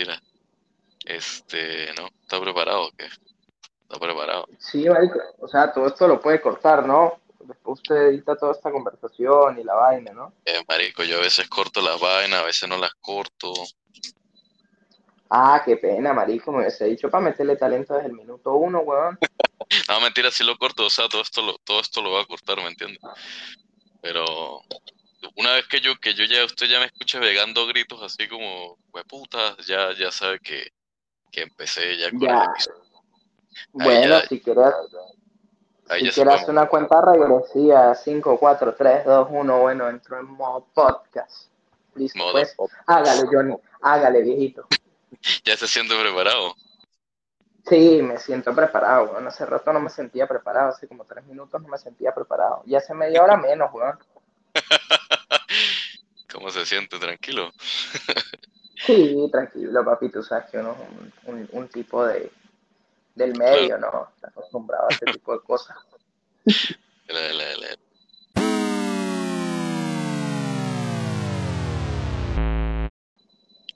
mentira. Este, ¿no? ¿Está preparado o qué? ¿Está preparado? Sí, marico, o sea, todo esto lo puede cortar, ¿no? Después usted edita toda esta conversación y la vaina, ¿no? Eh, marico, yo a veces corto las vainas, a veces no las corto. Ah, qué pena, marico, me hubiese dicho para meterle talento desde el minuto uno, weón. No, mentira, sí lo corto, o sea, todo esto lo, todo esto lo va a cortar, ¿me entiendes? Pero una vez que yo, que yo ya, usted ya me escucha pegando gritos así como, puta, ya, ya sabe que, que empecé ya con Ya. el episodio. Bueno, ya- si quieres, si quieres una cuenta regresiva, 5, 4, 3, 2, 1, bueno, entro en modo podcast. Listo, Modo pues, podcast. hágale, Johnny, hágale, viejito. ya se siente preparado. Sí, me siento preparado, weón. Hace rato no me sentía preparado, hace como tres minutos no me sentía preparado. Y hace media hora menos, weón. ¿Cómo se siente? Tranquilo. Sí, tranquilo, papi, tú sabes que uno es un, un- un tipo de, del medio, ¿no? Está acostumbrado a ese tipo de cosas. La- la- la-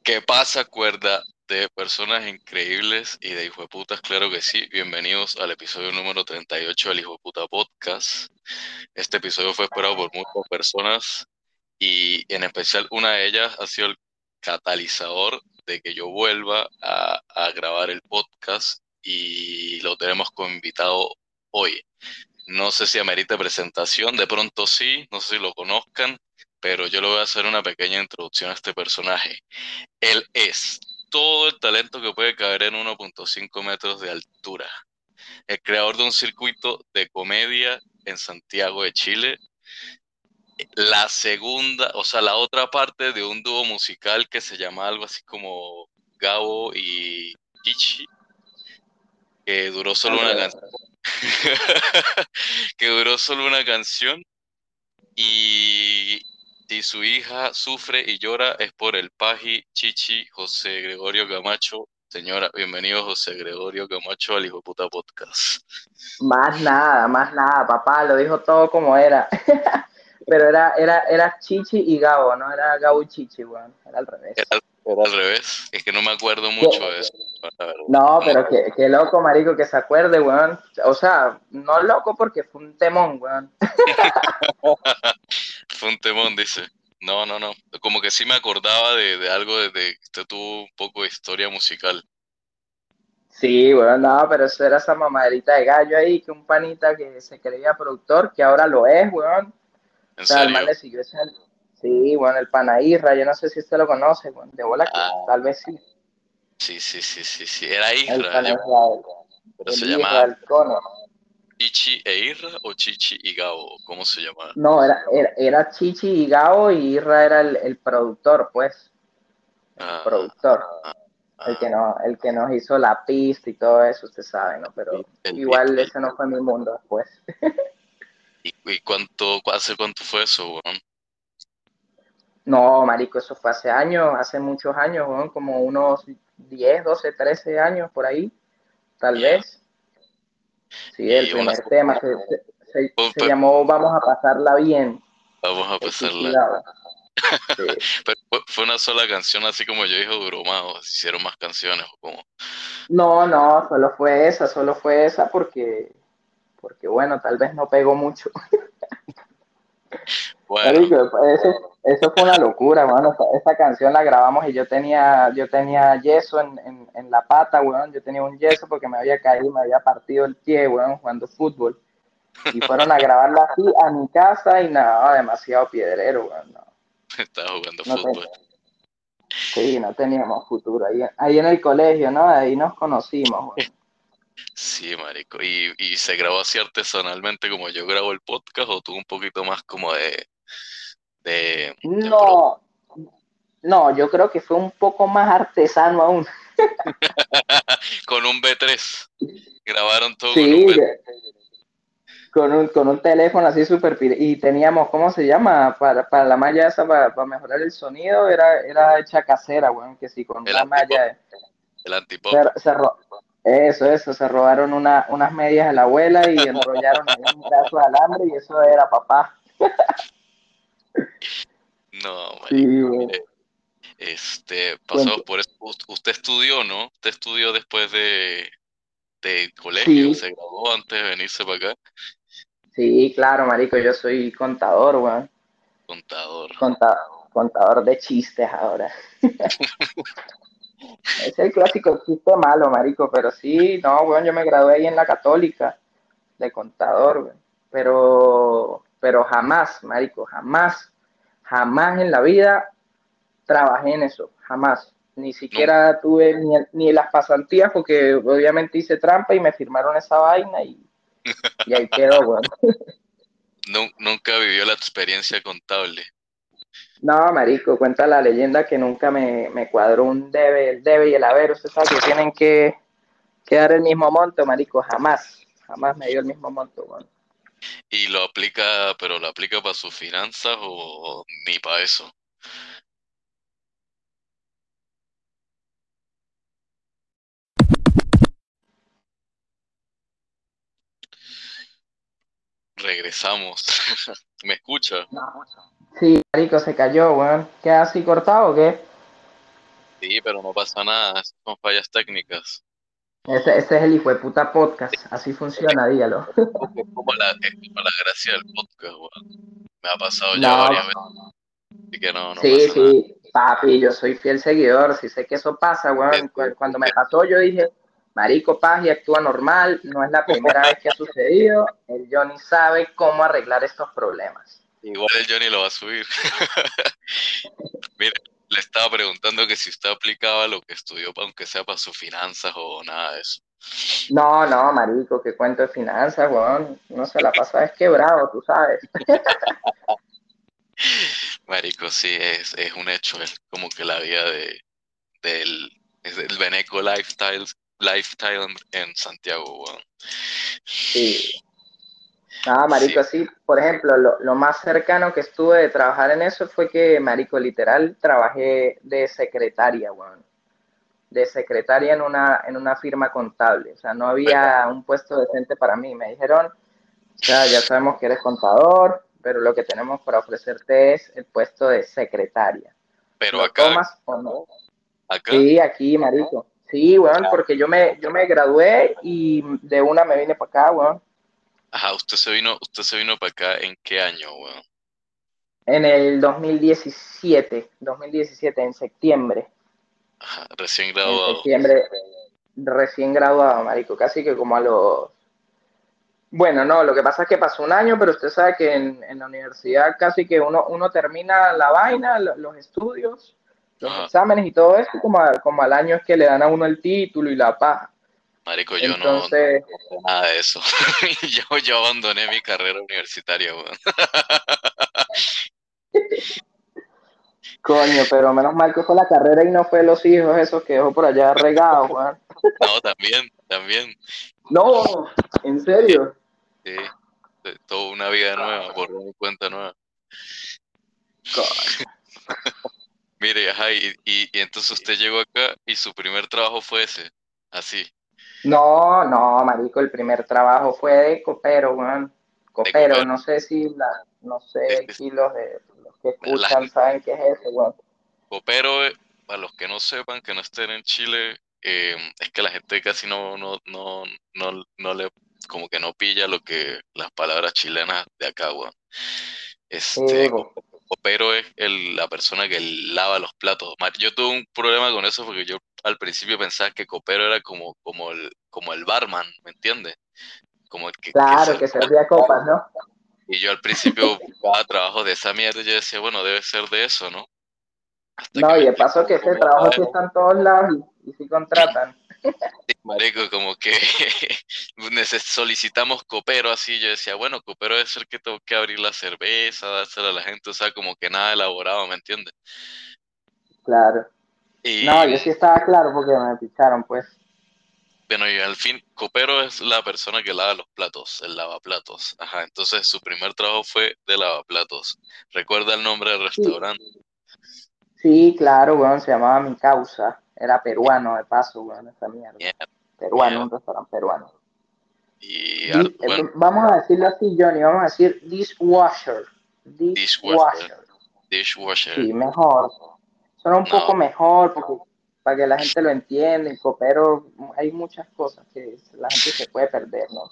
¿Qué pasa, cuerda de personas increíbles y de hijueputas? Claro que sí. Bienvenidos al episodio número 38 del Hijueputa Podcast. Este episodio fue esperado por muchas personas y en especial una de ellas ha sido el catalizador de que yo vuelva a, grabar el podcast y lo tenemos como invitado hoy. No sé si amerita presentación, de pronto sí, no sé si lo conozcan, pero yo le voy a hacer una pequeña introducción a este personaje. Él es todo el talento que puede caber en 1.5 metros de altura. El creador de un circuito de comedia en Santiago de Chile. La segunda, o sea, la otra parte de un dúo musical que se llama algo así como Gabo y Ichi, que duró solo una canción que duró solo una canción y si su hija sufre y llora es por el Paji Chichi José Gregorio Camacho. Señora, bienvenido José Gregorio Camacho al Hijo de Puta Podcast. Más nada, más nada, papá, lo dijo todo como era. Pero era, era, era Chichi y Gabo, no era Gabo y Chichi, weón. Era al revés. Era, era al revés, es que no me acuerdo mucho de eso. No, pero qué, qué loco, marico, que se acuerde, weón. O sea, no loco porque fue un temón, weón. Fue un temón, dice. No, no, no. Como que sí me acordaba de, de algo de, de que usted tuvo un poco de historia musical. Sí, weón, no, pero eso era esa mamadera de gallo ahí, que un panita que se creía productor, que ahora lo es, weón. ¿En O sea, el serio? man le siguió ese- Sí, bueno, el Panairra, yo no sé si usted lo conoce, weón. De bola Ah. tal vez sí. Sí, sí, sí, sí, sí. Era El Isra, Panairra, pero el se Isra, llamaba el Cono. Chichi e Irra o Chichi y Gabo, ¿cómo se llamaba? No, era, era, era Chichi y Gabo y Irra era el, el productor, pues. El Ah, productor. ah, El que, no, el que nos hizo la pista y todo eso, usted sabe, ¿no? Pero El igual ese no fue mi mundo después. ¿Y, y cuánto, hace cuánto fue eso, weón? No, marico, eso fue hace años, hace muchos años, weón, como unos 10, 12, 13 años por ahí, tal vez. Sí, el Y primer una- tema se, se- se- se pero- llamó Vamos a pasarla bien. Vamos a pasarla. Sí. Pero fue, una sola canción, así como yo dije, duró más, o se hicieron más canciones, o como. No, no, solo fue esa, solo fue esa porque, porque bueno, tal vez no pegó mucho. Bueno, eso, eso fue una locura, mano. Esa, esa canción la grabamos y yo tenía, yo tenía yeso en, en, en la pata, weón. Yo tenía un yeso porque me había caído, me había partido el pie, weón, jugando fútbol. Y fueron a grabarla así a mi casa y nada, demasiado piedrero, weón. No, estaba jugando no fútbol. sí, no teníamos futuro. Ahí, ahí en el colegio, ¿no? Ahí nos conocimos, weón. Sí, marico. ¿Y, y se grabó así artesanalmente como yo grabo el podcast, o tuvo un poquito más como de. de, No, no, yo creo que fue un poco más artesano aún. con un B3. Grabaron todo Sí, con un B3. de- con un, con un teléfono así súper pire- y teníamos, ¿cómo se llama? Para, para la malla esa, para, para mejorar el sonido, era, era hecha casera, weón, que sí, con El una antipop. malla. El antipop. Se, se ro- eso, eso, se robaron una, unas medias de la abuela y enrollaron ahí un pedazo de alambre y eso era papá. No, marico. Sí, mire, Este, pasamos por eso. Usted estudió, ¿no? Usted estudió después de, de colegio, se graduó antes de venirse para acá. Sí, claro, marico, yo soy contador, weón. Contador. contador de chistes ahora. es el clásico chiste malo, marico, pero sí, no, weón, yo me gradué ahí en la católica de contador, weón. Pero, pero jamás, marico, jamás, jamás en la vida trabajé en eso, jamás. Ni siquiera tuve ni, ni, las pasantías porque obviamente hice trampa y me firmaron esa vaina y y ahí quedó, weón. Nunca vivió la experiencia contable. No, marico, cuenta la leyenda que nunca me, cuadró un debe, el debe y el haber. Usted sabe que tienen que, dar el mismo monto, marico. Jamás, jamás me dio el mismo monto, weón. ¿Y lo aplica, pero lo aplica para sus finanzas o ni para eso? regresamos. ¿Me escucha? Sí, marico, se cayó, weón. ¿Queda así cortado o qué? Sí, pero no pasa nada, son fallas técnicas. Ese, es el hijo de puta podcast, así funciona, dígalo. Es como la, la gracia del podcast, weón. Me ha pasado ya varias veces. Así que no, no sí, sí, papi, yo soy fiel seguidor, sí sé que eso pasa, weón. Cuando me pasó yo dije, Marico Paz y actúa normal, no es la primera vez que ha sucedido. El Johnny sabe cómo arreglar estos problemas. Igual el Johnny lo va a subir. Mira, le estaba preguntando que si usted aplicaba lo que estudió, aunque sea para sus finanzas o nada de eso. No, no, marico, que cuento de finanzas, weón. No se la pasa es quebrado, tú sabes. marico, sí, es, es un hecho, es como que la vida de, del, el Beneco Lifestyle lifestyle en Santiago, Sí. Ah, marico, sí. por ejemplo, lo, más cercano que estuve de trabajar en eso fue que, marico, literal, trabajé de secretaria, weón. De secretaria en una, en una firma contable. O sea, no había un puesto decente para mí. Me dijeron, o sea, ya sabemos que eres contador, pero lo que tenemos para ofrecerte es el puesto de secretaria. Pero acá. tomas o no? ¿Acá? Sí, aquí, marico. Sí, weón, porque yo me, yo me gradué y de una me vine para acá, weón. Ajá, usted se vino, usted se vino para acá en qué año, weón? En el 2017, 2017, en septiembre. Ajá, recién graduado. En septiembre, recién graduado, marico, casi que como a los... Bueno, no, lo que pasa es que pasó un año, pero usted sabe que en, en la universidad casi que uno, uno termina la vaina, los estudios, los exámenes y todo eso, como, como al año es que le dan a uno el título y la paja. Marico, yo no, no, sé nada de eso. yo, yo abandoné mi carrera universitaria, weón. Coño, pero menos mal que fue la carrera y no fue los hijos esos que dejó por allá regados, weón. no, también, también. No, en serio. Sí, toda una vida nueva, por una cuenta nueva. Coño. Mire, ajá, y, y, entonces usted llegó acá y su primer trabajo fue ese, así. No, no, marico, el primer trabajo fue de copero, weón. Copero, no sé si la, no sé si los, de, los que escuchan saben qué es eso, weón. Copero, eh, para los que no sepan, que no estén en Chile, eh, es que la gente casi no, no, no, no, no le, como que no pilla lo que las palabras chilenas de acá, weón. Este, copero es el, la persona que lava los platos. Yo tuve un problema con eso porque yo al principio pensaba que copero era como, como, el, como el barman, ¿me entiendes? Como el que, claro, que, servía copas, ¿no? Y yo al principio buscaba trabajo de esa mierda y yo decía, bueno, debe ser de eso, ¿no? no, y de paso que ese trabajo sí está en todos lados y, y sí contratan. marico, como que solicitamos copero así, yo decía, bueno, copero debe ser que tengo que abrir la cerveza, dársela a la gente, o sea, como que nada elaborado, ¿me entiendes? Claro. No, yo sí estaba claro porque me picharon, pues. Bueno, y al fin, copero es la persona que lava los platos, el lavaplatos. Ajá, entonces su primer trabajo fue de lavaplatos. ¿Recuerda el nombre del restaurante? Sí, claro, bueno, se llamaba Mi Causa. Era peruano de paso, weón, esa mierda. peruano, un restaurante peruano. Y, Vamos a decirlo así, Johnny, vamos a decir dishwasher. Dishwasher. Dishwasher. Sí, mejor. Suena un No. poco mejor porque, para que la gente lo entienda, pero hay muchas cosas que la gente se puede perder, ¿no?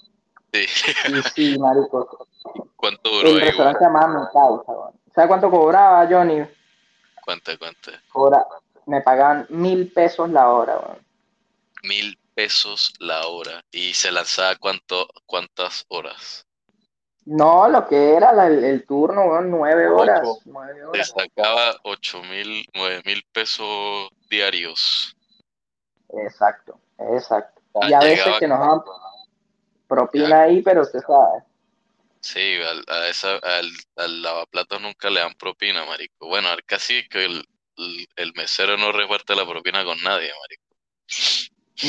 Sí. Y sí, marico, ¿Cuánto duró el ahí, restaurante llamaba Mi Causa. ¿Sabes cuánto cobraba, Johnny? Cuenta. Cobra, me pagaban mil pesos la hora, weón. Mil pesos la hora. ¿Y se lanzaba cuánto, cuántas horas? No, lo que era la- el, el turno, weón, nueve horas, nueve horas. sacaba ocho mil, nueve mil pesos diarios. Exacto, exacto. Ah, Y a veces que nos daban propina ahí, pero usted sabe. Sí, al, a esa, al, al lavaplatos nunca le dan propina, marico. Bueno, al- casi que el, el, el mesero no reparte la propina con nadie, marico.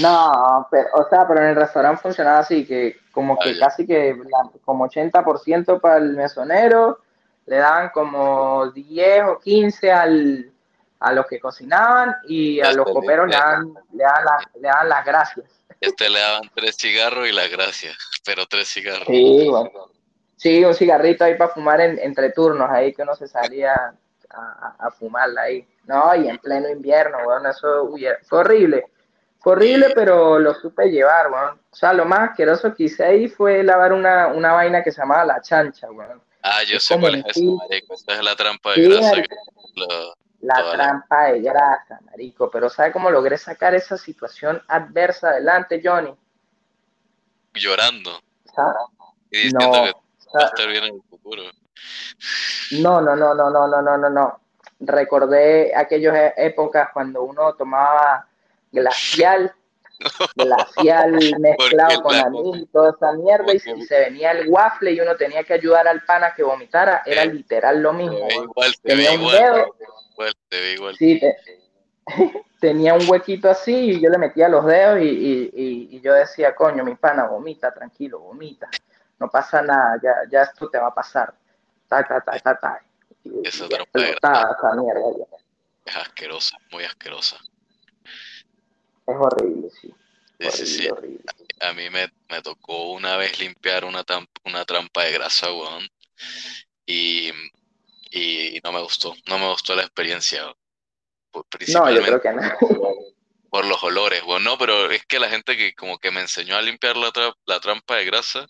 No, pero, o sea, pero en el restaurante funcionaba así, que como que Ah, casi que la- como 80% para el mesonero, le daban como 10 o 15 al, a los que cocinaban y a los coperos le daban, le daban, la- le daban las gracias. Este le daban tres cigarros y las gracias, pero tres cigarros. Sí, bueno. Sí, un cigarrito ahí para fumar en- entre turnos, ahí que uno se salía a, a, a fumarla ahí. No, y en pleno invierno, bueno, eso fue horrible. Fue horrible, pero lo supe llevar, weón. O sea, lo más asqueroso que hice ahí fue lavar una, una vaina que se llamaba la chancha, weón. Ah, yo Es sé cuál es esa, fil- marico. Esa es la trampa de Sí, grasa que lo- La trampa de grasa, marico. Pero ¿sabe cómo logré sacar esa situación adversa adelante, Johnny? llorando ¿Sabes? y diciendo No, que va a estar bien en el futuro. no, no, no, no, no, no, no, no, no. Recordé aquellas épocas cuando uno tomaba glacial, glacial mezclado con la- anís y toda esa mierda y, se venía el waffle y uno tenía que ayudar al pana que vomitara. Era Sí. literal lo mismo. Tenía un igual, dedo. Sí, te- tenía un huequito así y yo le metía los dedos y, y- y- y yo decía, coño, mi pana, vomita, tranquilo, vomita. No pasa nada, ya, ya esto te va a pasar. Ta, ta, ta, ta, ta. Esa esa mierda. ya. Es asquerosa, muy asquerosa. Es horrible, sí. Sí, sí, sí. Horrible, horrible. A mí me, me tocó una vez limpiar una, una trampa de grasa, weón. Y, y no me gustó, no me gustó la experiencia. Por- No, yo Principalmente creo que no. por los olores, weón. No, pero es que la gente que como que me enseñó a limpiar la, tra- la trampa de grasa,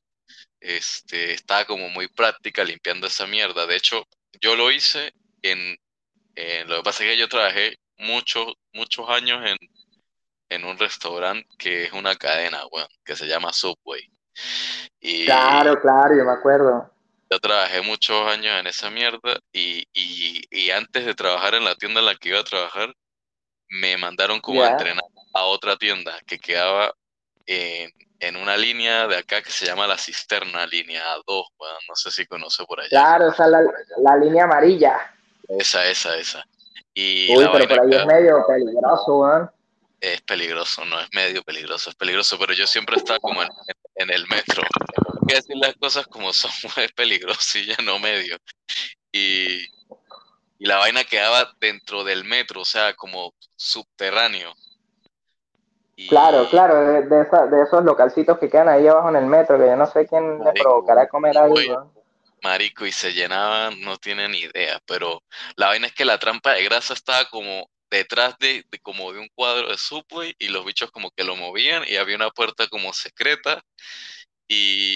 este, estaba como muy práctica limpiando esa mierda. De hecho, yo lo hice en, en- lo que pasa es que yo trabajé muchos, muchos años en, en un restaurante que es una cadena, weón, que se llama Subway. Y Claro, claro, yo me acuerdo. yo trabajé muchos años en esa mierda y, y, y antes de trabajar en la tienda en la que iba a trabajar, me mandaron como a entrenar a otra tienda que quedaba en, en una línea de acá que se llama La Cisterna, línea 2, weón, no sé si conoce por allá. Claro, esa es la, la línea amarilla. Esa, esa, esa. Y Uy, pero por ahí es medio peligroso, weón. Es peligroso, no es medio peligroso, es peligroso, pero yo siempre estaba como en, en el metro. Hay que decir las cosas como son, es peligroso y ya no medio. Y, y la vaina quedaba dentro del metro, o sea, como subterráneo. Y- Claro, claro, de, de, esa- de esos localcitos que quedan ahí abajo en el metro, que yo no sé quién le provocará comer weón. Marico, y se llenaban, no tienen idea, pero la vaina es que la trampa de grasa estaba como detrás de, de como de un cuadro de Subway y los bichos como que lo movían y había una puerta como secreta y,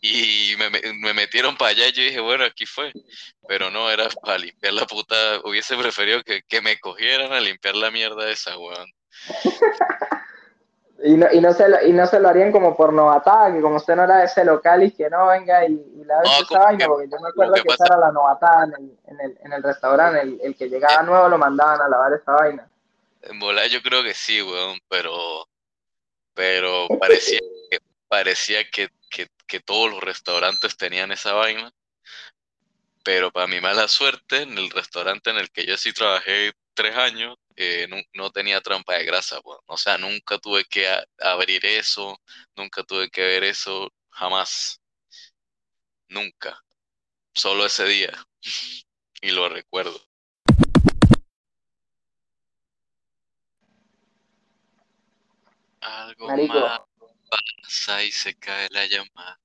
y me, me- me metieron para allá y yo dije, bueno, aquí fue, pero no, era para limpiar la puta, hubiese preferido que, que me cogieran a limpiar la mierda esa, weón. Y no, y, no se lo, y no se lo harían como por novatada, que como usted no era de ese local y que no venga y, y la No, vaina, que- porque yo me acuerdo que que, esa era la novatada en el, en el, en el restaurante, el, el que llegaba nuevo lo mandaban a lavar esa vaina. En volar yo creo que sí, weón, pero, pero parecía que, parecía que, que, que todos los restaurantes tenían esa vaina, pero para mi mala suerte, en el restaurante en el que yo sí trabajé tres años, eh, no, no tenía trampa de grasa, weón. O sea, nunca tuve que a- abrir eso, nunca tuve que ver eso, jamás, nunca, solo ese día, y lo recuerdo. Algo Marico. más pasa y se cae la llamada.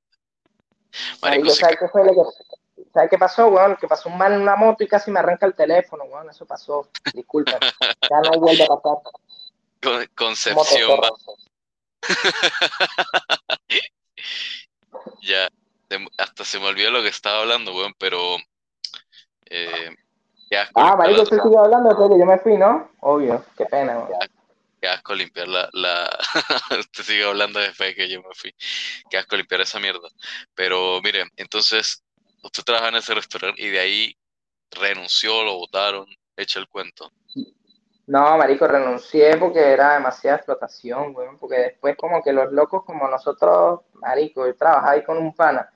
Marico, Marico, ¿sabes qué fue lo que, ¿sabes qué pasó, weón? Que pasó un mal en una moto y casi me arranca el teléfono, weón. Eso pasó. Disculpen. ya no vuelve a pasar. Con, concepción. ya, hasta se me olvidó lo que estaba hablando, weón, pero... Eh, ah, marico, usted sigue hablando de que yo me fui, ¿no? Obvio, qué pena, weón. Qué asco limpiar la... la... usted sigue hablando de fe que yo me fui. Qué asco limpiar esa mierda. Pero, mire, entonces, usted trabaja en ese restaurante y de ahí renunció, lo votaron, echa el cuento. No, marico, renuncié porque era demasiada explotación, güey, porque después como que los locos como nosotros, marico, yo trabajaba ahí con un pana,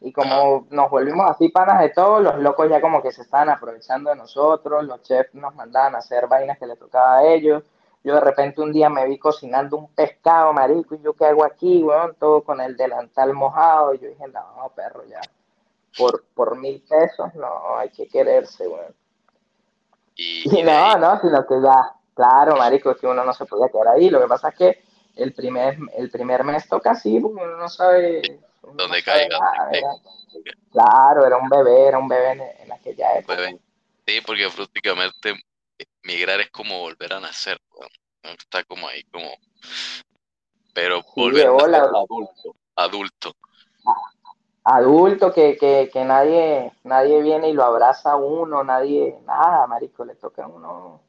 y como nos volvimos así panas de todos, los locos ya como que se estaban aprovechando de nosotros, los chefs nos mandaban a hacer vainas que le tocaba a ellos, yo de repente un día me vi cocinando un pescado, marico, y yo qué hago aquí, weón, todo con el delantal mojado, y yo dije, no, perro, ya, por, por mil pesos, no, hay que quererse, weón. Y, no, no, sino que ya, claro, marico, es que uno no se podía quedar ahí. Lo que pasa es que el primer, el primer mes toca así, porque uno no sabe dónde caiga. claro, era un bebé, era un bebé en, aquella época. Sí, porque prácticamente migrar es como volver a nacer, está como ahí, como... Pero volver a ser adulto, adulto. Ah, adulto que, que, que, nadie, nadie viene y lo abraza a uno, nadie, nada, marico, le toca a uno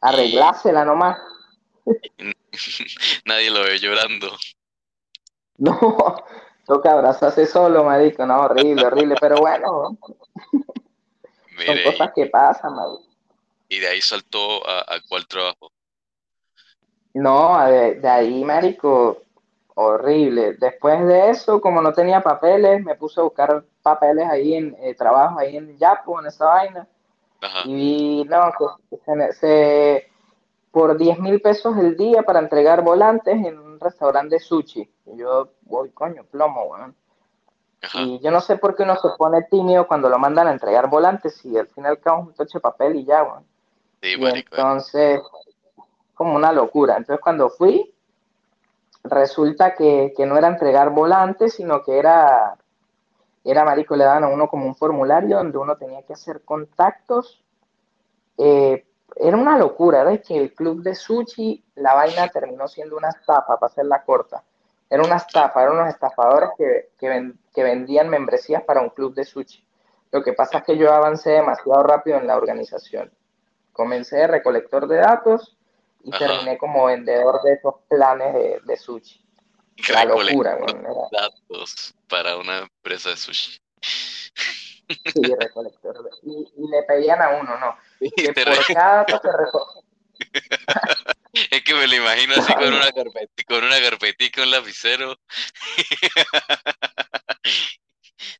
arreglársela nomás. nadie lo ve llorando. No, toca abrazarse solo, marico, no, horrible, horrible, pero bueno, son cosas que pasan, marico. ¿Y de ahí saltó a, a cuál trabajo? No, de, de ahí, marico, horrible. Después de eso, como no tenía papeles, me puse a buscar papeles ahí en eh, trabajo ahí en Yapo, en esa vaina. Y no, se, se, por 10 mil pesos el día para entregar volantes en un restaurante de sushi. Y yo, voy, coño, plomo, weón. Y yo no sé por qué uno se pone tímido cuando lo mandan a entregar volantes y al final cae un toche de papel y ya, weón. Sí, y entonces, como una locura. Entonces cuando fui, resulta que, no era entregar volantes, sino que era, era marico, le daban a uno como un formulario donde uno tenía que hacer contactos. Eh, era una locura, de que el club de sushi, la vaina terminó siendo una estafa, para hacerla corta. Era una estafa, eran unos estafadores que, que vendían membresías para un club de sushi. Lo que pasa es que yo avancé demasiado rápido en la organización. Comencé de recolector de datos, y terminé como vendedor de esos planes de, de sushi. La locura, datos para una empresa de sushi. Sí, recolector. Y, y, le pedían a uno, ¿no? que por cada dato se Es que me lo imagino así con una carpetita, con una carpetita, un lapicero.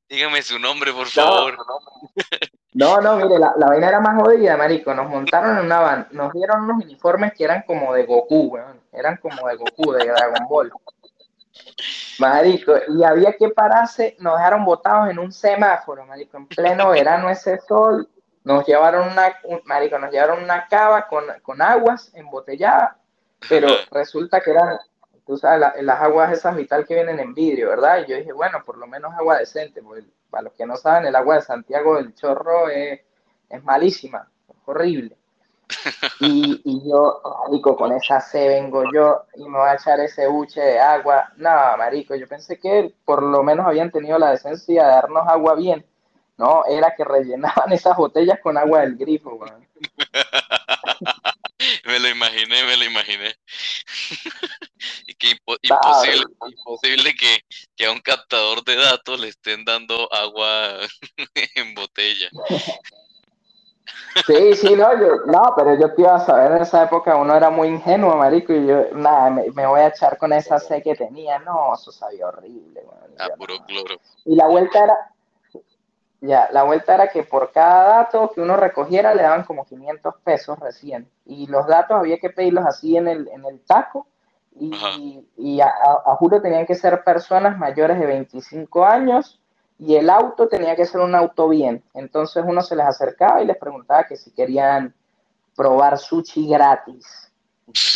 Dígame su nombre, por favor. No, no, mire, la, vaina era más jodida, marico. Nos montaron en una van, nos dieron unos uniformes que eran como de Goku, weón. Eran como de Goku, de Dragon Ball. Marico, y había que pararse, nos dejaron botados en un semáforo, marico, en pleno verano ese sol. Nos llevaron una, marico, nos llevaron una cava con, con aguas embotelladas, pero resulta que eran tú sabes, las aguas esas vital que vienen en vidrio, ¿verdad? Y yo dije, bueno, por lo menos agua decente, porque para los que no saben, el agua de Santiago del Chorro es, malísima, es horrible. Y, y yo, marico, con esa C vengo yo y me voy a echar ese buche de agua. No, marico, yo pensé que por lo menos habían tenido la decencia de darnos agua bien. No, era que rellenaban esas botellas con agua del grifo, weón. me lo imaginé, me lo imaginé. Imposible, imposible que, que, a un captador de datos le estén dando agua en botella. Sí, sí, no, yo, no, pero yo te iba a saber, en esa época uno era muy ingenuo, marico, y yo, nada, me, voy a echar con esa C que tenía, no, eso sabía horrible, Ah, puro cloro. Y la vuelta era, ya, la vuelta era que por cada dato que uno recogiera le daban como 500 pesos recién. Y los datos había que pedirlos así en el, en el taco. Y, y a, juro tenían que ser personas mayores de 25 años. Y el auto tenía que ser un auto bien. Entonces uno se les acercaba y les preguntaba que si querían probar sushi gratis.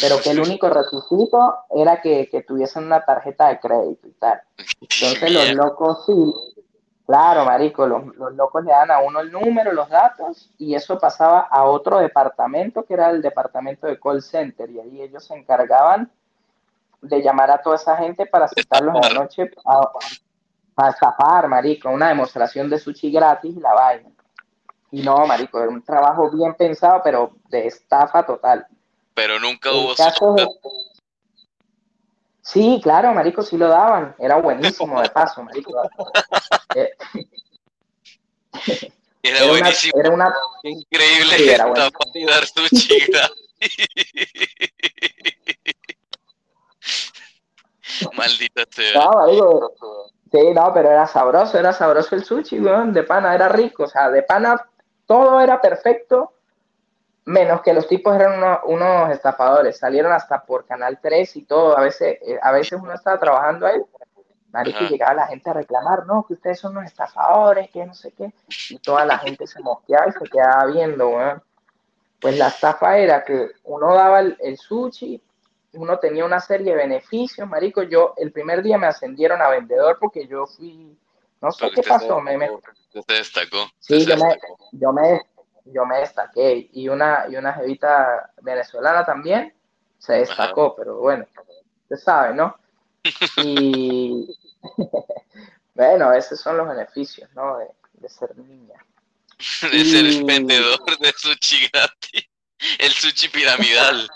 Pero que el único requisito era que, que tuviesen una tarjeta de crédito y tal. Entonces los locos sí, Claro, marico, los, los, locos le dan a uno el número, los datos, y eso pasaba a otro departamento, que era el departamento de call center, y ahí ellos se encargaban de llamar a toda esa gente para citarlos en la noche a, a estafar, marico, una demostración de sushi gratis y la vaina. Y no, marico, era un trabajo bien pensado, pero de estafa total. Pero nunca hubo sushi. Sí, claro, marico, sí lo daban. Era buenísimo, de paso, marico. Eh, era, buenísimo. era una... Increíble sí, era dar sushi Maldita sea. No, marico, sí, no, pero era sabroso, era sabroso el sushi, weón, de pana, era rico. O sea, de pana todo era perfecto Menos que los tipos eran unos estafadores, salieron hasta por Canal 3 y todo. A veces, eh, a veces uno estaba trabajando ahí, marico, y llegaba la gente a reclamar, no, que ustedes son unos estafadores, que no sé qué. Y toda la gente se mosqueaba y se quedaba viendo, Pues la estafa era que uno daba el, sushi, uno tenía una serie de beneficios, marico. Yo el primer día me ascendieron a vendedor porque yo fui, no sé qué pasó, me, me... destacó. Sí, yo, Me, yo me yo me destaqué y una, y una jevita venezolana también se destacó, pero bueno, usted sabe, ¿no? Y bueno, esos son los beneficios, ¿no? De, ser niña. De ser el vendedor de sushi gratis, el sushi piramidal.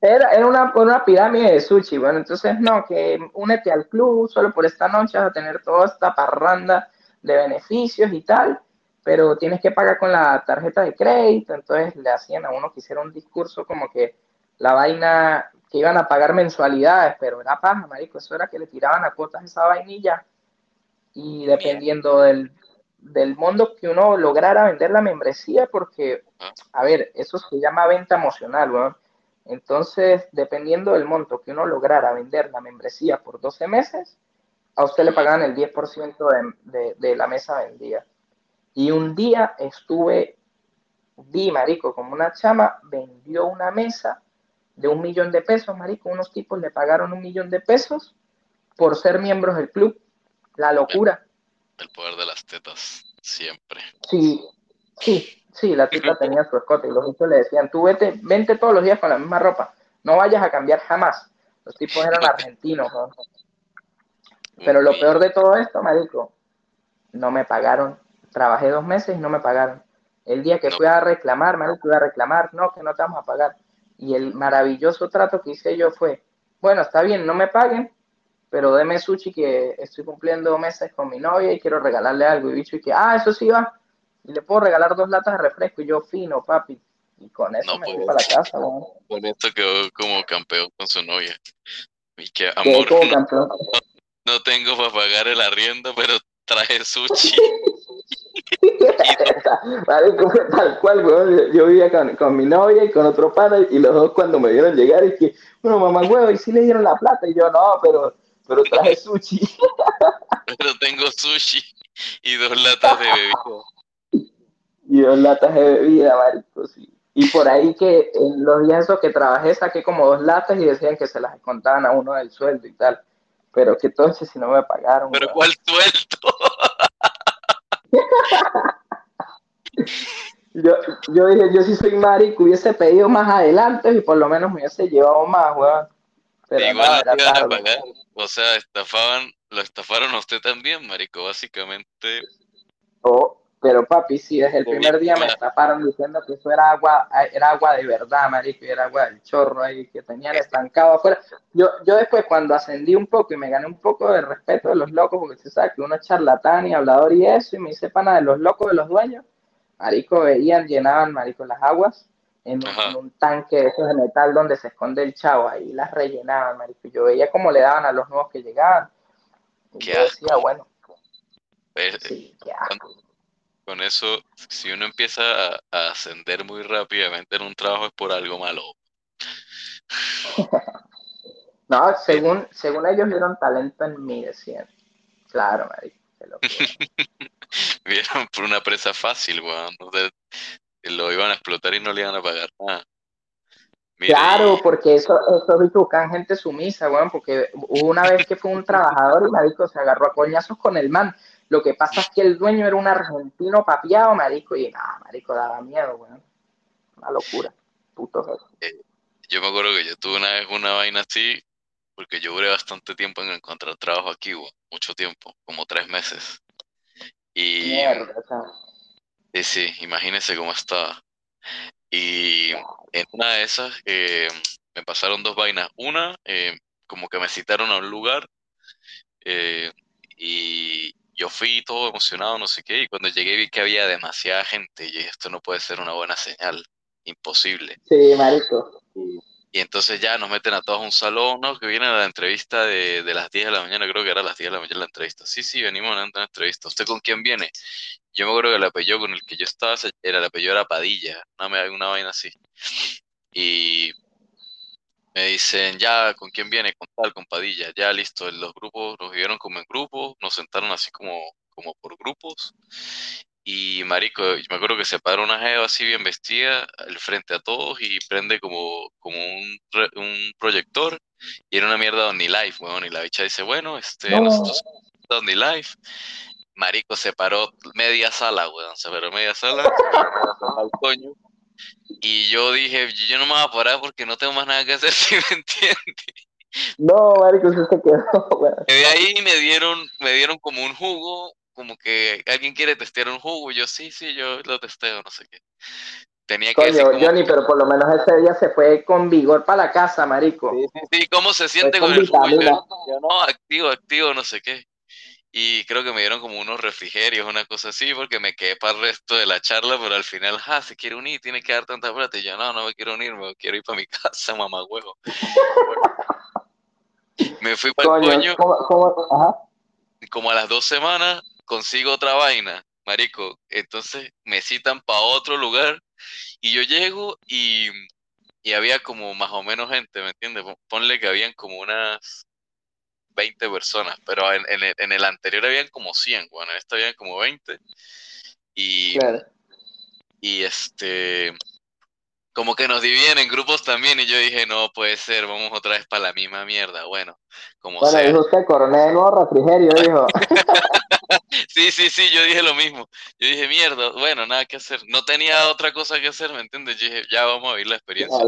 Era, era una, una, pirámide de sushi, bueno, entonces no, que únete al club solo por esta noche vas a tener toda esta parranda de beneficios y tal, pero tienes que pagar con la tarjeta de crédito, entonces le hacían a uno que hiciera un discurso como que la vaina, que iban a pagar mensualidades, pero era paja, marico, eso era que le tiraban a cuotas esa vainilla y dependiendo del, del mundo que uno lograra vender la membresía, porque, a ver, eso se llama venta emocional, weón. Entonces, dependiendo del monto que uno lograra vender la membresía por 12 meses, a usted le pagaban el 10% de, de la mesa vendida. Y un día estuve, vi, marico, como una chama vendió una mesa de un millón de pesos, marico, unos tipos le pagaron un millón de pesos por ser miembros del club. La locura. El poder de las tetas, siempre. Sí, sí, sí, la tita tenía su escote y los hijos le decían, tú vete, vente todos los días con la misma ropa, no vayas a cambiar jamás. Los tipos eran argentinos, ¿no? Pero lo peor de todo esto, marico, no me pagaron Trabajé dos meses y no me pagaron. El día que fui a reclamar, me fui a reclamar, no, que no te vamos a pagar. Y el maravilloso trato que hice yo fue, bueno, está bien, no me paguen, pero deme sushi que estoy cumpliendo meses con mi novia y quiero regalarle algo. Y bicho, y que, ah, eso sí va. Y le puedo regalar dos latas de refresco y yo fino, papi. Y con eso me fui pues, para la casa, Con esto quedó como campeón con su novia. Y que, amor, no, no, tengo para pagar el arriendo, pero traje sushi. tal cual, weón. Yo vivía con, mi novia y con otro padre y los dos cuando me vieron llegar, y que, bueno, mamá, huevo, y si le dieron la plata, y yo, no, pero, pero traje sushi. pero tengo sushi y dos latas de bebida. Y dos latas de bebida, marico, sí. Y por ahí que en los días esos que trabajé saqué como dos latas y decían que se las contaban a uno del sueldo y tal. Pero que entonces si no me pagaron. ¿Pero cuál sueldo? yo, yo dije, yo sí soy marico, hubiese pedido más adelante y por lo menos me hubiese llevado más, weón. Pero igual no iban a pagar. O sea, estafaban, lo estafaron a usted también, marico, básicamente. Oh, pero papi, sí, desde el primer día me estafaron diciendo que eso era agua, era agua de verdad, marico, y era agua del chorro ahí, que tenían estancado afuera. Yo, yo después cuando ascendí un poco y me gané un poco de respeto de los locos, porque se sabe que uno es charlatán y hablador y eso, y me hice pana de los locos de los dueños, marico, veían, llenaban, marico, las aguas en un, tanque de esos de metal donde se esconde el chavo, ahí las rellenaban, marico. Yo veía cómo le daban a los nuevos que llegaban. Y yo decía, bueno. sí, qué asco con eso, si uno empieza a, ascender muy rápidamente en un trabajo es por algo malo. no, según, según ellos vieron talento en mí, decían. Claro, marico. vieron por una presa fácil, weón. lo iban a explotar y no le iban a pagar nada. claro, porque eso, eso buscan gente sumisa, weón, porque hubo una vez que fue un trabajador y marico se agarró a coñazos con el man. Lo que pasa es que el dueño era un argentino papiado, marico, y nada, marico, daba miedo, weón. Una locura. Puto eh, yo me acuerdo que yo tuve una vez una vaina así, porque yo duré bastante tiempo en encontrar trabajo aquí, weón. mucho tiempo, como tres meses. Y. Sí, sí, imagínense cómo estaba. Y en una de esas eh, me pasaron dos vainas. Una, eh, como que me citaron a un lugar eh, y yo fui todo emocionado, no sé qué, y cuando llegué vi que había demasiada gente y esto no puede ser una buena señal, imposible. Sí, marico. Y, entonces ya nos meten a todos a un salón, ¿no? Que viene a la entrevista de, de, las 10 de la mañana, creo que era las 10 de la mañana la entrevista. Sí, sí, venimos a una entrevista. ¿Usted con quién viene? Yo me acuerdo que el apellido con el que yo estaba, era el apellido era Padilla, no me una vaina así. Y me dicen, ya, ¿con quién viene? Con tal, con Padilla, ya, listo. Los grupos nos vieron como en grupos, nos sentaron así como, como por grupos. Y marico, me acuerdo que se paró una jeva así bien vestida al frente a todos y prende como, como un, un proyector y era una mierda de Life, weón. Y la bicha dice, bueno, este, nosotros somos Life marico, se paró media sala, weón, se paró media sala, al coño. Y yo dije, yo no me voy a parar porque no tengo más nada que hacer, si me entiendes. No, marico, se quedó. De ahí me dieron, me dieron como un jugo, como que alguien quiere testear un jugo, yo sí, sí, yo lo testeo, no sé qué. Tenía que Coño, como... Johnny, pero por lo menos ese día se fue con vigor para la casa, marico. Sí, sí, sí, ¿cómo se siente con, el jugo? yo, no, activo, activo, no sé qué y creo que me dieron como unos refrigerios, una cosa así, porque me quedé para el resto de la charla, pero al final, ah, se quiere unir, tiene que dar tanta plata. Y yo, no, no me quiero unir, me quiero ir para mi casa, mamá huevo. me fui para el coño. Como a las dos semanas consigo otra vaina, marico. Entonces me citan para otro lugar y yo llego y, y había como más o menos gente, ¿me entiendes? Ponle que habían como unas 20 personas, pero en, en, el, en el, anterior habían como 100, bueno, en este habían como 20. Y, y este, como que nos dividen en grupos también, y yo dije, no puede ser, vamos otra vez para la misma mierda, bueno, como bueno, dijo usted, coronel, no, refrigerio, dijo. sí, sí, sí, yo dije lo mismo, yo dije, mierda, bueno, nada que hacer, no tenía otra cosa que hacer, ¿me entiendes? Yo dije, ya vamos a vivir la experiencia.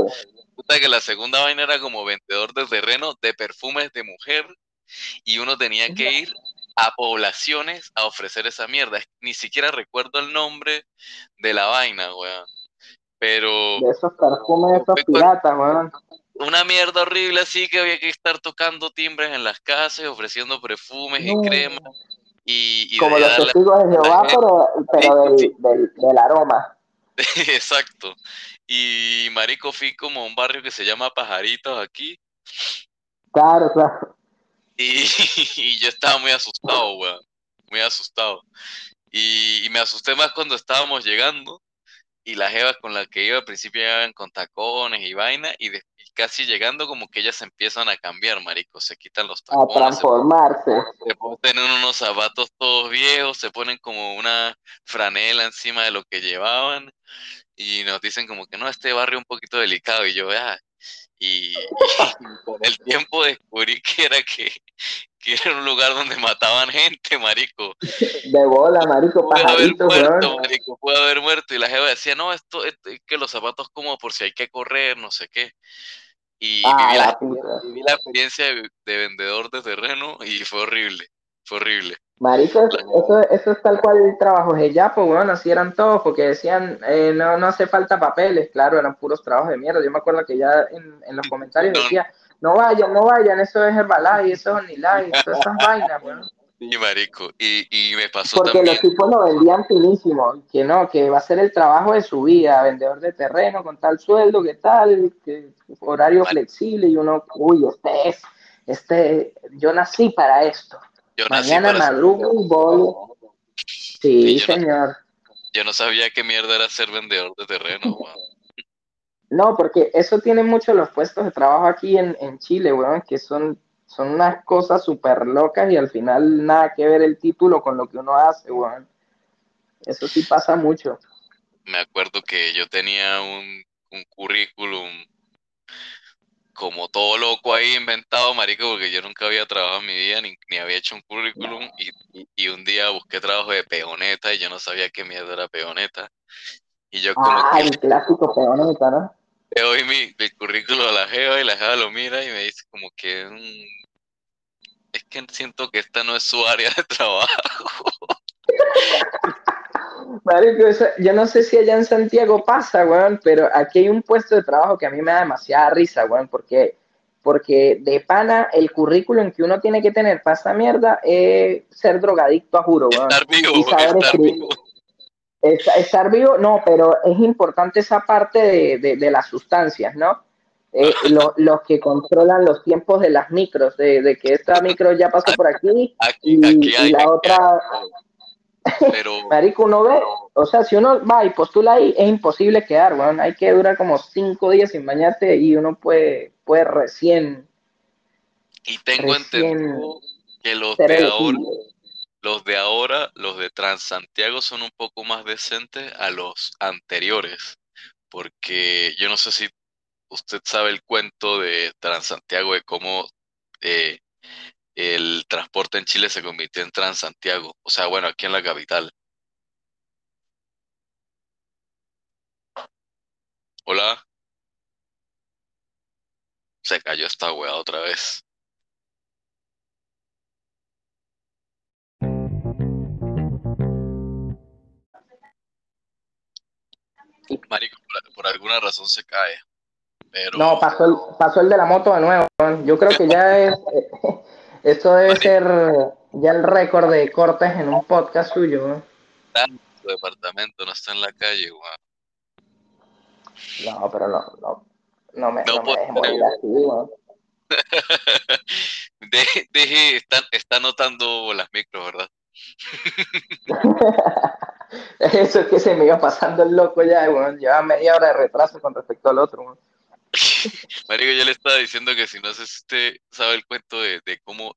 Puta que la segunda vaina era como vendedor de terreno de perfumes de mujer y uno tenía que ir a poblaciones a ofrecer esa mierda. Ni siquiera recuerdo el nombre de la vaina, weón. Pero. De esos perfumes, esos piratas, weón. Una mierda horrible así que había que estar tocando timbres en las casas, ofreciendo perfumes y cremas. Y, Como los testigos de Jehová, pero, pero del, del, aroma. Exacto. Y Marico fui como a un barrio que se llama Pajaritos aquí. Claro, claro. Y, yo estaba muy asustado, weón. Muy asustado. Y, me asusté más cuando estábamos llegando y las jevas con las que iba al principio llegaban con tacones y vaina y, casi llegando como que ellas empiezan a cambiar, marico, se quitan los tacones. A transformarse. Se, ponen unos zapatos todos viejos, se ponen como una franela encima de lo que llevaban y nos dicen como que no, este barrio un poquito delicado y yo, vea, y, con el tiempo descubrí que era que, era un lugar donde mataban gente, marico. De bola, marico, puede haber muerto, marico, puede haber muerto. Y la jefa decía, no, esto, es que los zapatos como por si hay que correr, no sé qué. Y ah, viví, la, viví, la, experiencia de, vendedor de terreno y fue horrible, fue horrible. Marico, eso, eso es tal cual el trabajo de ya, pues bueno, así eran todos, porque decían, eh, no, no hace falta papeles, claro, eran puros trabajos de mierda. Yo me acuerdo que ya en, en los comentarios decía, no vayan, no vayan, eso es Herbalife, eso es Onilife, todas esas vainas, bueno. Sí, marico, y, y me pasó Porque también. los tipos lo vendían finísimo, que no, que va a ser el trabajo de su vida, vendedor de terreno con tal sueldo, que tal, que horario flexible, y uno, uy, este es, este, yo nací para esto. Mañana madrugo y voy. Sí, señor. yo no sabía qué mierda era ser vendedor de terreno, No, porque eso tiene mucho los puestos de trabajo aquí en, en Chile, weón, que son, son unas cosas súper locas y al final nada que ver el título con lo que uno hace, weón. Eso sí pasa mucho. Me acuerdo que yo tenía un, un currículum como todo loco ahí inventado, marico, porque yo nunca había trabajado en mi vida, ni, ni había hecho un currículum, y, y, un día busqué trabajo de peoneta y yo no sabía qué mierda era peoneta. Y yo como ah, el clásico peoneta, ¿no? Le doy mi, mi currículum a la jeva y la jeva lo mira y me dice como que es que siento que esta no es su área de trabajo. Marico, yo no sé si allá en Santiago pasa, weón, pero aquí hay un puesto de trabajo que a mí me da demasiada risa, weón, porque, porque de pana el currículum que uno tiene que tener para esta mierda es ser drogadicto a juro, weón. Estar vivo, y saber estar vivo. Estar, vivo, no, pero es importante esa parte de, las sustancias, ¿no? Eh, los que controlan los tiempos de las micros, de, que esta micro ya pasó por aquí, y, la otra, pero... Marico, uno ve, o sea, si uno va y postula ahí, es imposible quedar, weón. Hay que durar como cinco días sin bañarte y uno puede, puede recién. Y tengo entendido que los de ahora, los de ahora, los de Transantiago son un poco más decentes a los anteriores. Porque yo no sé si usted sabe el cuento de Transantiago de cómo eh, el transporte en Chile se convirtió en Transantiago, o sea, bueno, aquí en la capital. Hola. Se cayó esta weá otra vez. Marico, por, alguna razón se cae. Pero... No, pasó el, pasó el de la moto de nuevo. Yo creo que ya es, Esto debe ser ya el récord de cortes en un podcast suyo. ¿no? Su departamento no está en la calle, weón. No, pero no, no, no me, no, me morir así, weón. deje, deje, está, está notando las micros, ¿verdad? Eso es que se me iba pasando el loco ya, weón. Lleva media hora de retraso con respecto al otro, weón. Marico, yo le estaba diciendo que si no sé si usted sabe el cuento de, cómo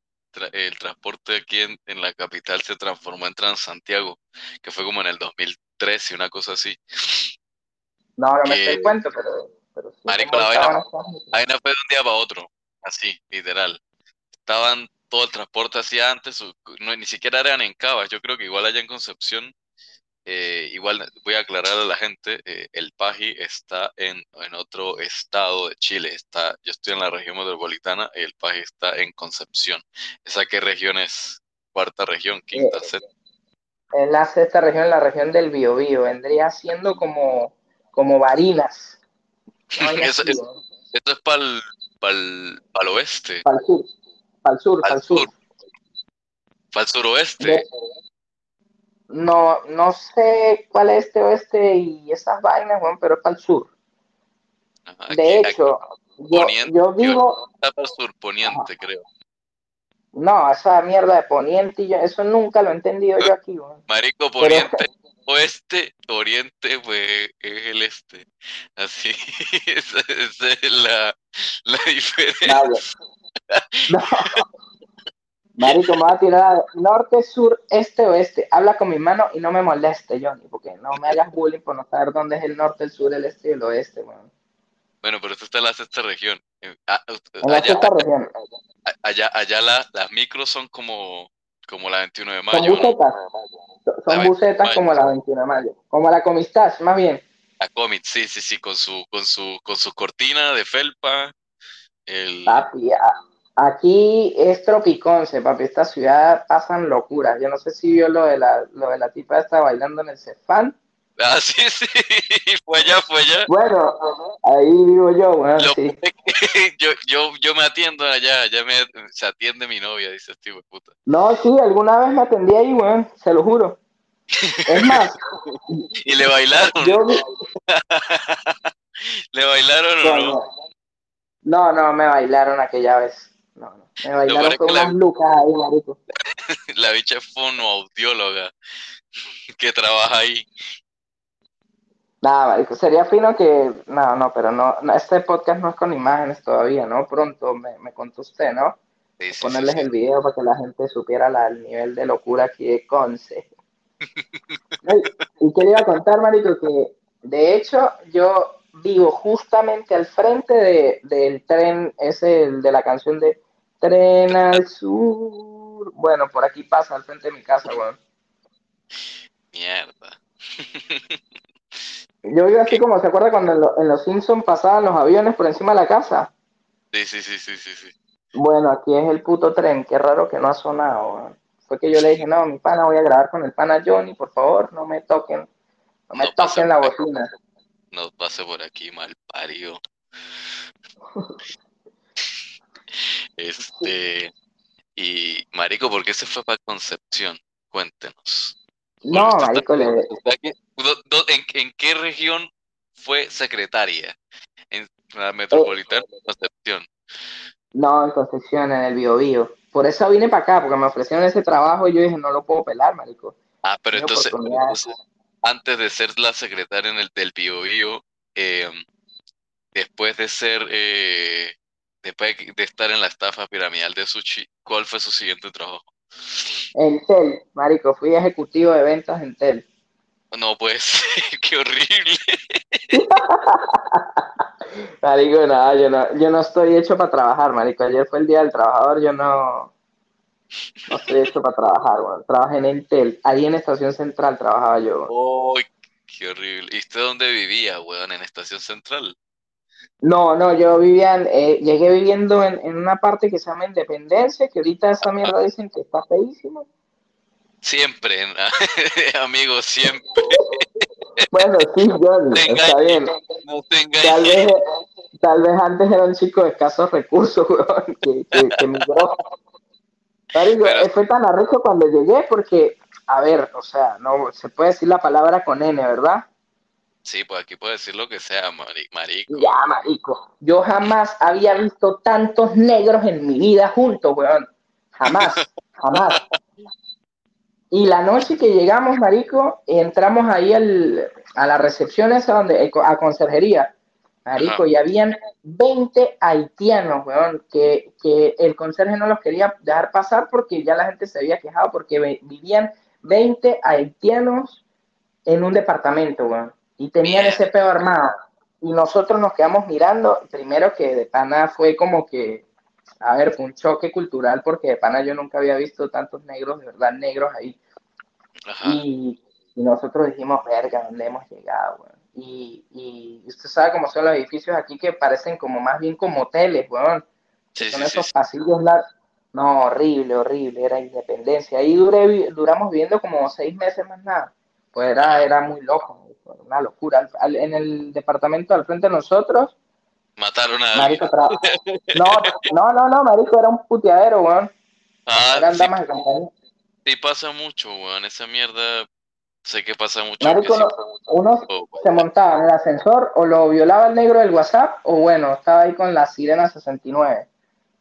el transporte aquí en, la capital se transformó en Transantiago, que fue como en el 2013, una cosa así. No, no me sé el cuento, pero... pero Marico, la vaina, fue de un día para otro, así, literal. Estaban todo el transporte así antes, no, ni siquiera eran en Cabas, yo creo que igual allá en Concepción eh, igual voy a aclarar a la gente, eh, el Paji está en, en, otro estado de Chile. Está, yo estoy en la región metropolitana y el Paji está en Concepción. ¿Esa qué región es? ¿Cuarta región? ¿Quinta? Eh, en la sexta región, la región del Biobío. Vendría siendo como, como Barinas. eso, es, esto es para el oeste. Para el sur. Para el sur, para el sur. Para el suroeste. No, no sé cuál es este oeste y esas vainas, bueno, pero es para el sur. de hecho, yo, yo, vivo... Está para el sur, poniente, creo. No, esa mierda de poniente, yo, eso nunca lo he entendido yo aquí. Marico, poniente, oeste, oriente, pues es el este. Así, esa, es la, la diferencia. No. Marico, me va a tirar norte, sur, este, oeste. Habla con mi mano y no me moleste, Johnny, porque no me hagas bullying por no saber dónde es el norte, el sur, el este y el oeste, bueno. Bueno, pero esto está en la sexta región. Eh, ah, en la sexta región. Allá, allá las micros son como, como la 21 de mayo. Son bucetas. Son bucetas como la 21 de mayo. Como la Comistas, más bien. La Comit, sí, sí, sí, con su, con su, con su cortina de felpa. El... Papi, Aquí es Tropiconce, papi. Esta ciudad pasan locuras. Yo no sé si vio lo de la, lo de la tipa esta bailando en el Cefán. Ah, sí, sí. Fue allá, fue allá. Bueno, ahí vivo yo, bueno, sí. yo, yo, yo me atiendo allá, allá me, se atiende mi novia, dice este de puta. No, sí, alguna vez me atendí ahí, weón, se lo juro. Es más. ¿Y le bailaron? ¿Le bailaron o no? No, no, me bailaron aquella vez. Me bailaron con unas lucas ahí, marico. La bicha es fonoaudióloga que trabaja ahí. Nada, marico, sería fino que... No, no, pero no, este podcast no es con imágenes todavía, ¿no? Pronto me, me contó usted, ¿no? Ponerles el video para que la gente supiera el nivel de locura aquí de Conce. y quería contar, marico, que de hecho yo vivo justamente al frente de, del tren, ese el de la canción de Tren al Sur. Bueno, por aquí pasa al frente de mi casa, weón. Mierda. Yo vivo así como se acuerda cuando en, lo- en los Simpsons pasaban los aviones por encima de la casa. Sí, sí, sí, sí, sí, sí. Bueno, aquí es el puto tren, qué raro que no ha sonado. weón. Fue que yo le dije, no, mi pana, voy a grabar con el pana Johnny, por favor, no me toquen, no me No toquen la bocina. No pase por aquí, mal parido. Este. Y, Marico, ¿por qué se fue para Concepción? Cuéntenos. No, marico, le, está aquí- do- do- ¿En, en qué región fue secretaria? En la metropolitana de Concepción. no, en Concepción, en el Biobío. Por eso vine para acá, porque me ofrecieron ese trabajo y yo dije, no lo puedo pelar, marico. Ah, pero entonces, antes de ser la secretaria en el del Bio Bio, eh, después de ser, eh, después de estar en la estafa piramidal de Sushi, ¿cuál fue su siguiente trabajo? En Tel, marico, fui ejecutivo de ventas en Tel. No puede ser, qué horrible. Marico, nada, yo no, yo no estoy hecho para trabajar, marico. Ayer fue el día del trabajador, yo no, no estoy hecho para trabajar, weón. Trabajé en Entel, ahí en Estación Central trabajaba yo. ¡Ay, qué horrible! ¿Y usted dónde vivía, weón? ¿En Estación Central? No, no, yo vivía, eh, llegué viviendo en, en una parte que se llama Independencia, que ahorita esa mierda dicen que está feísimo. Siempre, amigo, siempre. Bueno, sí, Johnny, Te está bien. No te Tal vez, tal vez antes era un chico de escasos recursos, weón, que, que, que migró. Pero- eh, fue tan arrecho cuando llegué porque, a ver, o sea, no se puede decir la palabra con N, ¿verdad? Sí, pues aquí puedo decir lo que sea, mari- marico. Ya, marico. Yo jamás había visto tantos negros en mi vida juntos, weón. Jamás, jamás. Y la noche que llegamos, marico, entramos ahí al, a la recepción esa donde, a conserjería. Marico, Ajá. y habían 20 haitianos, weón, que, que el conserje no los quería dejar pasar porque ya la gente se había quejado porque vivían 20 haitianos en un departamento, weón. Y tenían ese peo armado. Y nosotros nos quedamos mirando, primero que de pana fue como que, a ver, fue un choque cultural porque de pana yo nunca había visto tantos negros, de verdad, negros ahí. Ajá. Y, y nosotros dijimos, verga, ¿dónde hemos llegado? Y, y usted sabe cómo son los edificios aquí que parecen como más bien como hoteles, weón. Sí, Son sí, esos sí. pasillos largos. No, horrible, horrible, era independencia. Ahí duré, duramos viviendo como seis meses más nada. Pues era, era muy loco, una locura. Al- al- en el departamento al frente de nosotros, Mataron a marico, no, no, no, no, marico, era un puteadero, weón. Ah, Eran sí, damas de compañía. sí pasa mucho, weón. Esa mierda, sé que pasa mucho. Marico, sí. uno, Oh, se montaba en el ascensor o lo violaba el negro del WhatsApp o bueno, estaba ahí con la sirena 69.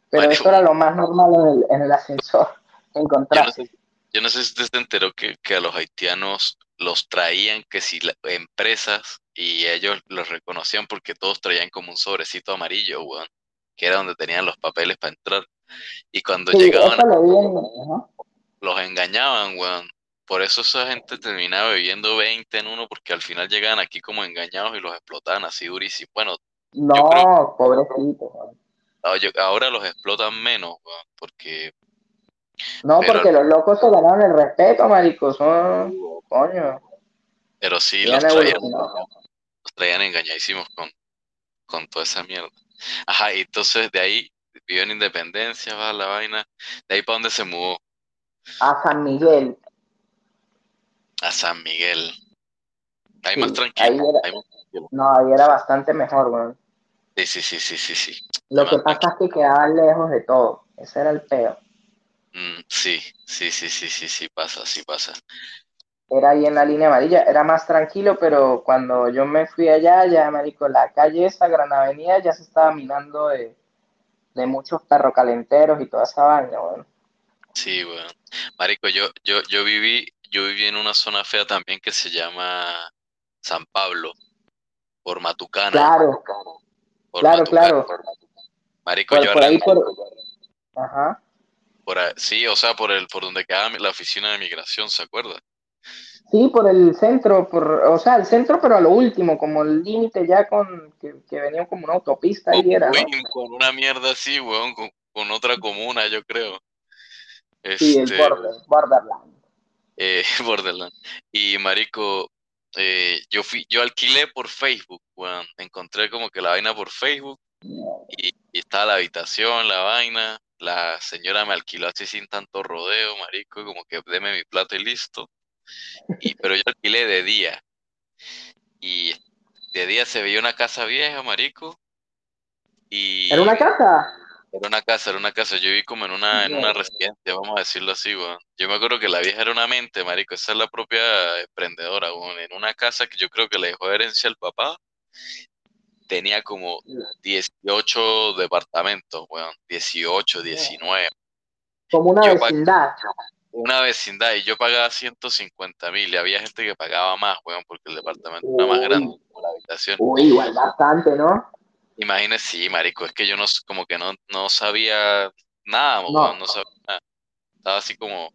Pero Marico. eso era lo más normal en el, en el ascensor, Yo no encontrarse. sé, yo no sé si usted se enteró que, que a los haitianos los traían que si la- empresas y ellos los reconocían porque todos traían como un sobrecito amarillo, weón, que era donde tenían los papeles para entrar. Y cuando Sí, llegaban, lo los engañaban, weón. Por eso esa gente terminaba viviendo 20 en uno, porque al final llegaban aquí como engañados y los explotaban así durísimo. Bueno, No, pobrecito. ahora los explotan menos, weón, porque No, Pero- porque los locos se ganaron el respeto, marico. Son, coño, pero sí los traían, los traían engañadísimos con, con toda esa mierda. Ajá, y entonces de ahí vivió en Independencia, va la vaina. De ahí para dónde se mudó, A San Miguel. a San Miguel. Ahí Sí, más ahí tranquilo. era- ahí más tranquilo. No, ahí era bastante mejor, weón. Sí, sí, sí, sí, sí, sí. Lo que pasa es que quedaban lejos de todo. Ese era el peo. Mm, sí, sí, sí, sí, sí, sí, pasa, sí pasa. Era ahí en la línea amarilla. Era más tranquilo, pero cuando yo me fui allá, ya, marico, la calle esa, Gran Avenida, ya se estaba minando de, de muchos perrocalenteros y toda esa vaina, weón. Sí, weón. Marico, yo, yo, yo viví, yo viví en una zona fea también que se llama San Pablo, por Matucana, Claro, por claro, Matucana. claro. Marico, Por, yo por ahí, por... Ajá. Por ahí- sí, o sea, por el, por donde quedaba mi- la oficina de migración, ¿se acuerda? Sí, por el centro, por, o sea, el centro, pero a lo último, como el límite ya con que, venía como una autopista ahí era, Con una mierda así, weón, con, otra comuna, yo creo. Sí, el este, Borderland. Eh, Borderland. Y marico, eh, yo fui, yo alquilé por Facebook, weón. Encontré como que la vaina por Facebook y, y estaba la habitación, la vaina. La señora me alquiló así sin tanto rodeo, marico, como que deme mi plata y listo. Y, pero yo alquilé de día. Y de día se veía una casa vieja, marico. Y ¿Era una casa? Era una casa, era una casa. Yo vi como en una, en una residencia, vamos a decirlo así, weón. Yo me acuerdo que la vieja era una mente, marico. Esa es la propia emprendedora, weón. En una casa que yo creo que le dejó herencia al papá. Tenía como 18 departamentos, weón. 18, 19. Como una vecindad una vecindad y yo pagaba 150 mil y había gente que pagaba más, weón, porque el departamento era más grande la habitación. Uy, igual bastante, ¿no? Imagínese, sí, marico, es que yo no, como que no, no sabía nada, no. no sabía nada. Estaba así como...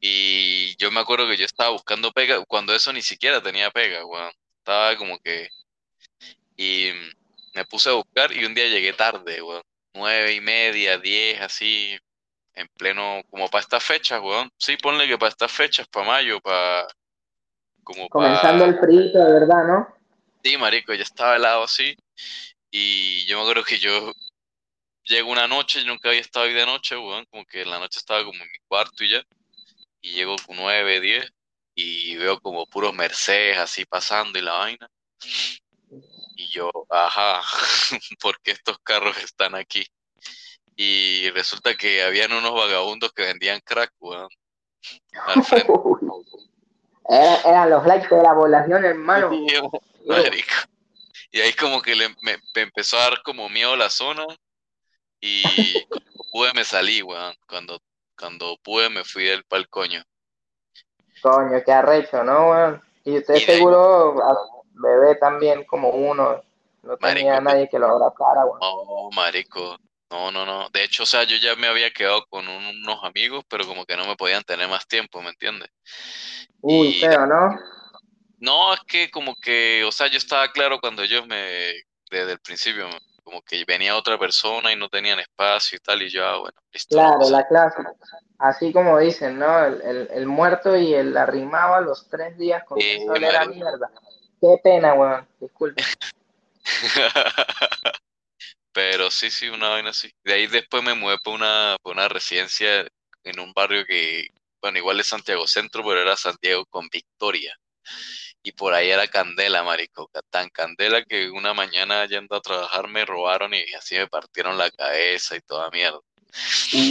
Y yo me acuerdo que yo estaba buscando pega, cuando eso ni siquiera tenía pega, weón. Estaba como que... Y me puse a buscar y un día llegué tarde, weón. Nueve y media, diez, así, en pleno, como para estas fechas, weón. Sí, ponle que para estas fechas, para mayo, para... Como Comenzando el frío, de verdad, ¿no? Sí, marico, ya estaba helado así. Y yo me acuerdo que yo llego una noche, yo nunca había estado ahí de noche, weón. Como que en la noche estaba como en mi cuarto y ya. Y llego con nueve, diez. Y veo como puros Mercedes así pasando y la vaina. Y yo, ajá, ¿por qué estos carros están aquí? y resulta que habían unos vagabundos que vendían crack, weón. Al frente. eran los likes de la población, hermano. Y ahí como que le, me, empezó a dar como miedo la zona y cuando pude me salí, weón. Cuando, cuando pude me fui del pal coño. Coño, qué arrecho, ¿no, weón? Y usted seguro, bebé también como uno, no tenía nadie que lo abrazara, weón. Oh, marico, no, no, no. De hecho, o sea, yo ya me había quedado con unos amigos, pero como que no me podían tener más tiempo, ¿me entiendes? Uy, feo, ¿no? No, es que como que, o sea, yo estaba claro cuando ellos me, desde el principio, como que venía otra persona y no tenían espacio y tal, y yo, ah, bueno, listo. Claro, la clase. Así como dicen, ¿no? El, el, muerto y el arrimado a los tres días con sí, era mierda. Qué pena, weón, disculpe. Pero sí, sí, una vaina así. De ahí después me mudé por una, por una residencia en un barrio que, bueno, igual es Santiago Centro, pero era Santiago con Victoria. Y por ahí era Candela, marico. Tan Candela que una mañana yendo a trabajar me robaron y así me partieron la cabeza y toda mierda.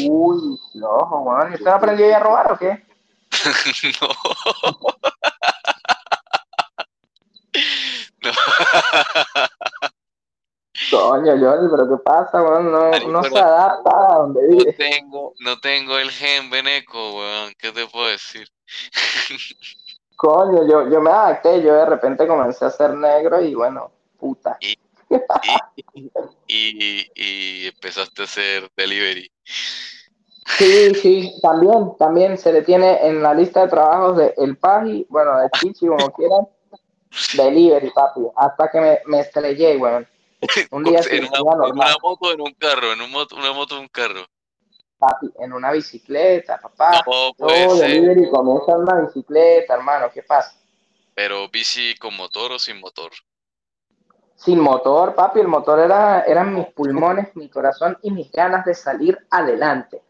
Uy, man. ¿Y usted aprendió a robar o qué? no. no. Coño, Johnny, pero ¿qué pasa, weón? No, no se adapta a donde vive. No tengo, no tengo el gen veneco, weón. ¿Qué te puedo decir? Coño, yo, yo me adapté, yo de repente comencé a ser negro y bueno, puta. Y, y, y, empezaste a hacer delivery. Sí, sí, también, también se le tiene en la lista de trabajos de El Paji, bueno, de Chichi, como quieran, delivery, papi, hasta que me, me estrellé, weón. Un día en una, moto, en un carro, en un moto, una moto, en un carro. Papi, en una bicicleta, papá. No, puede oh, ser. comienza en una bicicleta, hermano, ¿qué pasa? Pero bici con motor o sin motor. Sin motor, papi, el motor era, eran mis pulmones, mi corazón y mis ganas de salir adelante.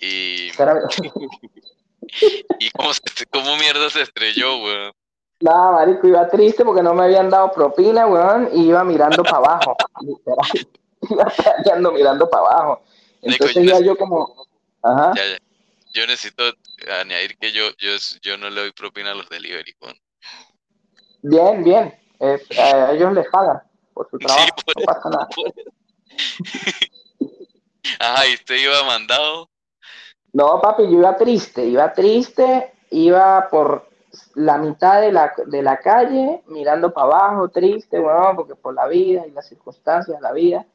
Y. ¿Y cómo, cómo mierda se estrelló, weón? Nada, marico, iba triste porque no me habían dado propina, weón, y iba mirando para abajo, literal. Iba mirando para abajo. Entonces yo como... Ajá. Ya, ya. Yo necesito añadir que yo, yo, yo no le doy propina a los delivery, weón. Bien, bien. a ellos les pagan por su trabajo, no pasa nada. Ajá, ¿y usted iba mandado? No, papi, yo iba triste, iba triste, iba por la mitad de la, de la calle mirando para abajo, triste, bueno, porque por la vida y las circunstancias de la vida.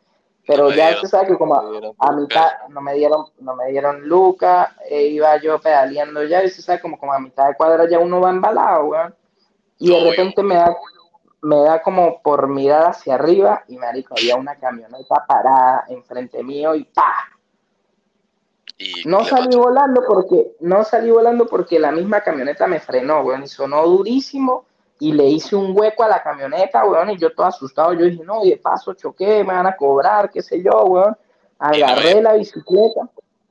Pero ya se sabe que como a, mitad no me dieron, no me dieron Luca, e iba yo pedaleando ya, y se sabe como, como a mitad de cuadra ya uno va embalado, weón. Y de repente me da, me da como por mirar hacia arriba y marico, había una camioneta parada enfrente mío y ¡pa! No salí volando porque, no salí volando porque la misma camioneta me frenó, weón, y sonó durísimo y le hice un hueco a la camioneta, weón, y yo todo asustado, yo dije, no, y de paso choqué, me van a cobrar, qué sé yo, weón. Agarré la bicicleta,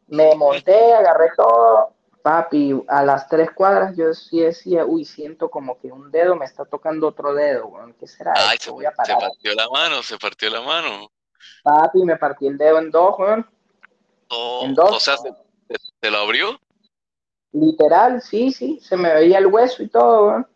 me monté, agarré todo, papi, a las tres cuadras yo sí decía, uy, siento como que un dedo me está tocando otro dedo, weón, ¿qué será? Ay, se, Voy a parar. se partió la mano, se partió la mano. Papi, me partí el dedo en dos, weón. Oh, o sea, ¿se, lo abrió? Literal, sí, sí, se me veía el hueso y todo, weón.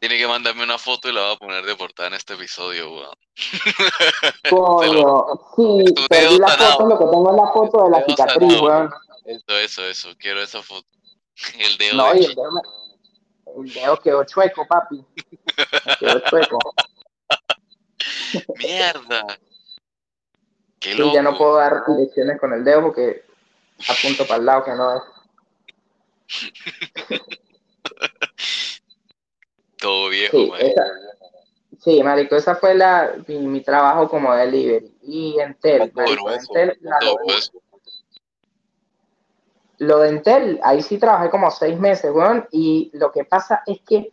Tiene que mandarme una foto y la voy a poner de portada en este episodio, weón. Sí, perdí la foto, lo que tengo es la foto de la cicatriz, weón. Eso, eso, eso, quiero esa foto. El dedo. No, y el dedo, el dedo quedó chueco, papi. quedó chueco. Mierda. Qué loco. ya no puedo dar direcciones con el dedo porque apunto para el lado que no es. Todo viejo, sí, esa, sí, marico, esa fue la, mi, trabajo como delivery. Y Entel, marico, Entel lo de Entel, ahí sí trabajé como seis meses, weón, y lo que pasa es que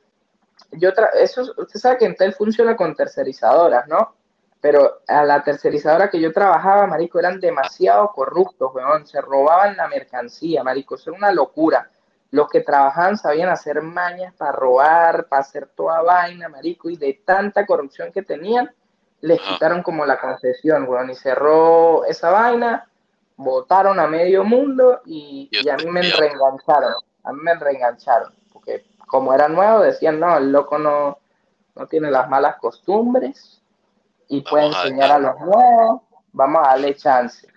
yo, eso, usted sabe que Entel funciona con tercerizadoras, ¿no? Pero a la tercerizadora que yo trabajaba, marico, eran demasiado corruptos, weón, se robaban la mercancía, marico, eso era una locura. Los que trabajaban sabían hacer mañas para robar, para hacer toda vaina, marico, y de tanta corrupción que tenían, les quitaron como la concesión, weón, y cerró esa vaina, votaron a medio mundo y, a mí me reengancharon, a mí me reengancharon, porque como era nuevo decían, no, el loco no, no tiene las malas costumbres y puede enseñar a, los nuevos, vamos a darle chance.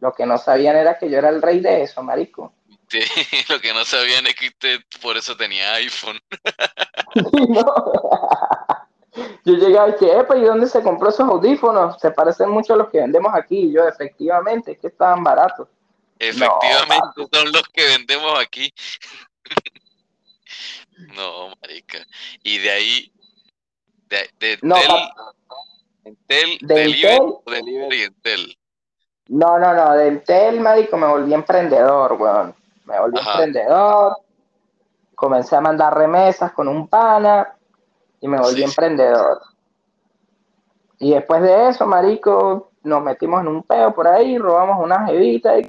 Lo que no sabían era que yo era el rey de eso, marico. Sí, lo que no sabían es que usted por eso tenía iPhone. Yo llegaba y que, ¿y dónde se compró esos audífonos? Se parecen mucho a los que vendemos aquí. yo, efectivamente, es que estaban baratos. Efectivamente, son los que vendemos aquí. no, marica. Y de ahí, de, de no, Entel, Delivery, Delivery Entel. No, no, no, de Entel, marico, me volví emprendedor, weón. Me volví emprendedor. Comencé a mandar remesas con un pana y me volví emprendedor. Y después de eso, marico, nos metimos en un peo por ahí, robamos una jevita y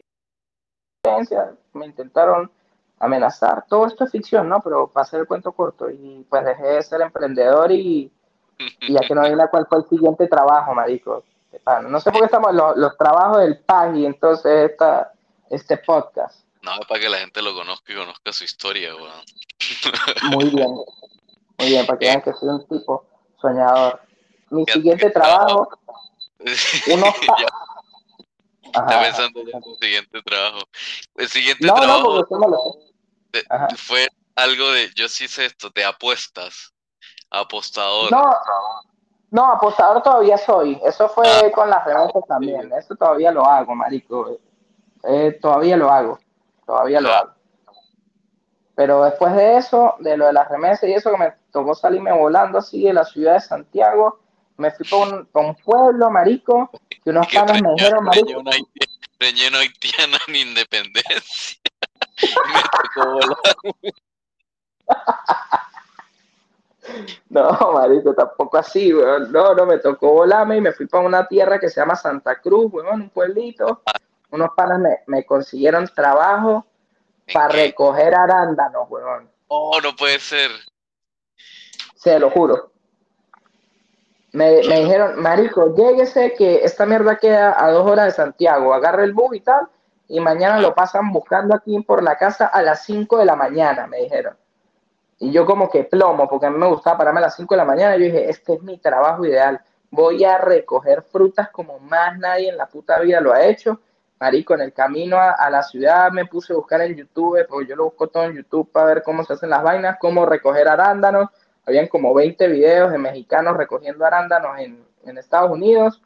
me intentaron amenazar. Todo esto es ficción, ¿no? Pero para hacer el cuento corto. Y pues dejé de ser emprendedor y, y ya que no la cuál fue el siguiente trabajo, marico. No sé por qué estamos los, los trabajos del PAG y entonces esta, este podcast. No, es para que la gente lo conozca y conozca su historia, weón. Muy bien. Muy bien, para que vean que soy un tipo soñador. Mi siguiente trabajo, Está pensando en tu siguiente trabajo. El siguiente trabajo fue algo de, yo sí sé esto, de apuestas. Apostador. No, no, apostador todavía soy. Eso fue ah. con las remesas también. Eso todavía lo hago, marico. Eh, todavía lo hago. Todavía lo hago. Pero después de eso, de lo de las remesas y eso, que me tocó salirme volando así de la ciudad de Santiago, me fui por un, un pueblo, marico, que unos panos me dijeron, marico... Relleno haitiano en independencia. me tocó volar. No, marico, tampoco así, weón. No, no, me tocó volarme y me fui para una tierra que se llama Santa Cruz, weón, un pueblito. Unos panas me, me consiguieron trabajo para recoger arándanos, weón. Oh, no puede ser. Se lo juro. Me, dijeron, marico, lléguese que esta mierda queda a dos horas de Santiago, agarre el bus y tal, y mañana lo pasan buscando aquí por la casa a las 5 de la mañana, me dijeron. Y yo como que plomo, porque a mí me gustaba pararme a las 5 de la mañana, yo dije, este es mi trabajo ideal, voy a recoger frutas como más nadie en la puta vida lo ha hecho, Marico, en el camino a, la ciudad me puse a buscar en YouTube, porque yo lo busco todo en YouTube para ver cómo se hacen las vainas, cómo recoger arándanos. Habían como 20 videos de mexicanos recogiendo arándanos en, Estados Unidos.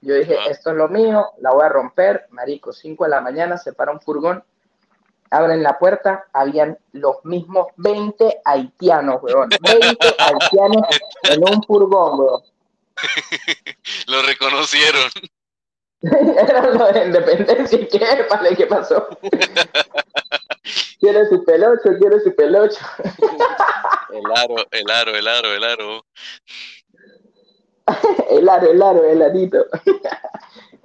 Yo dije, esto es lo mío, la voy a romper, marico, 5 de la mañana, se para un furgón, abren la puerta, habían los mismos 20 haitianos, weón. 20 haitianos en un furgón, weón. Lo reconocieron. Eran los de independencia qué, ¿qué pasó? quiere su pelocho, quiere su pelocho. el aro, el aro, el aro, el aro. el aro, el aro, el arito.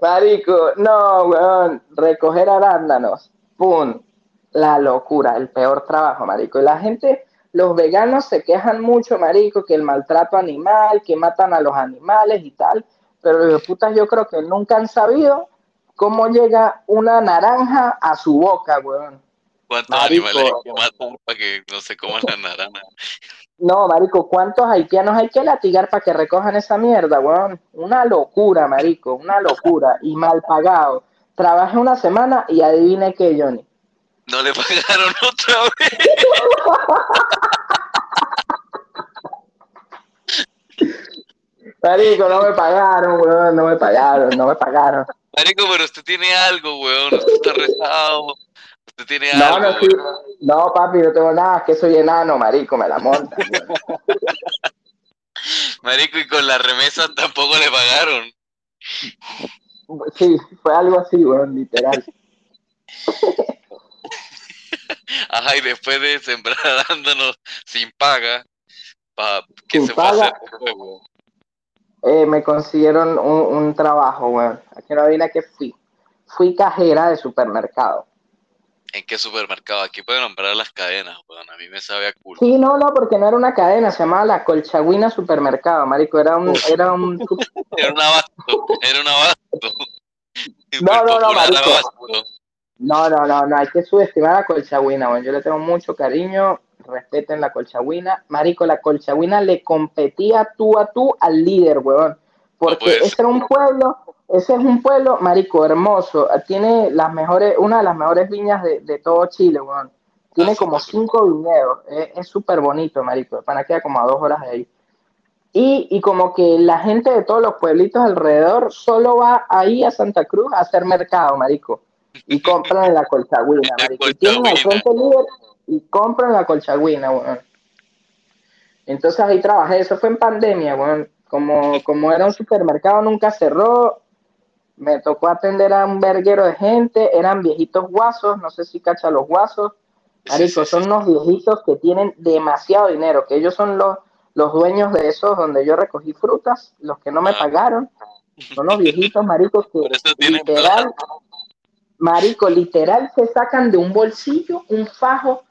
Marico, no, weón, recoger arándanos, pum, la locura, el peor trabajo, marico. Y la gente, los veganos se quejan mucho, marico, que el maltrato animal, que matan a los animales y tal, pero los putas yo creo que nunca han sabido cómo llega una naranja a su boca, weón. ¿Cuántos animales hay que matar para que no se coman la naranja? No, marico, ¿cuántos haitianos hay que latigar para que recojan esa mierda, weón? Una locura, marico, una locura. Y mal pagado. Trabajé una semana y adivine qué, Johnny. No le pagaron otra vez. Marico, no me pagaron, weón, no me pagaron, no me pagaron. Marico, pero usted tiene algo, weón, usted está rezado. Usted tiene algo. No, sí. no, papi, no tengo nada, es que soy enano, marico, me la monta. marico, y con la remesa tampoco le pagaron. Sí, fue algo así, weón, literal. Ajá, y después de sembrar dándonos sin paga, pa, ¿qué se paga, eh, me consiguieron un, un trabajo, weón. Aquí no adivina que fui. Fui cajera de supermercado. ¿En qué supermercado? Aquí pueden nombrar las cadenas, weón. A mí me sabe a culo. Sí, no, no, porque no era una cadena, se llamaba la Colchagüina Supermercado, marico. Era un... Era un, era un abasto, era un abasto. No, no, no, marico. No, no, no, no, hay que subestimar a Colchagüina, weón. Yo le tengo mucho cariño respeten la colchagüina. Marico, la colchagüina le competía tú a tú al líder, weón. Porque ese era un pueblo, ese es un pueblo, marico, hermoso. Tiene las mejores, una de las mejores viñas de, todo Chile, weón. Tiene ah, como cinco viñedos. Es súper bonito, marico. Para queda como a dos horas de ahí. Y, y, como que la gente de todos los pueblitos alrededor solo va ahí a Santa Cruz a hacer mercado, marico. Y compran en la colchagüina, marico. Y tienen al frente líder y compran la colchagüina, weón. Entonces ahí trabajé, eso fue en pandemia, weón. Como, como era un supermercado, nunca cerró. Me tocó atender a un verguero de gente, eran viejitos guasos, no sé si cacha los guasos. Marico, son unos viejitos que tienen demasiado dinero, que ellos son los, los dueños de esos donde yo recogí frutas, los que no me ah. pagaron. Son los viejitos, maricos, que literal, marico, literal se sacan de un bolsillo un fajo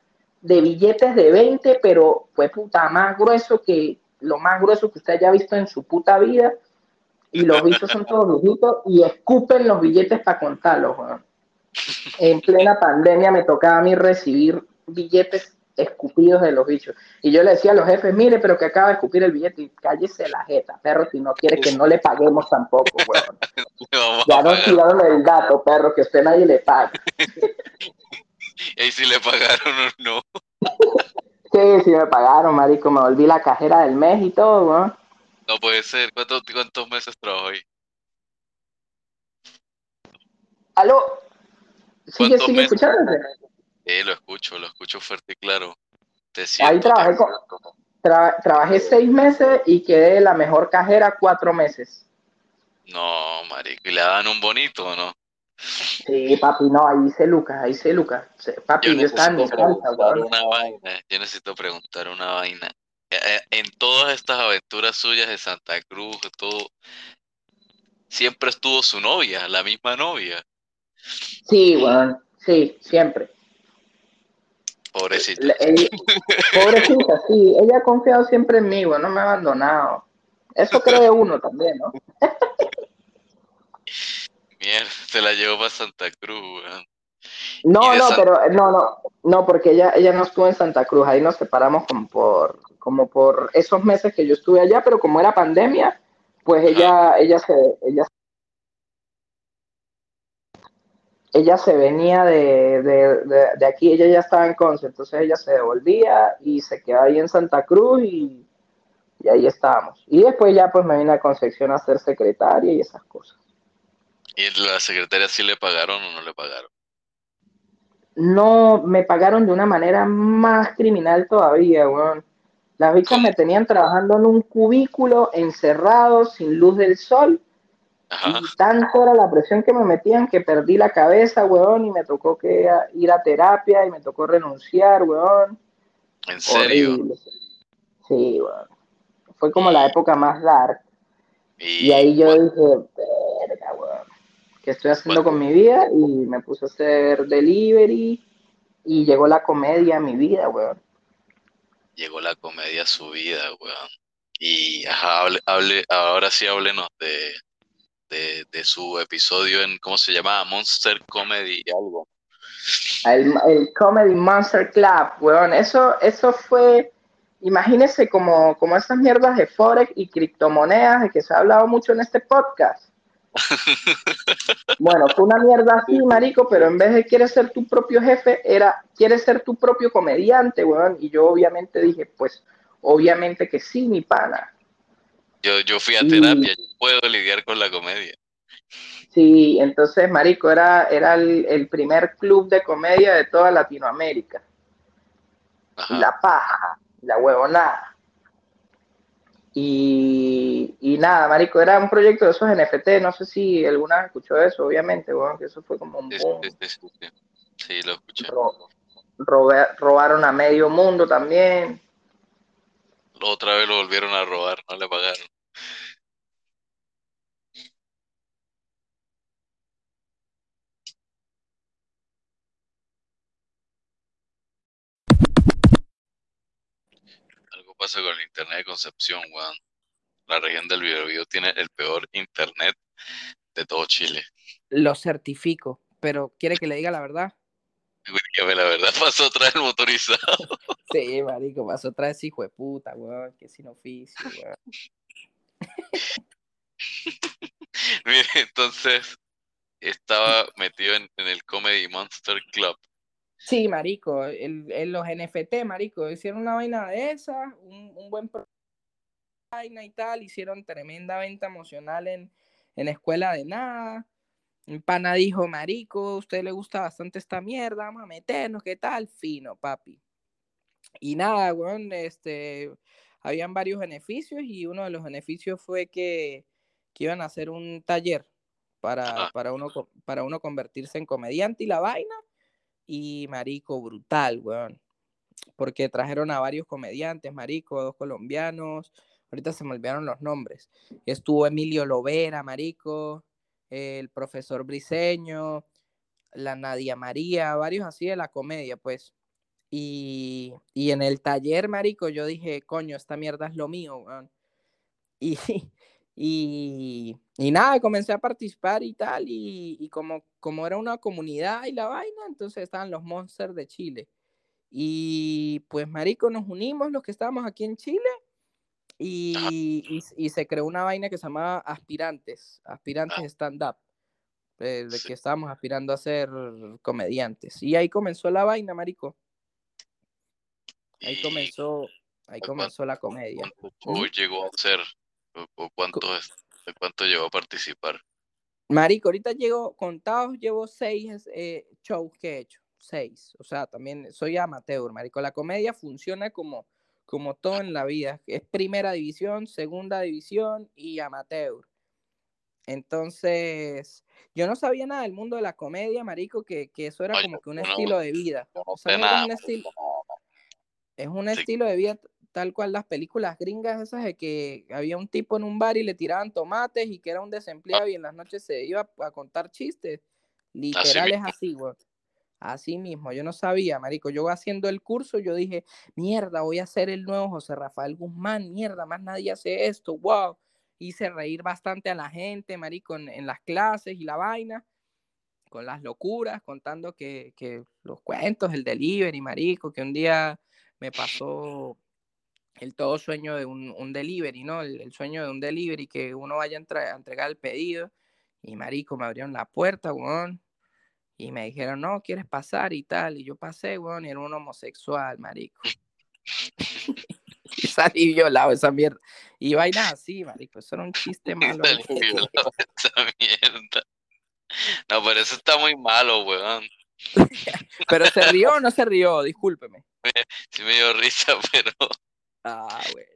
de billetes de 20, pero fue puta más grueso que lo más grueso que usted haya visto en su puta vida. Y los bichos son todos viejitos y escupen los billetes para contarlos. En plena pandemia me tocaba a mí recibir billetes escupidos de los bichos. Y yo le decía a los jefes, mire, pero que acaba de escupir el billete y cállese la jeta, perro, si no quiere que no le paguemos tampoco, weón. ya nos tiraron el dato, perro, que usted nadie le paga. ¿Y si le pagaron o no? sí, sí me pagaron, marico. Me volví la cajera del mes y todo, ¿no? No puede ser. ¿Cuántos, cuántos meses trabajo ahí? ¿Aló? ¿Sigue, sigue escuchándote? Sí, lo escucho, lo escucho fuerte y claro. Te ahí trabajé, trabajé seis meses y quedé la mejor cajera cuatro meses. No, marico. ¿Y le dan un bonito no? Sí, papi, no, ahí dice Lucas, ahí dice Lucas. Papi, yo, necesito preguntar una vaina. Yo necesito preguntar una vaina. Eh, eh, en todas estas aventuras suyas de Santa Cruz, todo, siempre estuvo su novia, la misma novia. Sí, bueno, sí, siempre. Pobrecita. pobrecita, sí, ella ha confiado siempre en mí, bueno, no me ha abandonado. Eso cree uno también, ¿no? Mierda, se la llevó para Santa Cruz, No, no, pero no, no, no, porque ella, ella no estuvo en Santa Cruz, ahí nos separamos como por, como por esos meses que yo estuve allá, pero como era pandemia, pues ella, ella se, ella, ella se venía de, de, de, aquí, ella ya estaba en Conce, entonces ella se devolvía y se quedó ahí en Santa Cruz y, y ahí estábamos. Y después ya pues me vine a Concepción a ser secretaria y esas cosas. ¿Y la secretaria sí le pagaron o no le pagaron? No, me pagaron de una manera más criminal todavía, weón. Las bichas me tenían trabajando en un cubículo, encerrado, sin luz del sol. Y tanto era la presión que me metían que perdí la cabeza, weón, y me tocó que ir a terapia y me tocó renunciar, weón. ¿En serio? Sí, weón. Fue como la época más dark. Y, ahí yo dije, verga, weón. ¿Qué estoy haciendo con mi vida? Y me puse a hacer delivery y llegó la comedia a mi vida, weón. Llegó la comedia a su vida, weón. Y ajá, hable, ahora sí háblenos de, de, su episodio en, ¿cómo se llamaba? Monster Comedy algo. El, el, Comedy Monster Club, weón. Eso, eso fue, imagínese como, como esas mierdas de Forex y criptomonedas de que se ha hablado mucho en este podcast. Bueno, fue una mierda así, marico, pero en vez de quieres ser tu propio jefe, era quieres ser tu propio comediante, weón. Y yo obviamente dije, pues, obviamente que sí, mi pana. Yo, yo fui a terapia, yo puedo lidiar con la comedia. Sí, entonces, marico, era, era el, primer club de comedia de toda Latinoamérica. la paja, la huevonada. Y, y, nada, marico, era un proyecto de esos NFT, no sé si alguna vez escuchó eso, obviamente, bueno, que eso fue como un boom. Sí, lo escuché. robaron a medio mundo también. Otra vez lo volvieron a robar, no le pagaron. Algo pasa con el internet de Concepción, weón. La región del Biobío tiene el peor internet de todo Chile. Lo certifico, pero ¿quiere que le diga la verdad? La verdad, pasó otra vez el motorizado. Sí, marico, pasó otra vez hijo de puta, weón, que sin oficio, weón. Mire, entonces estaba metido en, el Comedy Monster Club. Sí, marico, en los NFT, marico, hicieron una vaina de esa, un, buen vaina y tal, hicieron tremenda venta emocional en, en escuela de nada. Un pana dijo, marico, a usted le gusta bastante esta mierda, vamos a meternos, ¿qué tal? Fino, papi. Y nada, weón, este, habían varios beneficios y uno de los beneficios fue que, que iban a hacer un taller para, para, uno, para uno convertirse en comediante y la vaina y marico, brutal, weón. Porque trajeron a varios comediantes, marico, dos colombianos. Ahorita se me olvidaron los nombres. Estuvo Emilio Lovera, marico, el profesor Briseño, la Nadia María, varios así de la comedia, pues. Y, y en el taller, marico, yo dije, coño, esta mierda es lo mío, weón. Y, y, y, nada, comencé a participar y tal, y, y, como, como era una comunidad y la vaina, entonces estaban los Monsters de Chile. Y pues, marico, nos unimos los que estábamos aquí en Chile y, y se creó una vaina que se llamaba Aspirantes, Aspirantes ah. Stand-Up, eh, de que estábamos aspirando a ser comediantes. Y ahí comenzó la vaina, marico. Ahí comenzó, ahí comenzó la comedia. ¿Cuánto llegó a ser? ¿O cuánto, cuánto llegó a participar? Marico, ahorita llego, contados, llevo seis eh, shows que he hecho. Seis. O sea, también soy amateur, marico. La comedia funciona como, como todo en la vida. Es primera división, segunda división y amateur. Entonces, yo no sabía nada del mundo de la comedia, marico, que, que eso era como que un estilo de vida. o sea, es un estilo, es un estilo de vida tal cual las películas gringas esas de que había un tipo en un bar y le tiraban tomates y que era un desempleado y en las noches se iba a contar chistes. Literal es así, güey. Así mismo, yo no sabía, marico. Yo haciendo el curso, yo dije, mierda, voy a ser el nuevo José Rafael Guzmán, mierda, más nadie hace esto, wow. Hice reír bastante a la gente, marico, en, las clases y la vaina, con las locuras, contando que, que los cuentos, el delivery, marico, que un día me pasó el todo sueño de un, delivery, ¿no? El, sueño de un delivery, que uno vaya a, entregar el pedido. Y marico, me abrieron la puerta, weón. Y me dijeron, no, ¿quieres pasar? Y tal. Y yo pasé, weón, y era un homosexual, marico. y salí violado esa mierda. Y vainas así, marico. Eso era un chiste malo. esa mierda. No, pero eso está muy malo, weón. Pero se rió o no se rió, discúlpeme. Sí me dio risa, pero, Ah, bueno.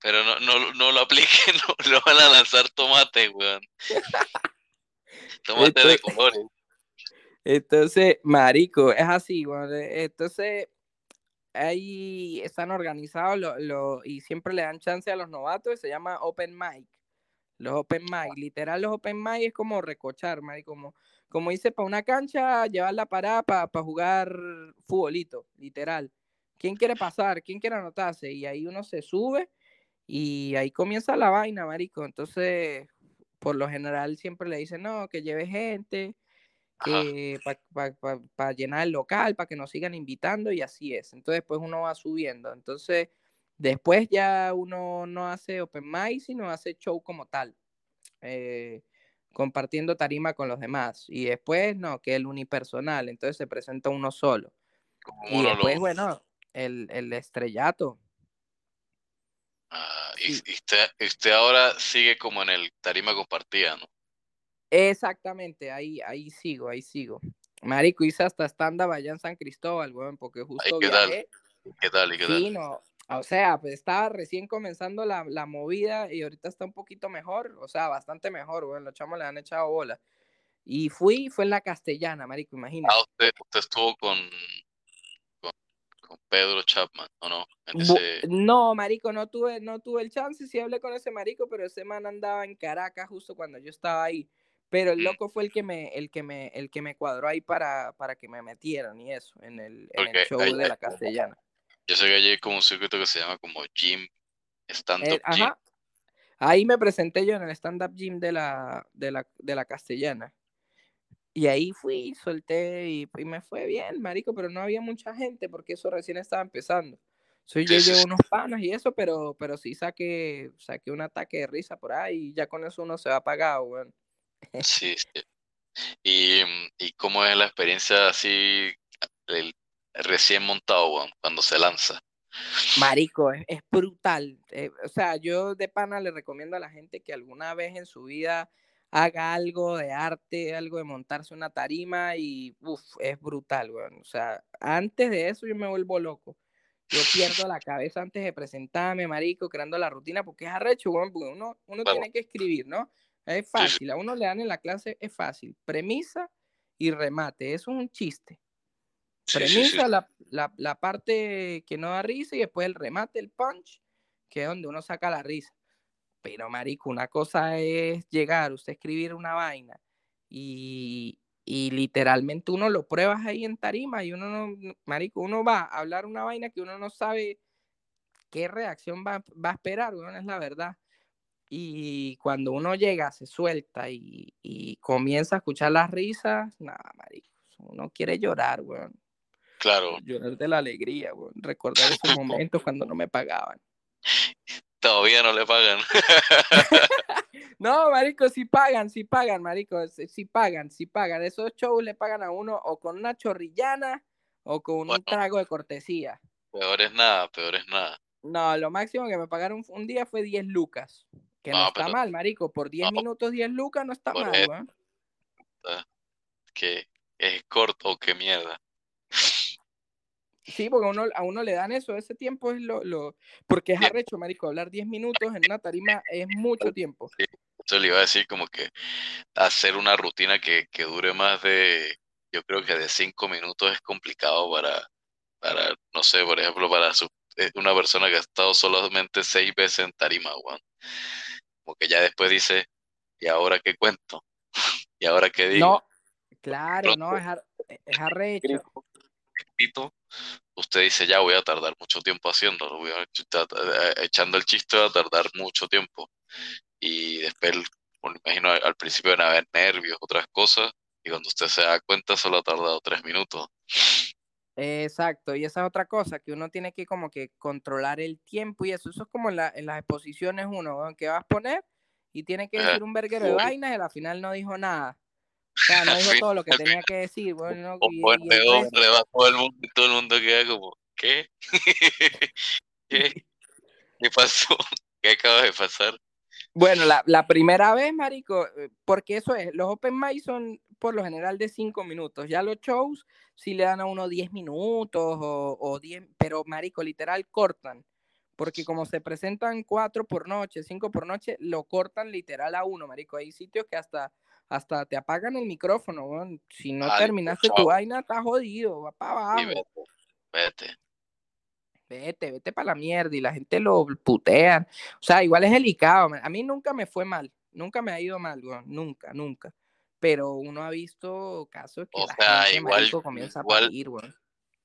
pero no, no, no lo apliquen, no lo van a lanzar tomate, weón. Tomate de colores. Entonces, marico, es así, eh, entonces ahí están organizados lo- lo- y siempre le dan chance a los novatos, se llama Open Mic. Los Open Mic, literal los Open Mic es como recochar, marico, como, como dice, para una cancha, llevar la parada para jugar futbolito, literal. ¿Quién quiere pasar? ¿Quién quiere anotarse? Y ahí uno se sube y ahí comienza la vaina, marico. Entonces, por lo general siempre le dicen, no, que lleve gente, que para llenar el local, para que nos sigan invitando y así es. Entonces después uno va subiendo. Entonces después ya uno no hace open mic, sino hace show como tal, eh, compartiendo tarima con los demás. Y después no, que el unipersonal, entonces se presenta uno solo. Y después, bueno, el, el estrellato. Ah, y, usted, usted ahora sigue como en el tarima compartida, ¿no? Exactamente, ahí, ahí sigo, ahí sigo. Marico, hice hasta stand-up allá en San Cristóbal, weón, porque justo ¿qué tal? ¿Qué tal y qué tal? Sí, no, o sea, pues estaba recién comenzando la, la movida y ahorita está un poquito mejor, o sea, bastante mejor, bueno, los chamos le han echado bola. Y fui, fue en la castellana, marico, imagínate. Ah, usted, usted estuvo con, con, con Pedro Chapman, ¿o no? En Bu- ese... No, marico, no tuve, no tuve el chance, sí hablé con ese marico, pero ese man andaba en Caracas justo cuando yo estaba ahí. Pero el Mm. loco fue el que me, el que me, el que me cuadró ahí para, para que me metieran y eso, en el, en el show de la castellana. Yo sé que allí hay como un circuito que se llama como Gym, Stand-up Eh, Gym. ajá. Ahí me presenté yo en el stand-up gym de la, de la, de la castellana. Y ahí fui, solté y, y me fue bien, marico, pero no había mucha gente porque eso recién estaba empezando. Soy yo llevo unos panas y eso, pero, pero sí saqué, saqué un ataque de risa por ahí y ya con eso uno se va apagado, weón. Sí, sí. Y, y cómo es la experiencia así, el recién montado, cuando se lanza. Marico, es, es brutal. eh, o sea, yo de pana le recomiendo a la gente que alguna vez en su vida haga algo de arte, algo de montarse una tarima y uff, es brutal, weón. O sea, antes de eso yo me vuelvo loco. Yo pierdo la cabeza antes de presentarme, marico, creando la rutina, porque es arrecho, weón, porque uno, uno tiene que escribir, ¿no? Es fácil, a uno le dan en la clase, es fácil. Premisa y remate, eso es un chiste. Sí, sí, sí. Premisa, La, la, la parte que no da risa y después el remate, el punch, que es donde uno saca la risa. Pero, marico, una cosa es llegar, usted escribir una vaina y, y literalmente uno lo pruebas ahí en tarima y uno no, marico, uno va a hablar una vaina que uno no sabe qué reacción va, va a esperar, weón, es la verdad. Y cuando uno llega, se suelta y, y comienza a escuchar las risas, nada, marico, uno quiere llorar, weón. Claro, Llorar de la alegría, weón. Recordar esos momentos cuando no me pagaban. todavía no le pagan. No, marico, sí pagan, sí pagan, marico. Sí, pagan, sí pagan. Esos shows le pagan a uno o con una chorrillana o con Bueno. un trago de cortesía. Peor es nada, peor es nada. No, lo máximo que me pagaron un día fue 10 lucas. Que no, No, está pero- mal, marico. Por 10 no. minutos, 10 lucas no está Por mal, eso. weón. Que es corto, qué mierda. Sí, porque a uno, a uno le dan eso. Ese tiempo es lo. lo... Porque es arrecho, marico. Hablar 10 minutos en una tarima es mucho tiempo. Eso le iba a decir como que hacer una rutina que, que dure más de, yo creo que de cinco minutos es complicado para, para, no sé, por ejemplo, para su- eh, una persona que ha estado solamente seis veces en tarima, weón. Como que ya después dice, ¿y ahora qué cuento? ¿Y ahora qué digo? No, claro, Pronto. no, es, ar- es arrecho. Usted dice, ya voy a tardar mucho tiempo haciéndolo, voy a ch- eh, echando el chiste va a tardar mucho tiempo. Y después, bueno, me imagino al, principio van a haber nervios, otras cosas, y cuando usted se da cuenta solo ha tardado tres minutos. Exacto, y esa es otra cosa, que uno tiene que como que controlar el tiempo y eso, eso es como en, la- en las exposiciones uno, que vas a poner y tiene que decir un verguero de vainas y al final no dijo nada. O sea, no dijo todo lo que tenía que decir, weón, ¿no? O y, buen y peor, le va todo el mundo y todo el mundo queda como, ¿qué? ¿Qué? ¿Qué pasó? ¿Qué acaba de pasar? Bueno, la, la, primera vez, marico, eh, porque eso es, los open mic son por lo general de cinco minutos, ya los shows sí le dan a uno 10 minutos o, o 10, pero marico, literal cortan, porque como se presentan cuatro por noche, cinco por noche, lo cortan literal a uno, marico, hay sitios que hasta, hasta te apagan el micrófono, si no terminaste tu vaina, estás jodido, va para abajo. vete, vete vete, vete para la mierda y la gente lo putea. O sea, igual es delicado. A mí nunca me fue mal, nunca me ha ido mal, nunca, nunca. Pero uno ha visto casos que o la sea, gente igual, comienza igual, a pedir, güey.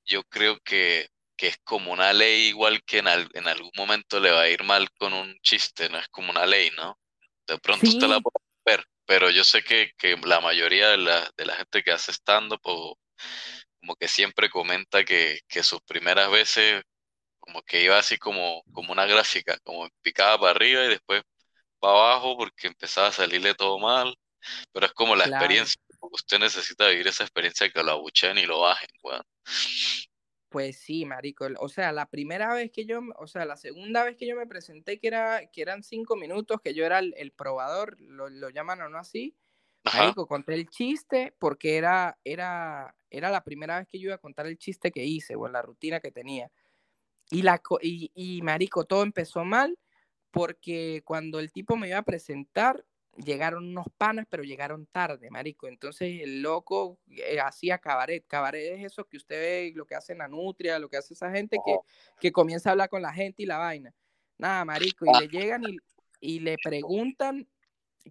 Yo creo que, que es como una ley, igual que en, al, en algún momento le va a ir mal con un chiste, no es como una ley, ¿no? De pronto Sí. usted la puede ver, pero yo sé que, que la mayoría de la, de la gente que hace stand-up, o como que siempre comenta que, que sus primeras veces como que iba así como, como una gráfica, como picaba para arriba y después para abajo porque empezaba a salirle todo mal, pero es como la Claro. experiencia, usted necesita vivir esa experiencia que lo abucheen y lo bajen, weón. Pues sí, marico. O sea, la primera vez que yo, o sea, la segunda vez que yo me presenté, que, era, que eran cinco minutos, que yo era el, el probador, lo, lo llaman o no así, Ajá, marico, conté el chiste porque era, era, era la primera vez que yo iba a contar el chiste que hice, o la rutina que tenía. Y, la, y, y, marico, todo empezó mal porque cuando el tipo me iba a presentar, llegaron unos panas, pero llegaron tarde, marico. Entonces el loco eh, hacía cabaret. Cabaret es eso que usted ve, lo que hace la nutria, lo que hace esa gente que, que comienza a hablar con la gente y la vaina. Nada, marico. Y le llegan y, y le preguntan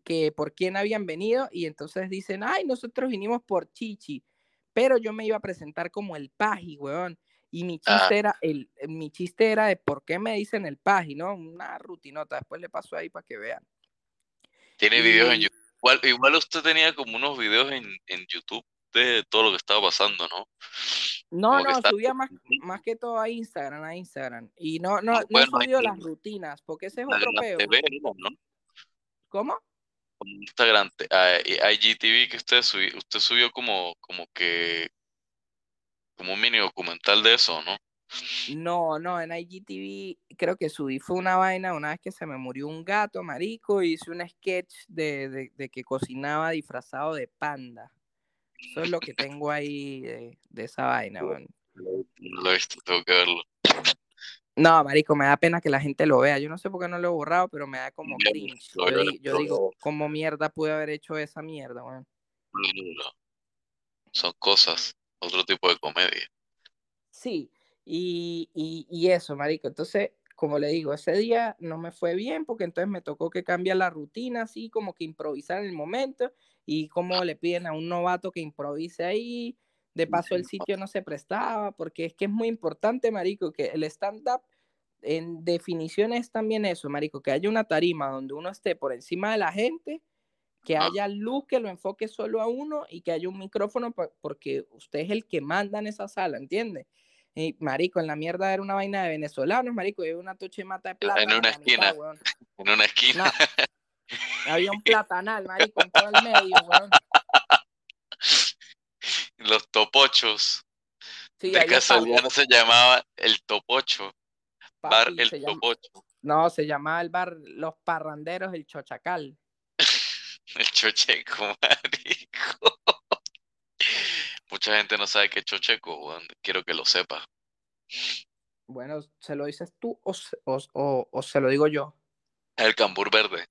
que por quién habían venido y entonces dicen, ay, nosotros vinimos por Chichi, pero yo me iba a presentar como el Paji, weón. Y mi Ah. chiste era el, mi chiste era de por qué me dicen el Paji, ¿no? Una rutinota. Después le paso ahí para que vean. Tiene videos en YouTube. Igual, igual usted tenía como unos videos en, en YouTube de todo lo que estaba pasando, ¿no? No, Como no, está- subía más, más que todo a Instagram, a Instagram. Y no, no, Ah, no ahí- las rutinas, porque ese es otro peo. TV, ¿no? ¿Cómo? Instagram, IGTV que usted subió, usted subió como, como que, como un mini documental de eso, ¿no? No, no, en IGTV creo que subí fue una vaina una vez que se me murió un gato, marico, y hice un sketch de, de, de que cocinaba disfrazado de panda. Eso es lo que tengo ahí de, de esa vaina, weón. No lo he visto, tengo que verlo. No, marico, me da pena que la gente lo vea. Yo no sé por qué no lo he borrado, pero me da como cringe. Yo, digo. ¿cómo mierda pude haber hecho esa mierda, weón? Son cosas, otro tipo de comedia. Sí, y, y, y eso, marico. Entonces, como le digo, ese día no me fue bien porque entonces me tocó que cambiar la rutina, así como que improvisar en el momento y como le piden a un novato que improvise ahí. De paso, el sitio no se prestaba porque es que es muy importante, marico, que el stand-up en definición es también eso, marico, que haya una tarima donde uno esté por encima de la gente, que haya luz que lo enfoque solo a uno y que haya un micrófono porque usted es el que manda en esa sala, ¿entiende? Y, marico, en la mierda era una vaina de venezolanos, marico, y había una toche mata de plata. una esquina. En una esquina, No, había un platanal, marico, en todo el medio, weón. los topochos. Sí, de casualidad no se llamaba el topocho, bar el llama- topocho, No, se llamaba el bar Los Parranderos del Chochacal. el chocheco, marico. Mucha gente no sabe qué es chocheco, weón. quiero que lo sepa. Bueno, ¿se lo dices tú o, se- o- o- o se lo digo yo? El cambur verde.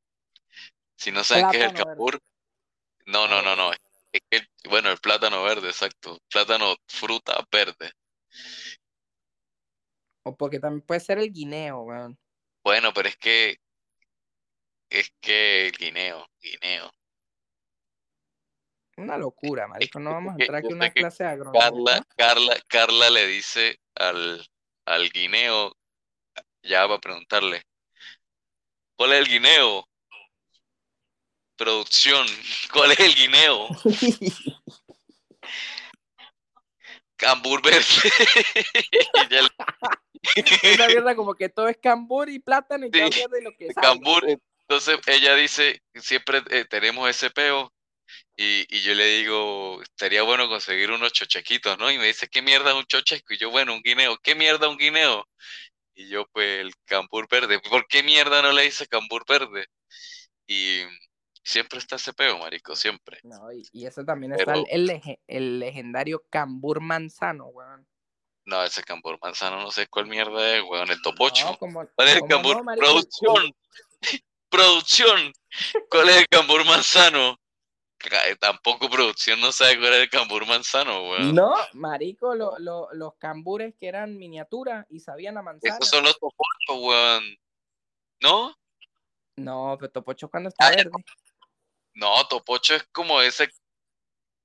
Si no saben qué es el Plátano verde. cambur, no, no, no, no. Es que, bueno, el plátano verde, exacto. Plátano, fruta verde. O porque también puede ser el guineo, weón. Bueno, pero es que, es que el guineo, guineo. Una locura, marico. No vamos a entrar aquí a una clase de agronomía. Carla, Carla, Carla le dice al, al guineo, ya va a preguntarle, ¿cuál es el guineo? Producción, ¿cuál es el guineo? Cambur verde. Esa mierda como que todo es cambur y plátano y Sí, y lo que salga. Cambur, entonces ella dice, siempre eh, tenemos ese peo. Y, y yo le digo, estaría bueno conseguir unos chochequitos, ¿no? Y me dice, ¿qué mierda es un chocheco? Y yo, bueno, un guineo. ¿Qué mierda un guineo? Y yo, pues, el cambur verde. ¿Por qué mierda no le dice cambur verde? Y siempre está ese peo, marico, siempre. No, y, y ese también está el, legendario Cambur Manzano, weón. No, ese cambur manzano no sé cuál mierda es, weón, el topocho. No, como, ¿Cuál es el cambur? no, Producción. Producción. ¿Cuál es el cambur manzano? Ca- Tampoco producción no sabe cuál es el cambur manzano, weón. No, marico, lo- lo- los cambures que eran miniatura y sabían a manzana. Esos son los topochos, weón. ¿No? No, pero Topocho cuando está Ah, verde. No, topocho es como ese.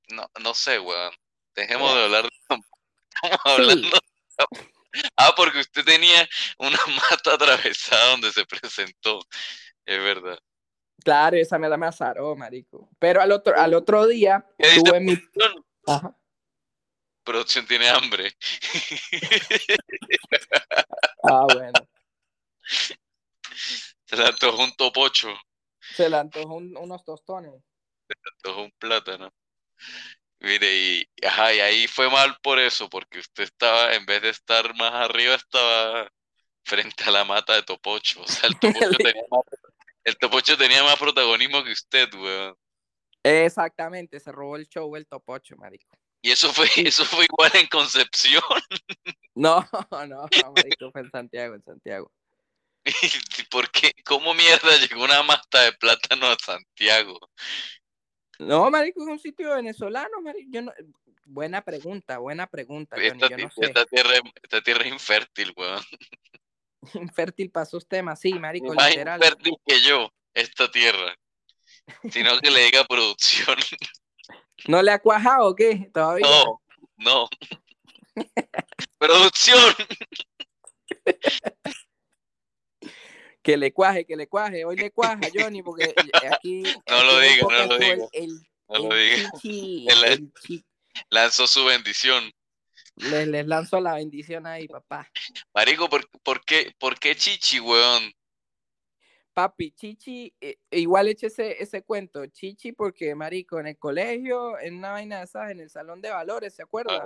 No, no sé, weón. Dejemos de hablar de Estamos hablando. Ah, porque usted tenía una mata atravesada donde se presentó. Es verdad. Claro, esa me me azaró, marico. Pero al otro, al otro día ¿Qué dice tuve mi. producción? Ajá. Producción tiene hambre. Ah, bueno. Se le antojó un topocho, Se le antojó un- unos tostones. se le antojó un plátano. Mire, y, ajá, y ahí fue mal por eso, porque usted estaba, en vez de estar más arriba, estaba frente a la mata de topocho. O sea, el topocho tenía más, el topocho tenía más protagonismo que usted, weón. Exactamente, se robó el show el Topocho, marico. Y eso fue, eso fue igual en Concepción. No, no, marico, fue en Santiago, en Santiago. ¿Y ¿Por qué? ¿Cómo mierda llegó una mata de plátano a Santiago? No, marico, es un sitio venezolano, marico. Yo no... Buena pregunta, buena pregunta, Johnny, Esta, yo no ti- sé. esta tierra, esta tierra es infértil, weón. Infértil para sus temas, sí, marico, Más literal. infértil que yo, esta tierra. Sino que le diga producción. ¿No le ha cuajado o qué? Todavía. No, no. Producción. Que le cuaje, que le cuaje. Hoy le cuaja, Johnny, porque aquí. No lo diga, no lo diga, El, No el, lo diga. chichi, El- Lanzó su bendición. Les, les lanzo la bendición ahí, papá. Marico, ¿por, por qué, ¿por qué chichi, weón? Papi, Chichi, eh, igual eche ese, ese cuento. Chichi, porque, marico, en el colegio, en una vaina de esas, en el salón de valores, ¿se acuerda?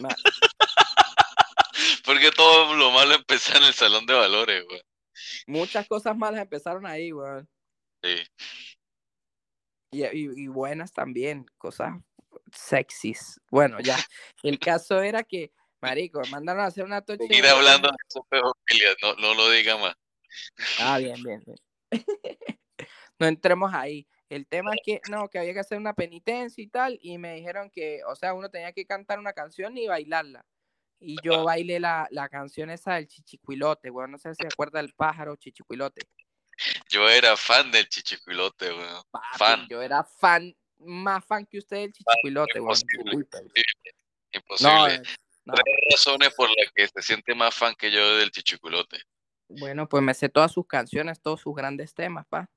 Ma- Porque todo lo malo empezó en el salón de valores, weón. muchas cosas malas empezaron ahí, weón. Sí. Y, y- y buenas también, cosas sexys. Bueno, ya. El caso era que, marico, mandaron a hacer una toche. Seguir hablando de eso, pedofilia, no, no lo diga más. Ah, bien, bien, bien. no entremos ahí. El tema es que, no, que había que hacer una penitencia y tal, y me dijeron que, o sea, uno tenía que cantar una canción y bailarla. Y yo bailé la, la canción esa del chichicuilote, weón, no sé si se acuerda del pájaro chichicuilote. Yo era fan del chichicuilote, weón. Papi, Fan. Yo era fan, más fan que usted del chichicuilote, weón. imposible. No, Imposible. no. Razones por las que se siente más fan que yo del chichiculote. Bueno, pues me sé todas sus canciones, todos sus grandes temas, pa.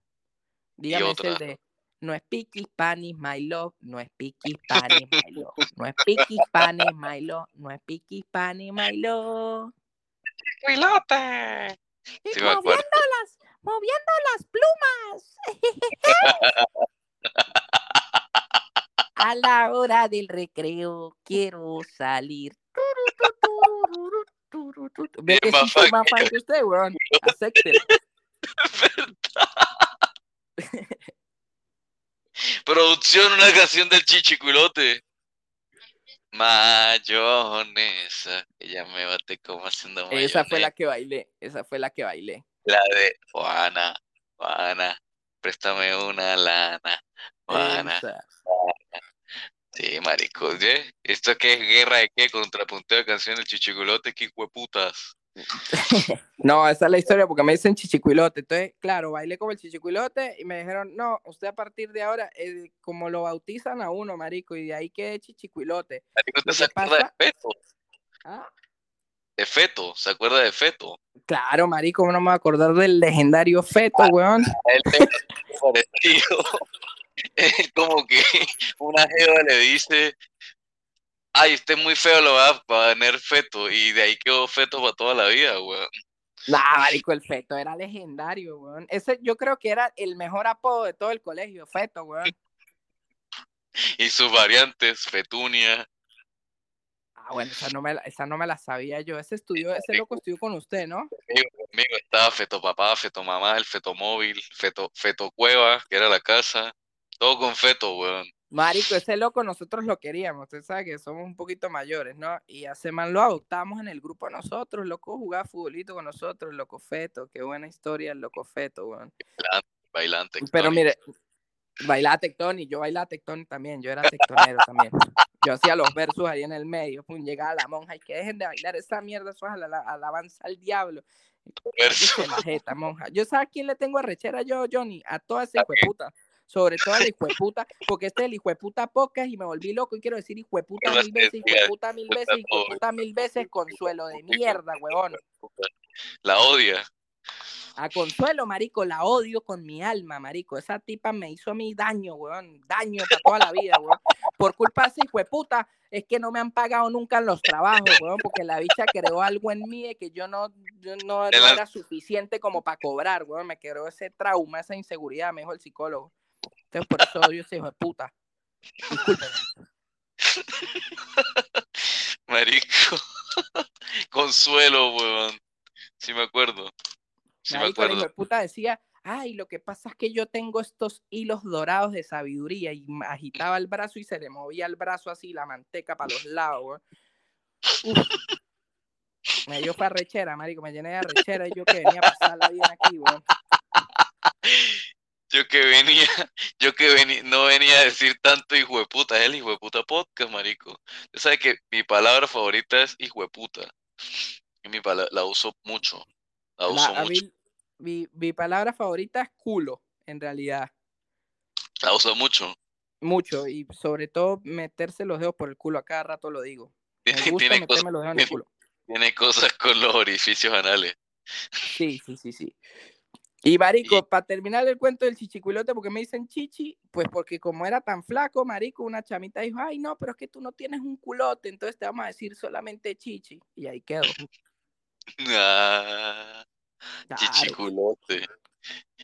Dígame el de No es Piqui Spanish, my love, no es Piqui Spanish, my love, no es Piqui Spanish, my love, no es Piqui Spanish, my love. ¡Chichicuilote! Y Sí moviendo las, moviendo las plumas. A la hora del recreo quiero salir. Ve que más fan que usted, weón. Acéptelo. Producción, una canción del chichiculote. Mayonesa. Ella me bate como haciendo mayonesa. Esa fue la que bailé, esa fue la que bailé. La de Juana, Juana, préstame una lana. Esa. Sí, marico. ¿eh? ¿Esto qué es guerra de qué? Contrapunteo de canción del chichiculote, qué hueputas. No, esa es la historia porque me dicen chichicuilote. Entonces, claro, bailé como el chichicuilote y me dijeron, no, usted a partir de ahora, eh, como lo bautizan a uno, marico, y de ahí que chichicuilote. Marico, ¿usted Lo se que acuerda pasa- de Feto? Ah, De Feto, ¿se acuerda de Feto? Claro, marico, no me voy a acordar del legendario feto, weón. A él. Es como que una jeva le dice, ay, usted es muy feo, lo va a poner feto, y de ahí quedó feto para toda la vida, weón. Nah, marico, el feto era legendario, weón. Ese yo creo que era el mejor apodo de todo el colegio, feto, weón. Y sus variantes, fetunia, Ah, bueno, esa no me la, esa no me la sabía yo. Ese estudio, ese loco estudió con usted, ¿no? Conmigo, conmigo estaba Feto Papá, Feto Mamá, el Feto Móvil, Feto, Feto Cueva, que era la casa. Todo con Feto, weón. Marico, ese loco nosotros lo queríamos, usted sabe que somos un poquito mayores, ¿no? Y hace mal lo adoptamos en el grupo nosotros, loco jugaba futbolito con nosotros, loco Feto, qué buena historia el loco Feto, weón. Bailante, bailante. Pero mire, bailaba tectón yo bailaba tectón también, yo era tectonero también. Yo hacía los versos ahí en el medio, pum, llegaba la monja y que dejen de bailar esa mierda, eso es la- alabanza al diablo. Verso. Cállese la jeta, monja. Yo sabes a quién le tengo arrechera yo, Johnny, a toda esa hijueputa. Sobre todo al hijueputa, porque este es el hijueputa podcast y me volví loco y quiero decir hijueputa mil veces, hijueputa mil veces, hijueputa mil veces, consuelo de mierda, huevón. La odia. A Consuelo, marico, la odio con mi alma, marico. Esa tipa me hizo a mí daño, weón. Daño para toda la vida, weón. Por culpa de ese hijo de puta, es que no me han pagado nunca en los trabajos, weón, porque la bicha creó algo en mí de que yo no, yo no, era suficiente como para cobrar, weón. Me creó ese trauma, esa inseguridad, me dijo el psicólogo. Entonces, por eso odio ese hijo de puta. Marico. Consuelo, weón. Sí me acuerdo. Sí el hijo de puta decía, ay, lo que pasa es que yo tengo estos hilos dorados de sabiduría y agitaba el brazo y se le movía el brazo así, la manteca para los lados. Uf. Me dio fue arrechera, marico, me llené de arrechera y yo que venía a pasarla bien aquí, weón. Yo que venía, yo que venía, no venía a decir tanto hijo de puta, es el hijo de puta podcast, marico. Tú sabes que mi palabra favorita es hijo de puta. Y mi palabra, la uso mucho. La La- uso a mucho. mí, mi, mi palabra favorita es culo, en realidad. La uso mucho. Mucho, y sobre todo meterse los dedos por el culo, a cada rato lo digo. Me Tiene, gusta tiene cosas, meterme los dedos en el tiene- culo. tiene cosas con los orificios anales. Sí, sí, sí, sí. Y marico, para terminar el cuento del chichicuilote, porque me dicen chichi, pues porque como era tan flaco, marico, una chamita dijo, ay, no, pero es que tú no tienes un culote, entonces te vamos a decir solamente chichi. Y ahí quedó. Ah. Chichiculote.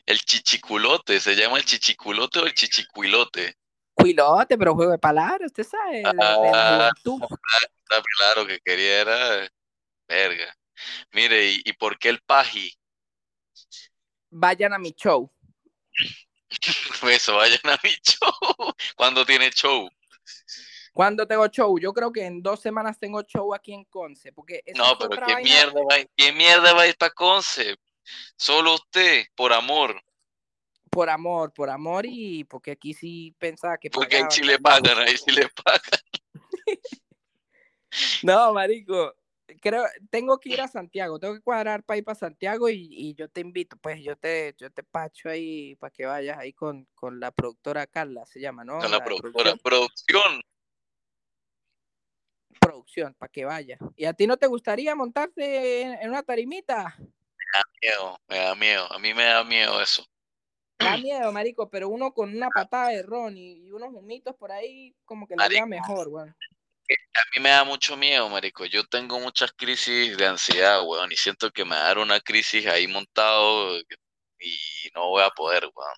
El chichiculote, ¿se llama el chichiculote o el chichicuilote? Cuilote, pero juego de palabras, usted sabe, la Ah. Está claro que quería era verga. Mire, ¿y, y por qué el paji? Vayan a mi show. Eso, vayan a mi show. ¿Cuándo tiene show? ¿Cuándo tengo show? Yo creo que en dos semanas tengo show aquí en Conce, porque No, pero ¿qué vaina- mierda va, qué mierda va a ir para Conce? Solo usted, por amor. Por amor, por amor y porque aquí sí pensaba que Porque ahí pagaban, sí le calmado. pagan, ahí sí le pagan. No, marico, creo, tengo que ir a Santiago, tengo que cuadrar para ir para Santiago y, y yo te invito, pues yo te, yo te pacho ahí para que vayas ahí con, con la productora Carla, se llama, ¿no? Con la productora. Producción. producción, para que vayas. ¿Y a ti no te gustaría montarte en, en una tarimita? Miedo, me da miedo. A mí me da miedo eso. Da miedo, marico, pero uno con una patada de ron y, y unos humitos por ahí, como que Marico. lleva mejor, weón. A mí me da mucho miedo, marico. Yo tengo muchas crisis de ansiedad, weón, y siento que me va a dar una crisis ahí montado y no voy a poder, weón.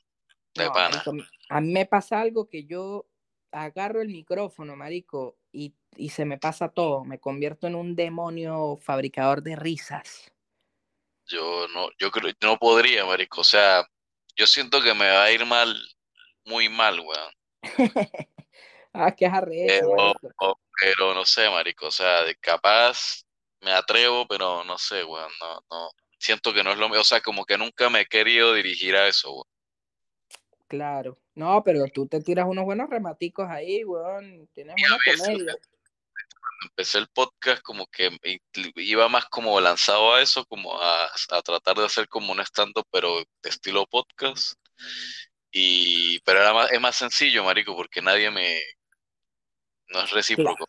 De No, pana. marico, a mí me pasa algo que yo agarro el micrófono, marico, y, y se me pasa todo. Me convierto en un demonio fabricador de risas. Yo no, yo creo, no podría, marico. O sea, yo siento que me va a ir mal, muy mal, weón. ah, qué arrecho, Pero, o- pero no sé, marico. O sea, de capaz me atrevo, pero no sé, weón. No, no. Siento que no es lo mío. O sea, como que nunca me he querido dirigir a eso, weón. Claro. No, pero tú te tiras unos buenos rematicos ahí, weón. Tienes buena veces, comedia. empecé el podcast como que iba más como lanzado a eso, como a, a tratar de hacer como un stand-up, pero de estilo podcast. Y, pero era más, es más sencillo, marico, porque nadie me, no es recíproco,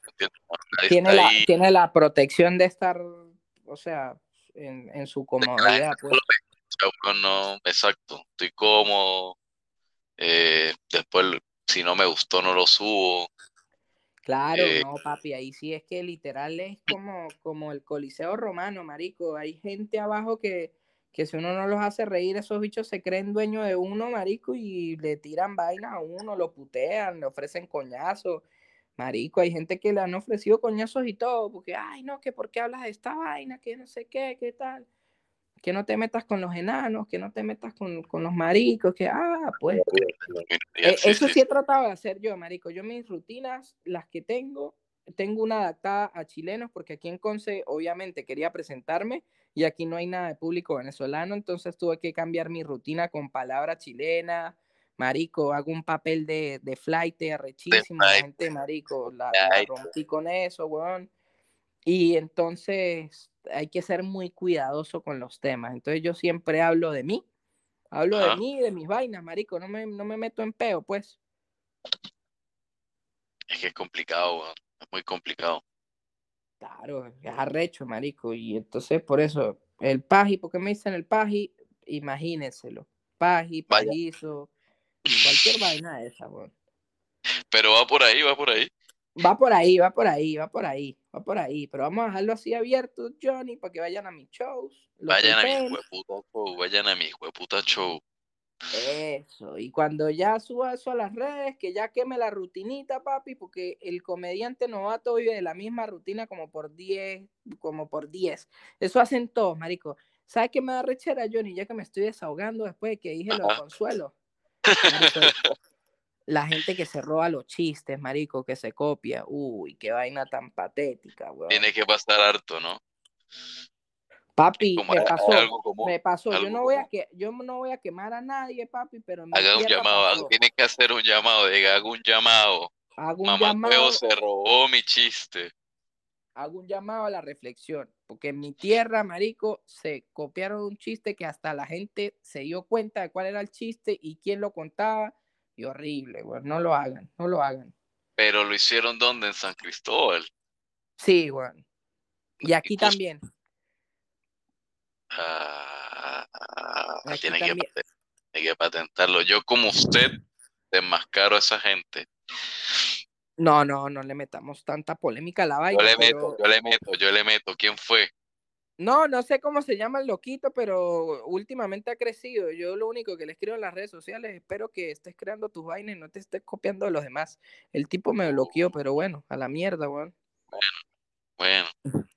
Tiene la, ahí. tiene la protección de estar, o sea, en, en su comodidad, pues. No, exacto, estoy cómodo, eh, después si no me gustó no lo subo, Claro, Eh, no, papi, ahí sí es que literal es como, como el Coliseo Romano, marico. Hay gente abajo que, que si uno no los hace reír, esos bichos se creen dueños de uno, marico, y le tiran vainas a uno, lo putean, le ofrecen coñazos. Marico, hay gente que le han ofrecido coñazos y todo, porque, ay, no, que por qué hablas de esta vaina, que no sé qué, qué tal, que no te metas con los enanos, que no te metas con, con los maricos, que, ah, pues. Eh, eso sí he tratado de hacer yo, marico. Yo mis rutinas, las que tengo, tengo una adaptada a chilenos, porque aquí en Conce, obviamente, quería presentarme y aquí no hay nada de público venezolano, entonces tuve que cambiar mi rutina con palabras chilenas marico, hago un papel de, de flight arrechísimo, la gente, marico, la, rompí con eso, weón. Y entonces hay que ser muy cuidadoso con los temas. Entonces yo siempre hablo de mí, hablo de mí, de mis vainas, marico, no me, no me meto en peo, pues. Es que es complicado, es muy complicado. Claro, es arrecho, marico. Y entonces por eso, el paji, porque me dicen el paji, imagínenselo. Paji, pajizo, Cualquier vaina de esa, weón. Pero va por ahí, va por ahí. Va por ahí, va por ahí, va por ahí, va por ahí. Pero vamos a dejarlo así abierto, Johnny, para que vayan a mis shows. Vayan a mi hueputa show, vayan a mi hueputa show. Eso, y cuando ya suba eso a las redes, que ya queme la rutinita, papi, porque el comediante novato vive de la misma rutina como por 10, como por 10. Eso hacen todos, marico. ¿Sabes qué me da rechera, Johnny? Ya que me estoy desahogando después de que dije lo de Consuelo la gente que se roba los chistes, marico, que se copia. Uy, qué vaina tan patética, weón. Tiene que pasar harto, ¿no? Papi, me pasó, me pasó. Yo no, voy a que, yo no voy a quemar a nadie, papi, pero... Haga un llamado, tiene que hacer un llamado, diga, hago un llamado. Hago un llamado. se robó mi chiste. Hago un llamado a la reflexión, porque en mi tierra, marico, se copiaron un chiste que hasta la gente se dio cuenta de cuál era el chiste y quién lo contaba, y horrible, güey, no lo hagan, no lo hagan. Pero lo hicieron donde, en San Cristóbal. Sí, güey. Y aquí pues también. Ah, tiene, que, patentarlo. Yo como usted desmascaro a esa gente. No, no, no le metamos tanta polémica a la vaina. Yo le meto, yo le meto, yo le meto. ¿Quién fue? No, no sé cómo se llama el loquito, pero últimamente ha crecido. Yo lo único que le escribo en las redes sociales, espero que estés creando tus vainas y no te estés copiando de los demás. El tipo me bloqueó, pero bueno, a la mierda, weón. Bueno, bueno.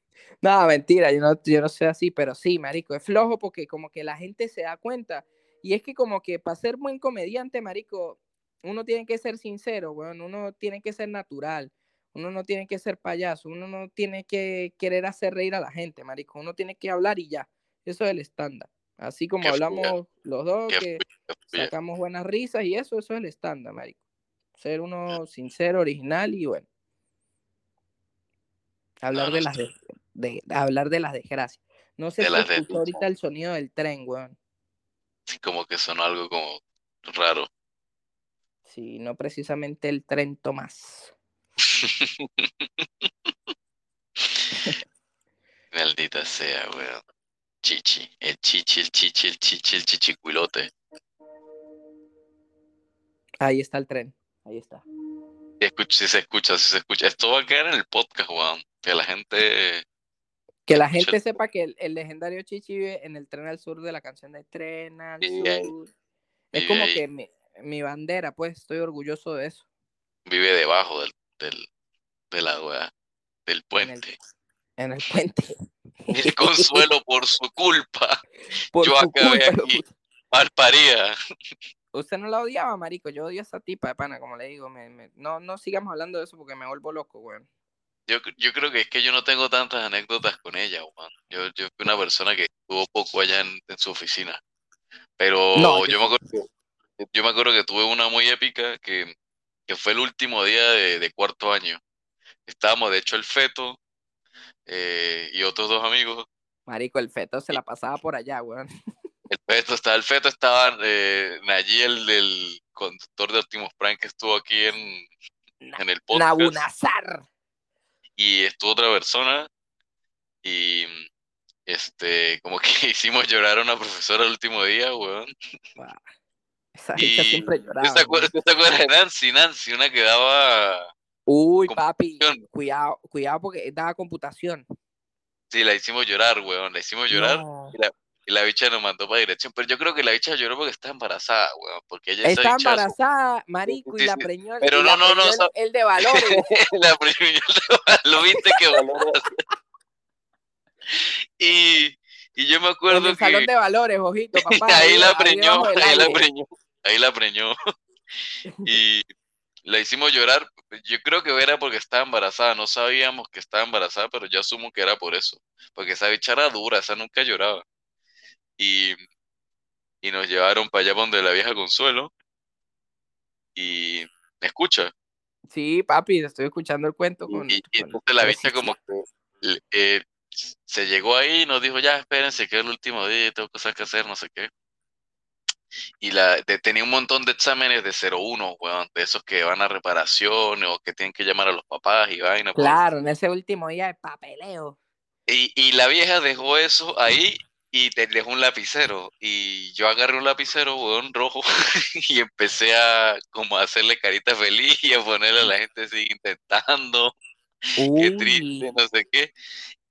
No, mentira, yo no, yo no sé así, pero sí, marico, es flojo porque como que la gente se da cuenta. Y es que como que para ser buen comediante, marico, uno tiene que ser sincero, bueno, uno tiene que ser natural, uno no tiene que ser payaso, uno no tiene que querer hacer reír a la gente, marico, uno tiene que hablar y ya, eso es el estándar. Así como hablamos los dos, que sacamos buenas risas y eso, eso es el estándar, marico. Ser uno sincero, original y bueno. Hablar de las de, hablar de las desgracias. No sé si escuchó ahorita el sonido del tren, weón. Sí, como que sonó algo como raro. Sí, no precisamente el tren Tomás. Maldita sea, weón. Chichi, el chichi, el chichi, el chichi, el chichicuilote. Ahí está el tren, ahí está. Si, se escucha, si se escucha. Esto va a quedar en el podcast, weón. Que la gente. Que la gente sepa que el, legendario Chichi vive en el tren al sur de la canción de Tren al Sur. Es como que me, mi bandera, pues estoy orgulloso de eso. Vive debajo del, del, de la del puente. En el, puente. El consuelo por su culpa. Yo acabé aquí, mal paría. Usted no la odiaba, marico. Yo odio a esa tipa de pana, como le digo. Me, no, no sigamos hablando de eso porque me vuelvo loco, weón. Yo, yo creo que es que yo no tengo tantas anécdotas con ella, weón. Yo, yo fui una persona que estuvo poco allá en, su oficina. Pero yo, me acuerdo yo me acuerdo que tuve una muy épica que, fue el último día de, cuarto año. Estábamos, de hecho, el feto eh, y otros dos amigos. Marico, el feto se la pasaba por allá, weón. El feto estaba, el feto estaba eh, allí el, el conductor de Optimus Prime que estuvo aquí en, en el podcast. Nabunazar. Y estuvo otra persona y este, como que hicimos llorar a una profesora el último día, weón. Esa y siempre lloraba. ¿Te acuerdas, de Nancy? Nancy, una que daba. Uy, papi, cuidado, cuidado porque daba computación. Sí, la hicimos llorar, weón, la hicimos llorar. y la bicha nos mandó para dirección. Pero yo creo que la bicha lloró porque está embarazada, weón. Porque ella Está bicha- embarazada, marico, y Sí, la preñó. Pero no, no, no, el- El de valores. la preñó, lo viste que valores. Y, y yo me en acuerdo el salón de valores, ojito, papá. ahí la preñó, ahí la preñó, ahí la preñó. Y la hicimos llorar. Yo creo que era porque estaba embarazada. No sabíamos que estaba embarazada, pero yo asumo que era por eso. Porque esa bicha era dura, esa nunca lloraba. Y, y nos llevaron para allá donde la vieja Consuelo. Y me escucha. Sí, papi, estoy escuchando el cuento con. Y, entonces la bicha como que eh, se llegó ahí y nos dijo, ya espérense que es el último día, tengo cosas que hacer, no sé qué. Y la, de- tenía un montón de exámenes de 01, weón, de esos que van a reparaciones o que tienen que llamar a los papás y vaina. Claro, en ese último día de papeleo. Y, y la vieja dejó eso ahí y te dejó un lapicero. Y yo agarré un lapicero, weón, rojo, y empecé a como a hacerle carita feliz y a ponerle a la gente sigue intentando. qué Uy, triste, no sé qué.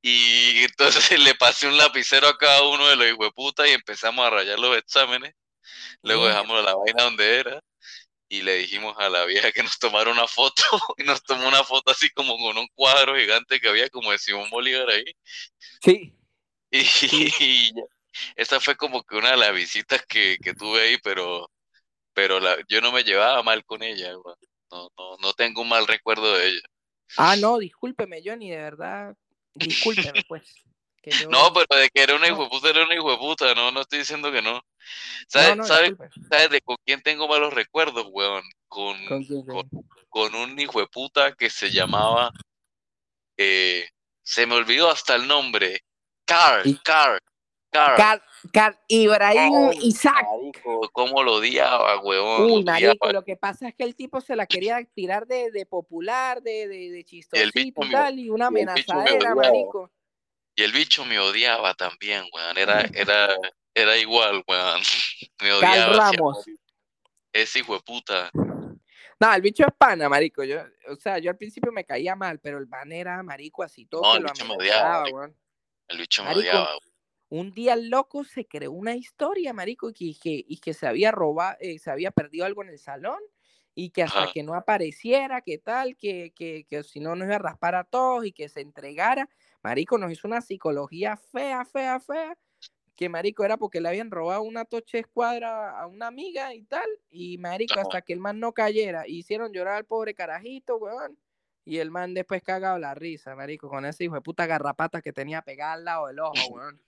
Y entonces le pasé un lapicero a cada uno de los hijueputas y empezamos a rayar los exámenes. Luego dejamos la vaina donde era y le dijimos a la vieja que nos tomara una foto y nos tomó una foto así como con un cuadro gigante que había como de Simón Bolívar ahí. Sí. Y, y esa fue como que una de las visitas que, que tuve ahí, pero, pero la, yo no me llevaba mal con ella. No, no, no tengo un mal recuerdo de ella. Ah, no, discúlpeme, Johnny, de verdad. Discúlpeme, pues. Que yo- No, pero de que era una hijo de puta, era una hijo de puta, no, no estoy diciendo que no. ¿Sabes, No, no, sabes, sabes de con quién tengo malos recuerdos, weón? Con, ¿Con quién? con, con un hijo de puta que se llamaba, eh, se me olvidó hasta el nombre, Carl, Y- Carl, Carl. Car, Car Ibrahim Ay, Isaac. Marico, cómo lo odiaba, weón. lo Uy, marico, lo que pasa es que el tipo se la quería tirar de, de popular, de, de, de chistosito y tal, y una amenazadera, marico. Y el bicho me odiaba también, weón. Era, era, era igual, weón. Me odiaba. hacía Ramos. Ese hijo de puta. No, el bicho es pana, marico. Yo, o sea, yo al principio me caía mal, pero el man era marico así todo No, el bicho me odiaba, weón. El bicho me Marico, odiaba. Un día el loco se creó una historia, marico, y que, y que, y que se había robado, eh, se había perdido algo en el salón y que hasta Ajá. que no apareciera, que tal, que, que, que si no nos iba a raspar a todos y que se entregara. Marico nos hizo una psicología fea, fea, fea, que marico era porque le habían robado una toche escuadra a una amiga y tal, y marico hasta que el man no cayera, hicieron llorar al pobre carajito, weón. Y el man después cagado la risa, marico, con ese hijo de puta garrapata que tenía pegada al lado del ojo, weón.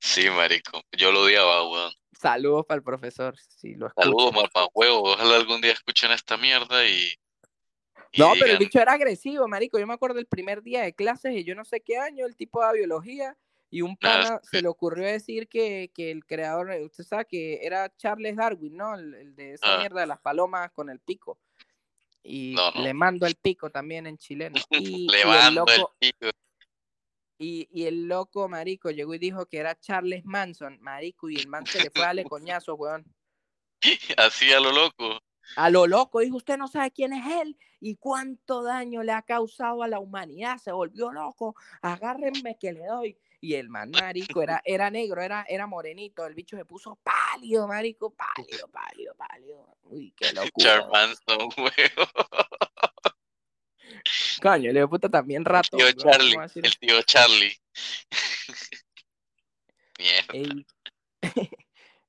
Sí, marico. Yo lo odiaba, weón. Saludos para el profesor, si lo. Saludos, marmahuevo. Ojalá algún día escuchen esta mierda y. No, pero el bicho era agresivo, marico. Yo me acuerdo el primer día de clases y yo no sé qué año, el tipo de biología, y un pana se le ocurrió decir que, que el creador, usted sabe que era Charles Darwin, ¿no? El, el de esa Ah. mierda de las palomas con el pico. Y No, no. le mando el pico también en chileno. Y, Le el mando el loco, pico. y, y el loco, marico, llegó y dijo que era Charles Manson, marico, y el man se le fue a darle coñazo, weón. Así a lo loco. A lo loco, dijo, usted no sabe quién es él y cuánto daño le ha causado a la humanidad, se volvió loco, agárrenme que le doy. Y el man, marico, era, era negro, era, era morenito, el bicho se puso pálido, marico, pálido, pálido, pálido. Uy, qué locura. Charmanson, weón. Coño, le puta también rato. Tío weón, Charlie. El tío Charlie. Mierda. Ey.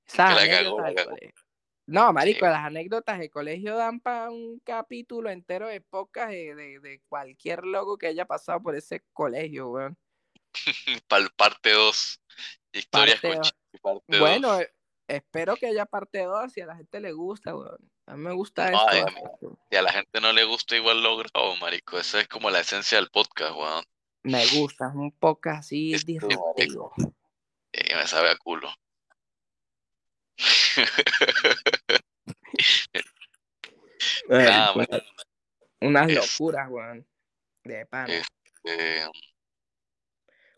Esas la cagó, la cagó. No, marico, Sí. las anécdotas del colegio dan para un capítulo entero de podcast de, de, de cualquier loco que haya pasado por ese colegio, weón. Para el parte 2. Historias Parte con parte. Bueno, espero que haya parte 2 si a la gente le gusta, weón. A mí me gusta No, esto. Si a la gente no le gusta, igual lo grabo, marico. Esa es como la esencia del podcast, weón. Me gusta, es un podcast así Sí, disruptivo. Y me sabe a culo. Bueno, marico. Unas locuras, weón. De pana. es- Eh,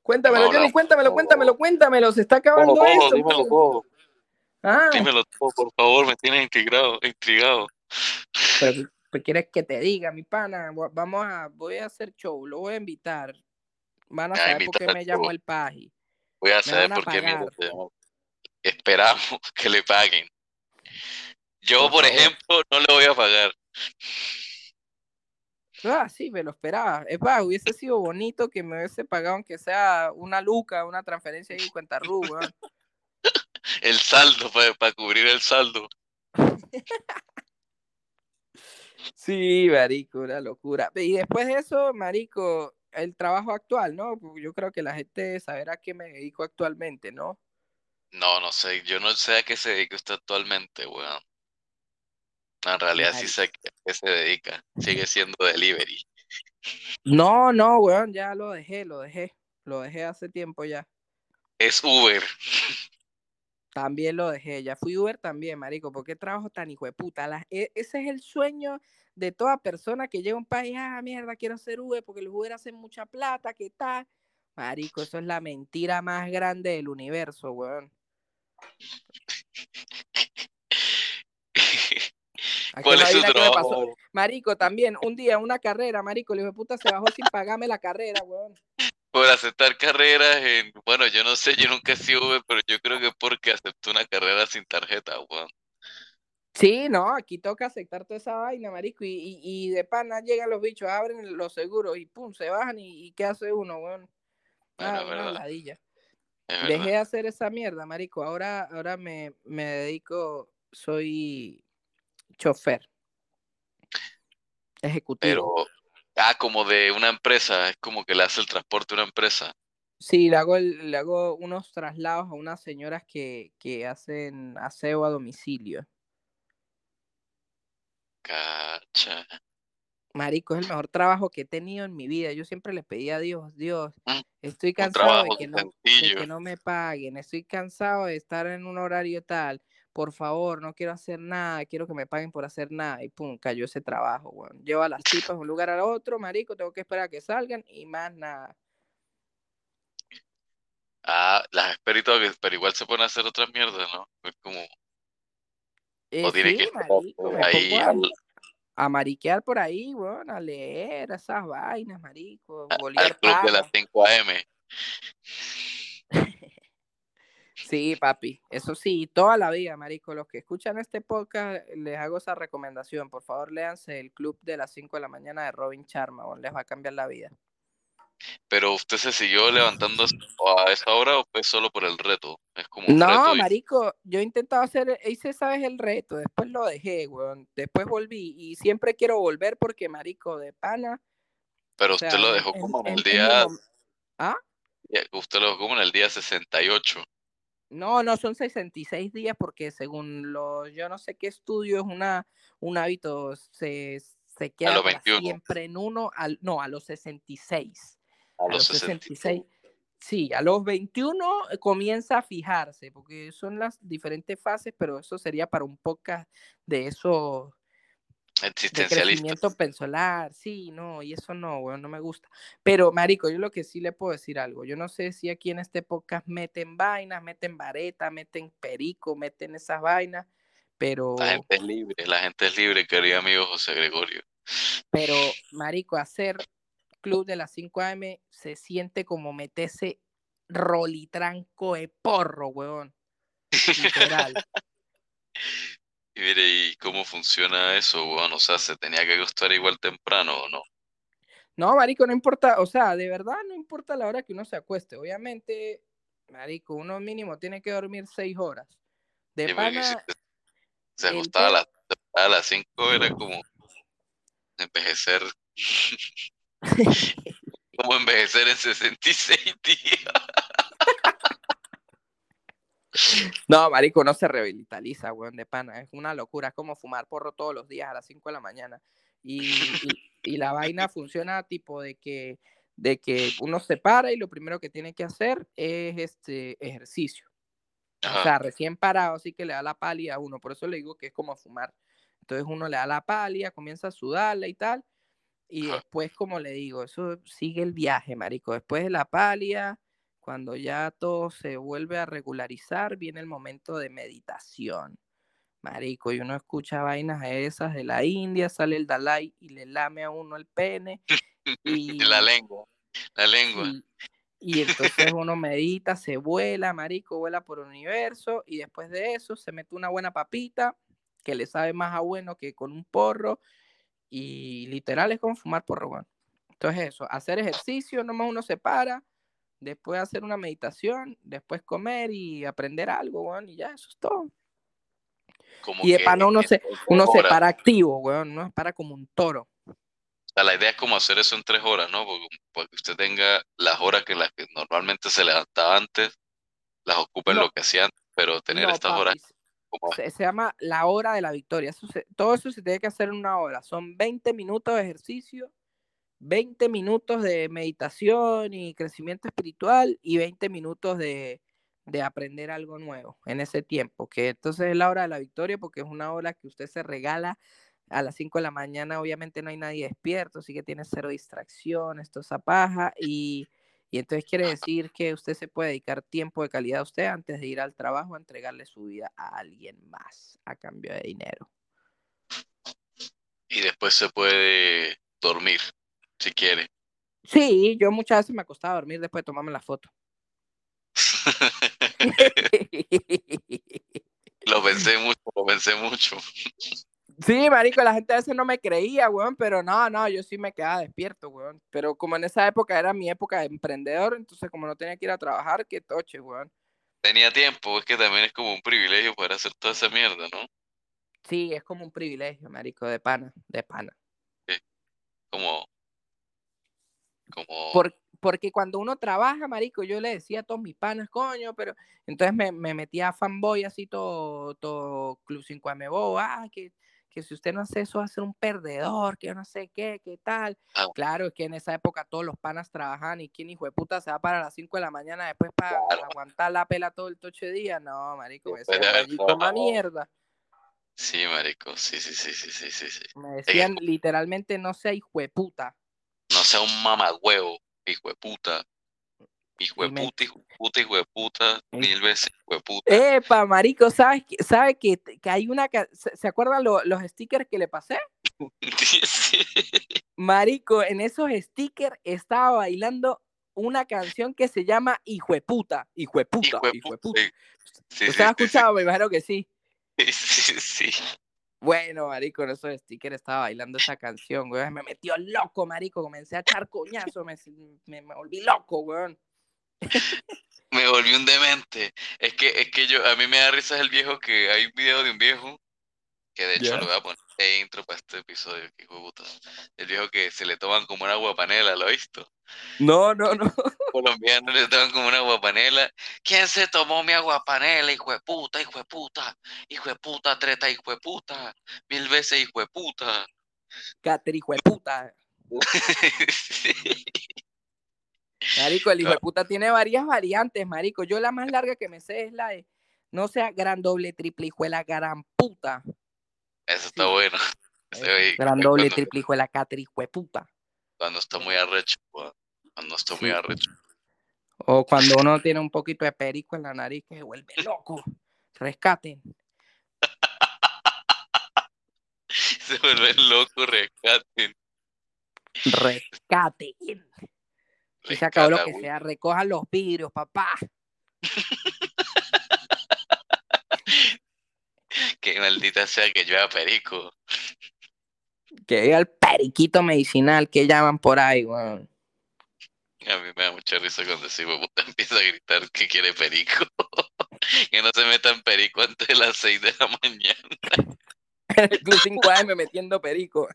Cuéntamelo, no, Johnny, no. cuéntamelo, cuéntamelo, cuéntamelo. Se está acabando esto. dímelo pues. Ah, Dímelo todo, por favor, me tienes intrigado. intrigado. pero ¿qué- qué quieres que te diga, mi pana? Vamos a, voy a hacer show, lo voy a invitar. van a saber por qué me todo. el Paji. Voy a Me saber por qué mierda pagar. Esperamos que le paguen. Yo, Por ejemplo, no le voy a pagar. Ah, sí, me lo esperaba. Es más, hubiese sido bonito que me hubiese pagado aunque sea una luca, una transferencia ahí, cuenta RU. El saldo, para cubrir el saldo. Sí, marico, una locura. Y después de eso, marico, el trabajo actual, ¿no? Yo creo que la gente saberá a qué me dedico actualmente, ¿no? No, no sé. Yo no sé a qué se dedica usted actualmente, weón. En realidad sí sé a qué se dedica. Sigue siendo delivery. No, no, weón, ya lo dejé, lo dejé. Lo dejé hace tiempo ya. Es Uber. También lo dejé, ya fui Uber también, marico, porque trabajo tan hijo de puta. La- e- ese es el sueño de toda persona que llega a un país, ah, mierda, quiero ser Uber porque los Uber hacen mucha plata, ¿qué tal? Marico, eso es la mentira más grande del universo, weón. ¿A ¿Cuál es su trabajo? Marico, también, un día, una carrera, marico, hijo de puta se bajó sin pagarme la carrera, weón. Por aceptar carreras en... Bueno, yo no sé, yo nunca he sido Uber, pero yo creo que es porque aceptó una carrera sin tarjeta, weón. Sí, no, aquí toca aceptar toda esa vaina, marico, y, y, y de pana llegan los bichos, abren los seguros y pum, se bajan y, y ¿qué hace uno, weón? Bueno, Ah, una verdad. Es Dejé de hacer esa mierda, marico. Ahora, ahora me, me dedico, soy chofer, ejecutivo. Pero, ah, como de una empresa, es como que le hace el transporte a una empresa. Sí, le hago, el- le hago unos traslados a unas señoras que, que hacen aseo a domicilio. Cacha. Marico, es el mejor trabajo que he tenido en mi vida. Yo siempre le pedí a Dios, Dios, Mm, estoy cansado de que no, de que no me paguen, estoy cansado de estar en un horario tal. Por favor, no quiero hacer nada, quiero que me paguen por hacer nada. Y pum, cayó ese trabajo, weón. Llevo a las tipas de un lugar al otro, marico, tengo que esperar a que salgan y más nada. Ah, las espero y todo, que- pero igual se pueden hacer otras mierdas, ¿no? Es como, Eh, o tiene sí, que marico, ahí al, a mariquear por ahí, weón, a leer esas vainas, marico, al bolear club de las paja. 5 AM. Sí, papi, eso sí, toda la vida, marico. Los que escuchan este podcast, les hago esa recomendación. Por favor, léanse el club de las 5 de la mañana de Robin Sharma, weón, les va a cambiar la vida. Pero usted se siguió levantando a esa hora o fue solo por el reto? Es como un No, reto y- marico, yo he intentado hacer, hice, sabes, el reto, después lo dejé, weón, después volví y siempre quiero volver porque, marico, de pana, pero o usted sea, lo dejó como en el día, ¿Ah? usted lo dejó como en el día 68. No, no, son 66 días porque según los, yo no sé qué estudio, es una, un hábito, se, se queda los para 21. siempre en uno, al, no, a los 66. A los los 66. Sí, a los 21 comienza a fijarse, porque son las diferentes fases, pero eso sería para un podcast de eso, de Existencialista. crecimiento personal, sí, no, y eso no, weón, no me gusta. Pero, marico, yo lo que sí le puedo decir algo, yo no sé si aquí en este podcast meten vainas, meten vareta, meten perico, meten esas vainas, pero, La gente es libre, la gente es libre, querido amigo José Gregorio. pero, marico, hacer club de las 5 AM se siente como meterse rolitranco de porro, weón. Literal. Y mire, ¿y cómo funciona eso, weón? O sea, ¿se tenía que acostar igual temprano o no? No, marico, no importa, o sea, de verdad no importa la hora que uno se acueste. Obviamente, marico, uno mínimo tiene que dormir seis horas. De Sí, pana, se- se acostaba a las, a las 5 era como envejecer, como envejecer en 66 días. No, marico, no se revitaliza, weón, de pana. Es una locura. Es como fumar porro todos los días a las 5 de la mañana. Y, y- y la vaina funciona tipo de que, de que uno se para y lo primero que tiene que hacer es este ejercicio. O sea, recién parado, así que le da la palia a uno. Por eso le digo que es como fumar. Entonces uno le da la palia, comienza a sudarla y tal. Y después, como le digo, eso sigue el viaje, marico. Después de la palia, cuando ya todo se vuelve a regularizar, viene el momento de meditación. Marico, y uno escucha vainas esas de la India, sale el Dalai y le lame a uno el pene. Y, La lengua. La lengua. Y, y entonces uno medita, se vuela, marico, vuela por el universo y después de eso se mete una buena papita que le sabe más a bueno que con un porro y literal es como fumar porro, weón. Entonces eso, hacer ejercicio, nomás uno se para, después hacer una meditación, después comer y aprender algo, weón, y ya, eso es todo. Como Y de pana uno se, uno se para activo, weón, uno se para como un toro. O sea, la idea es como hacer eso en tres horas, ¿no? Porque, para que usted tenga las horas que las que normalmente se levantaba antes, las ocupa en No. lo que hacía antes, pero tener No, estas horas papi, se, llama la hora de la victoria. Eso se- todo eso se tiene que hacer en una hora. Son 20 minutos de ejercicio, 20 minutos de meditación y crecimiento espiritual y 20 minutos de, de aprender algo nuevo en ese tiempo. Que entonces es la hora de la victoria porque es una hora que usted se regala a las 5 de la mañana. Obviamente no hay nadie despierto, así que tiene cero distracciones, toda esa paja. Y, y entonces quiere decir que usted se puede dedicar tiempo de calidad a usted antes de ir al trabajo a entregarle su vida a alguien más a cambio de dinero. y después se puede dormir, si quiere. Sí, yo muchas veces me acostaba a dormir después de tomarme la foto. Lo pensé mucho, lo pensé mucho. Sí, marico, la gente a veces no me creía, weón, pero no, no, yo sí me quedaba despierto, weón. Pero como en esa época era mi época de emprendedor, entonces como no tenía que ir a trabajar, qué toche, weón. Tenía tiempo, es que también es como un privilegio poder hacer toda esa mierda, ¿no? Sí, es como un privilegio, marico, de pana, de pana. Como, como, Por- porque cuando uno trabaja, marico, yo le decía a todos mis panas, coño, pero entonces me, me metía a fanboy así todo, todo Club 5M bobo, ah, que, que si usted no hace eso va a ser un perdedor, que yo no sé qué, qué tal. Ah. Claro, es que en esa época todos los panas trabajaban y quién hijo de puta se va para las 5 de la mañana después para aguantar la pela todo el toche día. No, marico, "Allí coma trabajado". mierda. sí, marico, sí, sí, sí, sí, sí, sí, sí. Me decían literalmente, no sea hijo de puta. No sea un mamagüevo, hijo de puta. Hijo de Y me- puta, hijo de puta, hijo de puta, Eh. mil veces hijo de puta. Epa, marico, ¿sabes que, sabe que, que hay una... ¿Se, se acuerdan lo- los stickers que le pasé? Sí. Marico, en esos stickers estaba bailando una canción que se llama Hijo de puta, hijo de puta, Hijo de hijo de puta. puta. Sí, ¿Usted ha sí, sí, escuchado? Me imagino que sí. sí, sí, sí. Bueno, marico, en esos stickers estaba bailando esa canción, güey. Me metió loco, marico. Comencé a echar coñazo, me, me, me volví loco, weón. Me volví un demente. Es que, es que yo, a mí me da risa el viejo que hay un video de un viejo, que de hecho lo voy a poner de intro para este episodio, que hijo de puta. El viejo que se le toman como una guapanela, ¿lo ha visto? No, no, no. Colombianos le toman como una guapanela. ¿Quién se tomó mi aguapanela, hijo de puta, hijo de puta? Hijo de puta, treta, hijo de puta. Mil veces, hijo de puta. Cáter, hijo de puta. Sí. Marico, el hijo de puta tiene varias variantes, marico. Yo la más larga que me sé es la de no sea gran doble triple hijo de la gran puta. Eso está Sí. bueno. Güey, Gran doble cuando, triple hijo de la cáter, hijo de puta. cuando está muy arrecho. Cuando está muy Sí. arrecho. O cuando uno tiene un poquito de perico en la nariz que se vuelve loco. Rescaten. Se vuelven locos, rescaten. Rescaten. Y se acabó lo rescata, que sea. Recojan los vidrios, papá. Que maldita sea que llueva perico. Que vea el periquito medicinal que llaman por ahí, weón. A mí me da mucha risa cuando ese puta empieza a gritar que quiere perico. que no se metan perico antes de las 6 de la mañana. En el Club 5AM metiendo perico.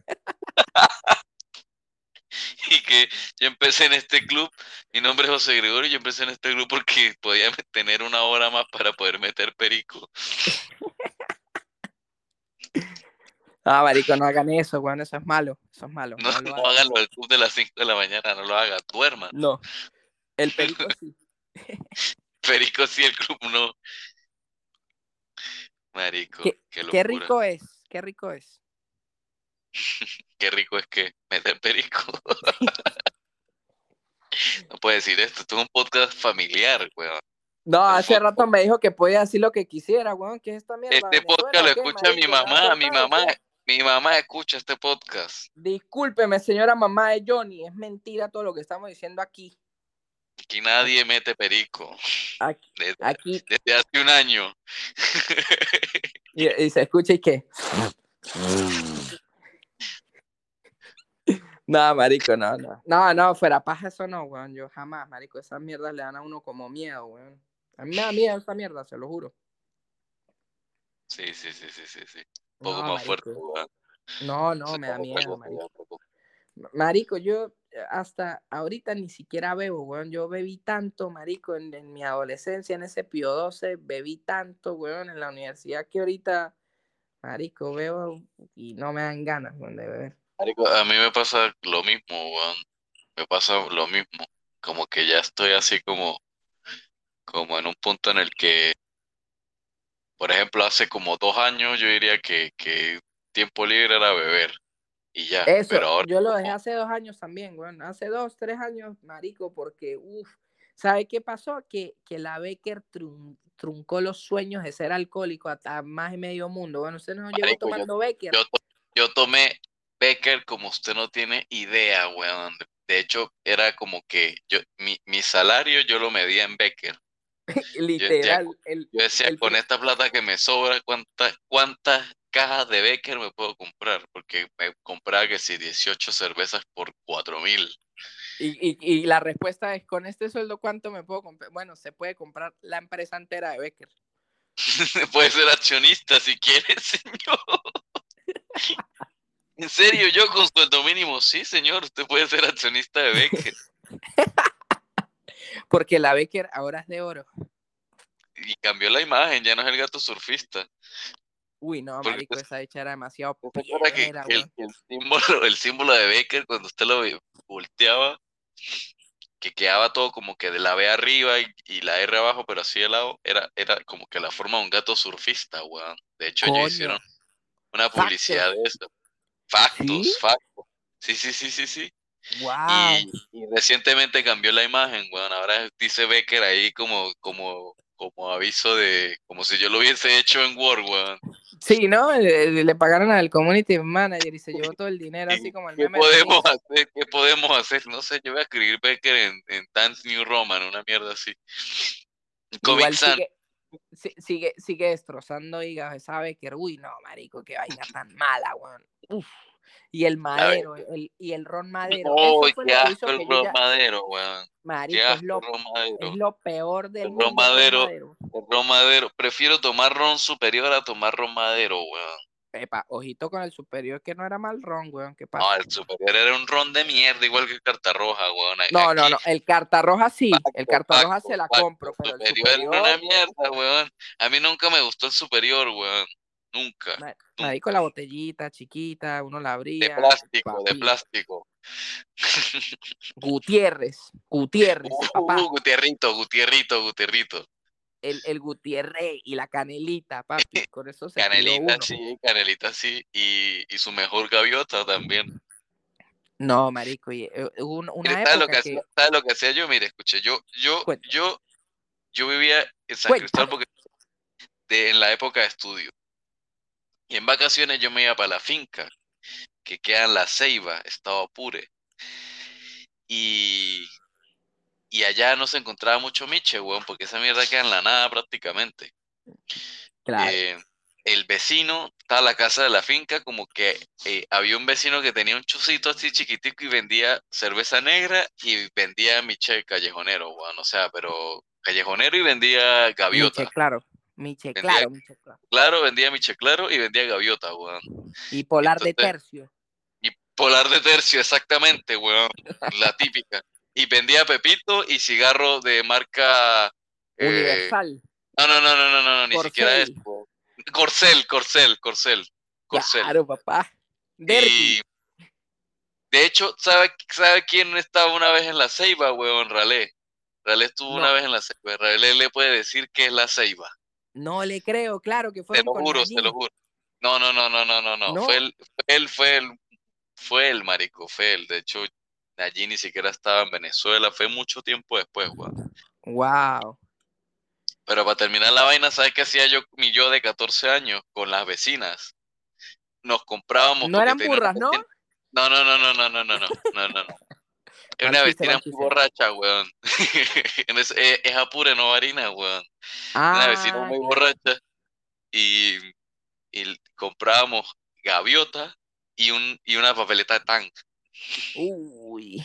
Y que yo empecé en este club, mi nombre es José Gregorio, yo empecé en este club porque podía tener una hora más para poder meter perico. Ah, marico, no hagan eso, weón. Eso es malo. Eso es malo. No, no no hagan. hagan lo del club de las 5 de la mañana, no lo hagan, duerman. No. El perico sí. Perico sí, el club no. Marico, ¿Qué- qué, Qué rico es. Qué rico es. Qué rico es que meter perico. Puede decir esto, esto es un podcast familiar, weón. No, hace rato me dijo que podía decir lo que quisiera, weón. ¿Qué es esta mierda? Este ¿Venezuela podcast lo escucha mi mamá, mi mamá, mi mamá escucha este podcast. Discúlpeme, señora mamá de Johnny, es mentira todo lo que estamos diciendo aquí. Aquí nadie mete perico. Aquí, Desde, aquí desde hace un año. y, y se escucha y qué. No, marico, no, no. No, no, fuera paja eso no, weón. Yo jamás, marico. Esas mierdas le dan a uno como miedo, weón. A mí me da miedo esa mierda, se lo juro. Sí, sí, sí, sí, sí, sí. Un poco No, más fuerte, weón. No, no, me da miedo, marico. Marico, yo eh, hasta ahorita ni siquiera bebo, weón. Yo bebí tanto, marico, en, en mi adolescencia, en ese Pío 12, bebí tanto, weón, en la universidad que ahorita, marico, bebo y no me dan ganas, weón, de beber. Marico, a mí me pasa lo mismo, weón. Me pasa lo mismo. Como que ya estoy así como, como en un punto en el que, por ejemplo, hace como dos años yo diría que, que tiempo libre era beber y ya. Eso, Pero ahora yo lo dejé hace dos años también, weón. Hace dos, tres años, marico, porque, uff, ¿sabe qué pasó? Que, que la Becker trun- truncó los sueños de ser alcohólico hasta más de medio mundo. Bueno, usted llevó Marico, yo- tomando Becker. yo tomé Becker como usted no tiene idea, weón. De hecho, era como que yo, mi, mi salario yo lo medía en Becker. Literal, el, Yo decía, El con esta plata que me sobra, ¿cuántas, cuántas cajas de Becker me puedo comprar? Porque me compraba que si 18 cervezas por 4 mil. y, y, y la respuesta es, con este sueldo, ¿cuánto me puedo comprar? Bueno, se puede comprar la empresa entera de Becker. Puede ser accionista si quiere, señor. En serio, yo con sueldo mínimo, sí, señor, usted puede ser accionista de Becker. Porque la Becker ahora es de oro. Y cambió la imagen, ya no es el gato surfista. Uy, no, Porque marico, esa hecha era demasiado ¿Usted se acuerda que, el, símbolo, el símbolo de Becker, cuando usted lo volteaba, que quedaba todo como que de la B arriba y, y la R abajo, pero así de lado, era, era como que la forma de un gato surfista, weón. De hecho, Coño. ellos hicieron una publicidad de eso. Factos, ¿Sí? factos. Sí, sí, sí, sí, sí. Wow. Y, y recientemente cambió la imagen, weón. Ahora dice Becker ahí como, como, como aviso de, como si yo lo hubiese hecho en Word, weón. Sí, ¿no? Le, le pagaron al community manager y se llevó todo el dinero, ¿Qué- así como el ¿Qué meme podemos hacer? ¿Qué podemos hacer? No sé, yo voy a escribir Becker en, en New Roman, una mierda así. Comic sigue, si- sigue, sigue destrozando hígados esa Becker. Uy, no, marico, qué vaina tan mala, weón. Uf. Y el madero, el, y el ron madero. ¡Oh, Eso asco el ron ya, madero, weón! marico, ¡Qué es lo, el ron madero! es lo peor del El mundo. ron el madero. madero. El ron madero. Prefiero tomar ron superior a tomar ron madero, weón. Epa, ojito con el superior que no era mal ron, weón. ¿Qué No, pasa? el superior era un ron de mierda, igual que el carta roja, weón. No, no, Aquí, no. El carta roja sí. El Facto, carta roja facto, se la facto. compro, pero el superior era una superior. mierda, weón. A mí nunca me gustó el superior, weón. Nunca. ma- Marico, la botellita chiquita, uno la De abría. plástico, de plástico. Gutiérrez, Gutiérrez, papá. Uh, Gutierrito, Gutierrito, Gutierrito. El, el Gutiérrez y la canelita, papi. Con eso se Canelita uno. sí, Canelita sí. Y, y su mejor gaviota también. No, marico, y, eh, un- una Mire, ¿sabe lo época que, que... hacía, lo que hacía yo? Mire, escuche, yo, yo, Cuenta. yo, yo vivía en San Cuéntame. Cristóbal porque de, en la época de estudio. Y en vacaciones yo me iba para la finca, que queda en La Ceiba, estado Apure. Y, y allá no se encontraba mucho miche, weón, porque esa mierda queda en la nada prácticamente. Claro, Eh, el vecino, estaba la casa de la finca, como que eh, había un vecino que tenía un chucito así chiquitico y vendía cerveza negra y vendía miche callejonero, weón, o sea, pero callejonero y vendía gaviota. Miche, claro. Miche, claro, Miche, claro. Claro, vendía miche claro y vendía gaviota, weón. Y polar de tercio. Y polar de tercio, exactamente, weón, la típica. Y vendía pepito y cigarro de marca... eh, Universal. no, no, no, no, no, no, no, ni siquiera Corcel. weón. Corcel, Corcel, Corcel, Corcel. Claro, papá. Derby. Y de hecho, ¿sabe, ¿sabe quién estaba una vez en la Ceiba, weón? Ralé. Ralé estuvo No. una vez en la Ceiba. Ralé le puede decir que es la Ceiba. No le creo, claro, que Te fueron lo juro, te lo juro. No, no, no, no, no, no, no. Fue él, fue él, fue él, fue él, marico, fue él. De hecho, allí ni siquiera estaba en Venezuela, fue mucho tiempo después, weón. Wow. Pero para terminar la vaina, ¿sabes qué hacía yo, mi yo de 14 años, con las vecinas? nos comprábamos. No eran burras, ¿no? No, no, no, no, no, no, no, no, no, no. Es una vecina muy borracha, weón. es, es, es apure, no harina, weón. Una vecina Ah, muy borracha. Y, y comprábamos gaviota y, un, y una papeleta de tan. Uy.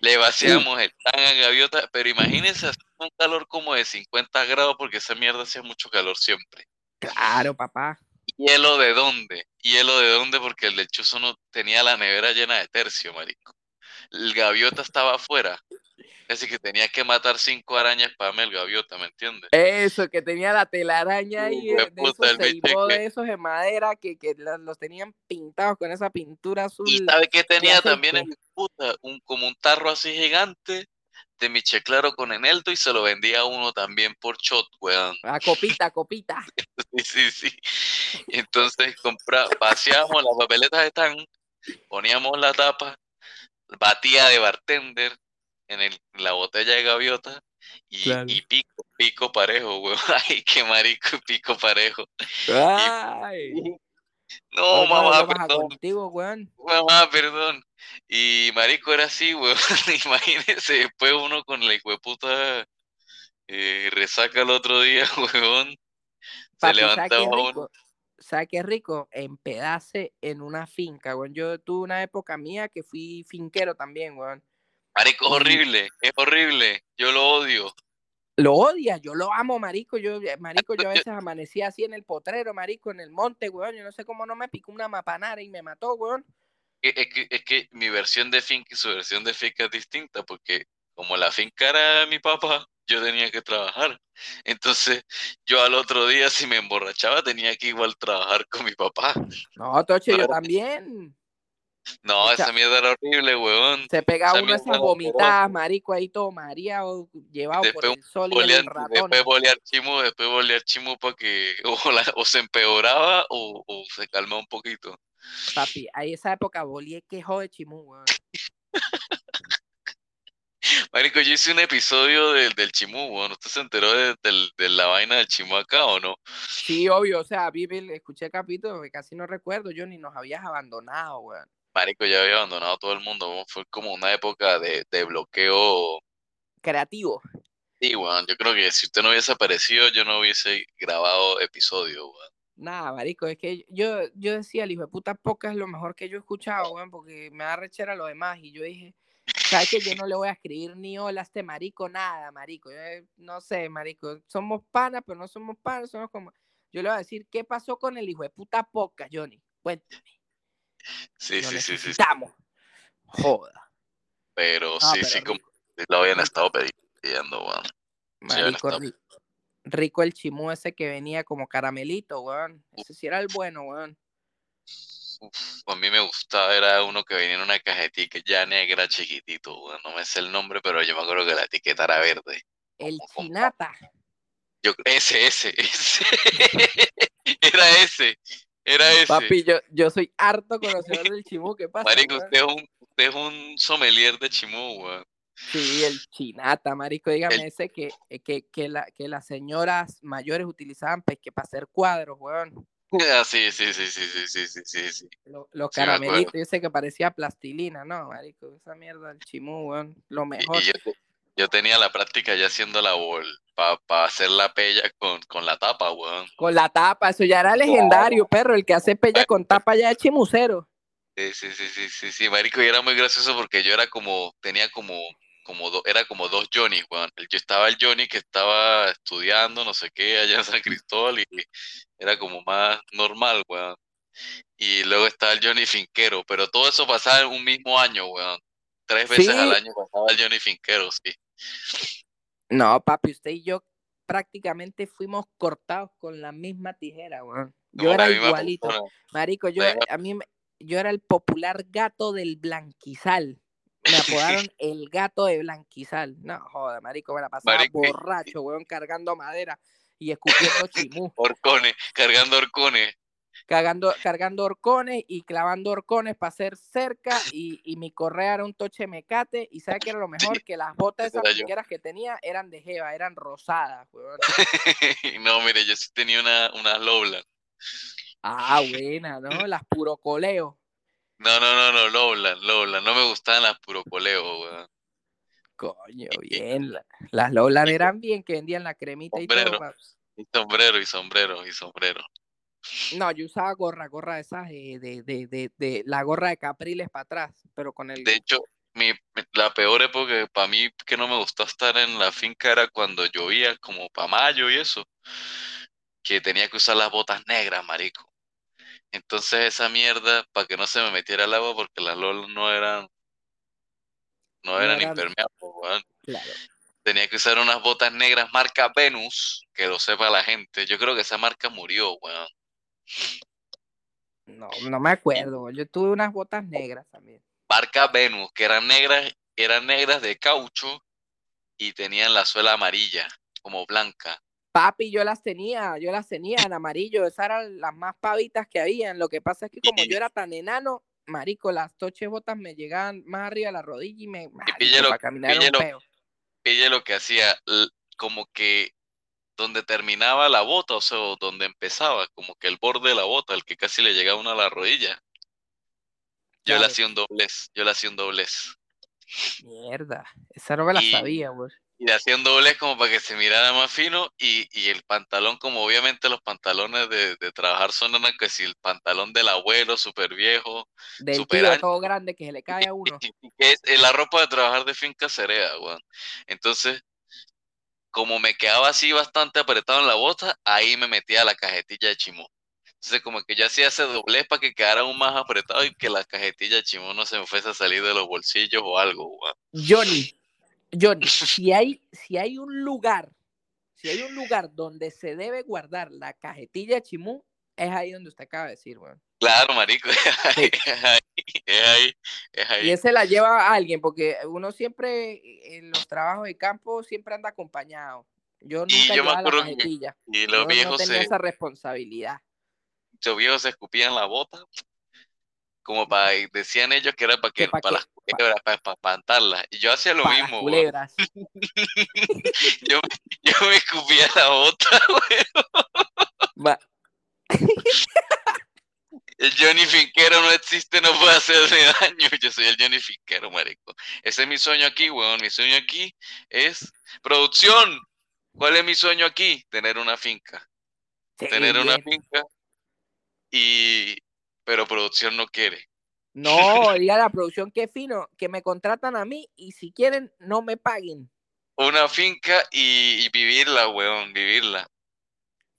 Le vaciamos el tan a gaviota, pero imagínense hacer un calor como de 50 grados porque esa mierda hacía mucho calor siempre. Claro, papá. ¿Hielo de dónde? ¿Hielo de dónde? Porque el del chuzo no tenía la nevera llena de tercio, marico. El gaviota estaba afuera. Así que tenía que matar cinco arañas para darme el gaviota, ¿me entiendes? Eso, que tenía la telaraña ahí de de, esos de esos de madera que, que los tenían pintados con esa pintura azul. Y sabe que tenía también en mi puta, un, como un tarro así gigante de Miche Claro con Eneldo y se lo vendía a uno también por shot, weón. A copita, copita. Sí, sí, sí. Entonces compra, vaciábamos las papeletas de tan, poníamos la tapa, batía de bartender en, el- en la botella de gaviota y, Claro. y pico, pico parejo, weón. Ay, qué marico, pico parejo. Ay. No, mamá, perdón. contigo, weón. Mamá, perdón. Y marico era así, weón. Imagínense, después uno con la hijueputa eh, resaca el otro día, weón. Se Papi, ¿sabes qué levantaba uno. ¿Sabes qué rico? Empedase en una finca, weón. Yo tuve una época mía que fui finquero también, weón. Marico, es horrible, es horrible. Yo lo odio. Lo odia, yo lo amo, marico. Yo, eh, marico, yo a veces amanecía así en el potrero, marico, en el monte, weón. Yo no sé cómo no me picó una mapanara y me mató, weón. Es que, es que mi versión de finca y su versión de finca es distinta, porque como la finca era mi papá, yo tenía que trabajar. Entonces, yo al otro día, si me emborrachaba, tenía que igual trabajar con mi papá. No, Toche, yo también. No, esa mierda era horrible, weón. Se pega Esa uno esas vomitadas, marico, ahí todo mareado, llevado por el sol y el ratón. después bolear chimo, después bolear chimo para que o, la- o se empeoraba o, o se calma un poquito. Papi, ahí esa época volé quejo de chimú, weón. Marico, yo hice un episodio del, del chimú, weón. ¿Usted se enteró de, de la vaina del chimú acá o no? Sí, obvio, o sea, vi, vi- escuché el capítulo que casi no recuerdo, yo ni nos habías abandonado, weón. Marico, ya había abandonado todo el mundo, weón. Fue como una época de, de bloqueo. Creativo. Sí, weón. Yo creo que si usted no hubiese aparecido, yo no hubiese grabado episodio, weón. Nada, marico, es que yo, yo decía, el hijo de puta poca es lo mejor que yo he escuchado, weón, porque me da rechera lo demás. Y yo dije, ¿sabes que Yo no le voy a escribir ni hola a este marico, nada, marico. Yo, eh, no sé, marico, somos panas, pero no somos panas, somos como... Yo le voy a decir, ¿qué pasó con el hijo de puta poca, Johnny? Cuéntame, Sí, sí, sí, sí. necesitamos. Joda. Pero No, sí, pero sí, como rico, lo habían rico. estado pidiendo, weón. Marico, estado- ri- rico el chimú ese que venía como caramelito, weón. Ese sí era el bueno, weón. Uf, a mí me gustaba, era uno que venía en una cajetita ya negra, chiquitito, weón. No me sé el nombre, pero yo me acuerdo que la etiqueta era verde. El Como con chinata. Yo, ese, ese, ese. Era ese, era ese. Papi, yo, yo soy harto conocedor del chimú. ¿Qué pasa? Marico, usted es un, usted es un sommelier de chimú, weón. Sí, el chinata, marico. Dígame El- ese que, eh, que, que, la, que las señoras mayores utilizaban pues, que para hacer cuadros, weón. Ah, sí, sí, sí, sí, sí, sí, sí, sí, sí. Lo- Los Sí, caramelitos, ese que parecía plastilina, ¿no, marico? Esa mierda del chimú, weón. Lo mejor. y yo, te- yo tenía la práctica ya haciendo la bol para hacer la pella con, con la tapa, weón. Con la tapa, eso ya era legendario, perro. El que hace pella con tapa ya es chimucero. Sí, sí, sí, sí, sí, sí, marico, y era muy gracioso porque yo era como, tenía como, como do- era como dos Johnny, weón. Yo estaba el Johnny que estaba estudiando, no sé qué, allá en San Cristóbal y era como más normal, weón. Y luego estaba el Johnny Finquero, pero todo eso pasaba en un mismo año, weón. Tres veces al año pasaba el Johnny Finquero, sí. No, papi, usted y yo prácticamente fuimos cortados con la misma tijera, weón. Yo era igualito. persona. Marico, yo, a mí, yo era el popular gato del Blanquizal. Me apodaron el gato de Blanquizal. No, joda, marico, me la pasaba Marico, borracho, weón, cargando madera y escupiendo chimú, Horcones, cargando horcones. cargando, cargando horcones y clavando horcones para hacer cerca y, y mi correa era un toche mecate y ¿sabe qué era lo mejor? Que las botas esas finqueras que tenía eran de jeva, eran rosadas, weón. no, mire, yo sí tenía una, una Lowland. Ah, buena, ¿no? Las puro coleo. No, no, no, no, Lowland, Lowland. No me gustaban las puro coleo, weón. Coño, bien. la- Las Lowland eran bien que vendían la cremita y todo. Paps. Y sombrero, y sombrero, y sombrero. No, yo usaba gorra, gorra de esas, eh, de, de, de, de, la gorra de Capriles para atrás, pero con el... De hecho, mi- la peor época para mí que no me gustó estar en la finca era cuando llovía, como para mayo y eso, que tenía que usar las botas negras, marico. Entonces esa mierda, para que no se me metiera el agua, porque las LOL no eran, no eran- impermeables, weón. Claro. Tenía que usar unas botas negras marca Venus, que lo sepa la gente. Yo creo que esa marca murió, weón. No, no me acuerdo. Yo tuve unas botas negras también. Marca Venus, que eran negras, eran negras de caucho y tenían la suela amarilla, como blanca. Papi, yo las tenía, yo las tenía en amarillo. Esas eran las más pavitas que habían. Lo que pasa es que como yo era tan enano, marico, las toches botas me llegaban más arriba de la rodilla y me... marico, para caminar un peo. ella lo que hacía, como que donde terminaba la bota, o sea, donde empezaba, como que el borde de la bota, el que casi le llegaba una a la rodilla. Yo le hacía un doblez, yo le hacía un doblez. Mierda, esa no me la Y- sabía, güey. Y hacía un doblez como para que se mirara más fino y, y el pantalón, como obviamente los pantalones de, de trabajar son una que si el pantalón del abuelo, súper viejo, Del Super tío ancho. todo grande que se le cae a uno. y que es eh, la ropa de trabajar de finca cerea, weón. Entonces, como me quedaba así bastante apretado en la bota, ahí me metía la cajetilla de chimó. Entonces, como que yo hacía ese doblez para que quedara aún más apretado y que la cajetilla de chimó no se me fuese a salir de los bolsillos o algo, weón. Johnny, Johnny, si hay, si hay un lugar, si hay un lugar donde se debe guardar la cajetilla de chimú, es ahí donde usted acaba de decir, weón. Claro, marico, es ahí, es ahí, es ahí, es ahí. Y ese la lleva a alguien, porque uno siempre, en los trabajos de campo, siempre anda acompañado. Yo Y nunca yo me llevaba la acuerdo que-. Y Yo los no viejos tenía se, esa responsabilidad. los viejos se escupían la bota, como para, decían ellos que era para que, Que pa' para las culebras, para, para espantarlas. Y yo hacía lo Para las mismo, weón. culebras. Yo, yo me escupía la bota, weón. El Johnny Finquero no existe, no puede hacerle daño. Yo soy el Johnny Finquero, marico. Ese es mi sueño aquí, weón. Mi sueño aquí es producción. ¿Cuál es mi sueño aquí? Tener una finca. Sí, Tener una finca y... Pero producción no quiere. No, diga la producción que fino, que me contratan a mí y si quieren, no me paguen. Una finca y, y vivirla, weón, vivirla.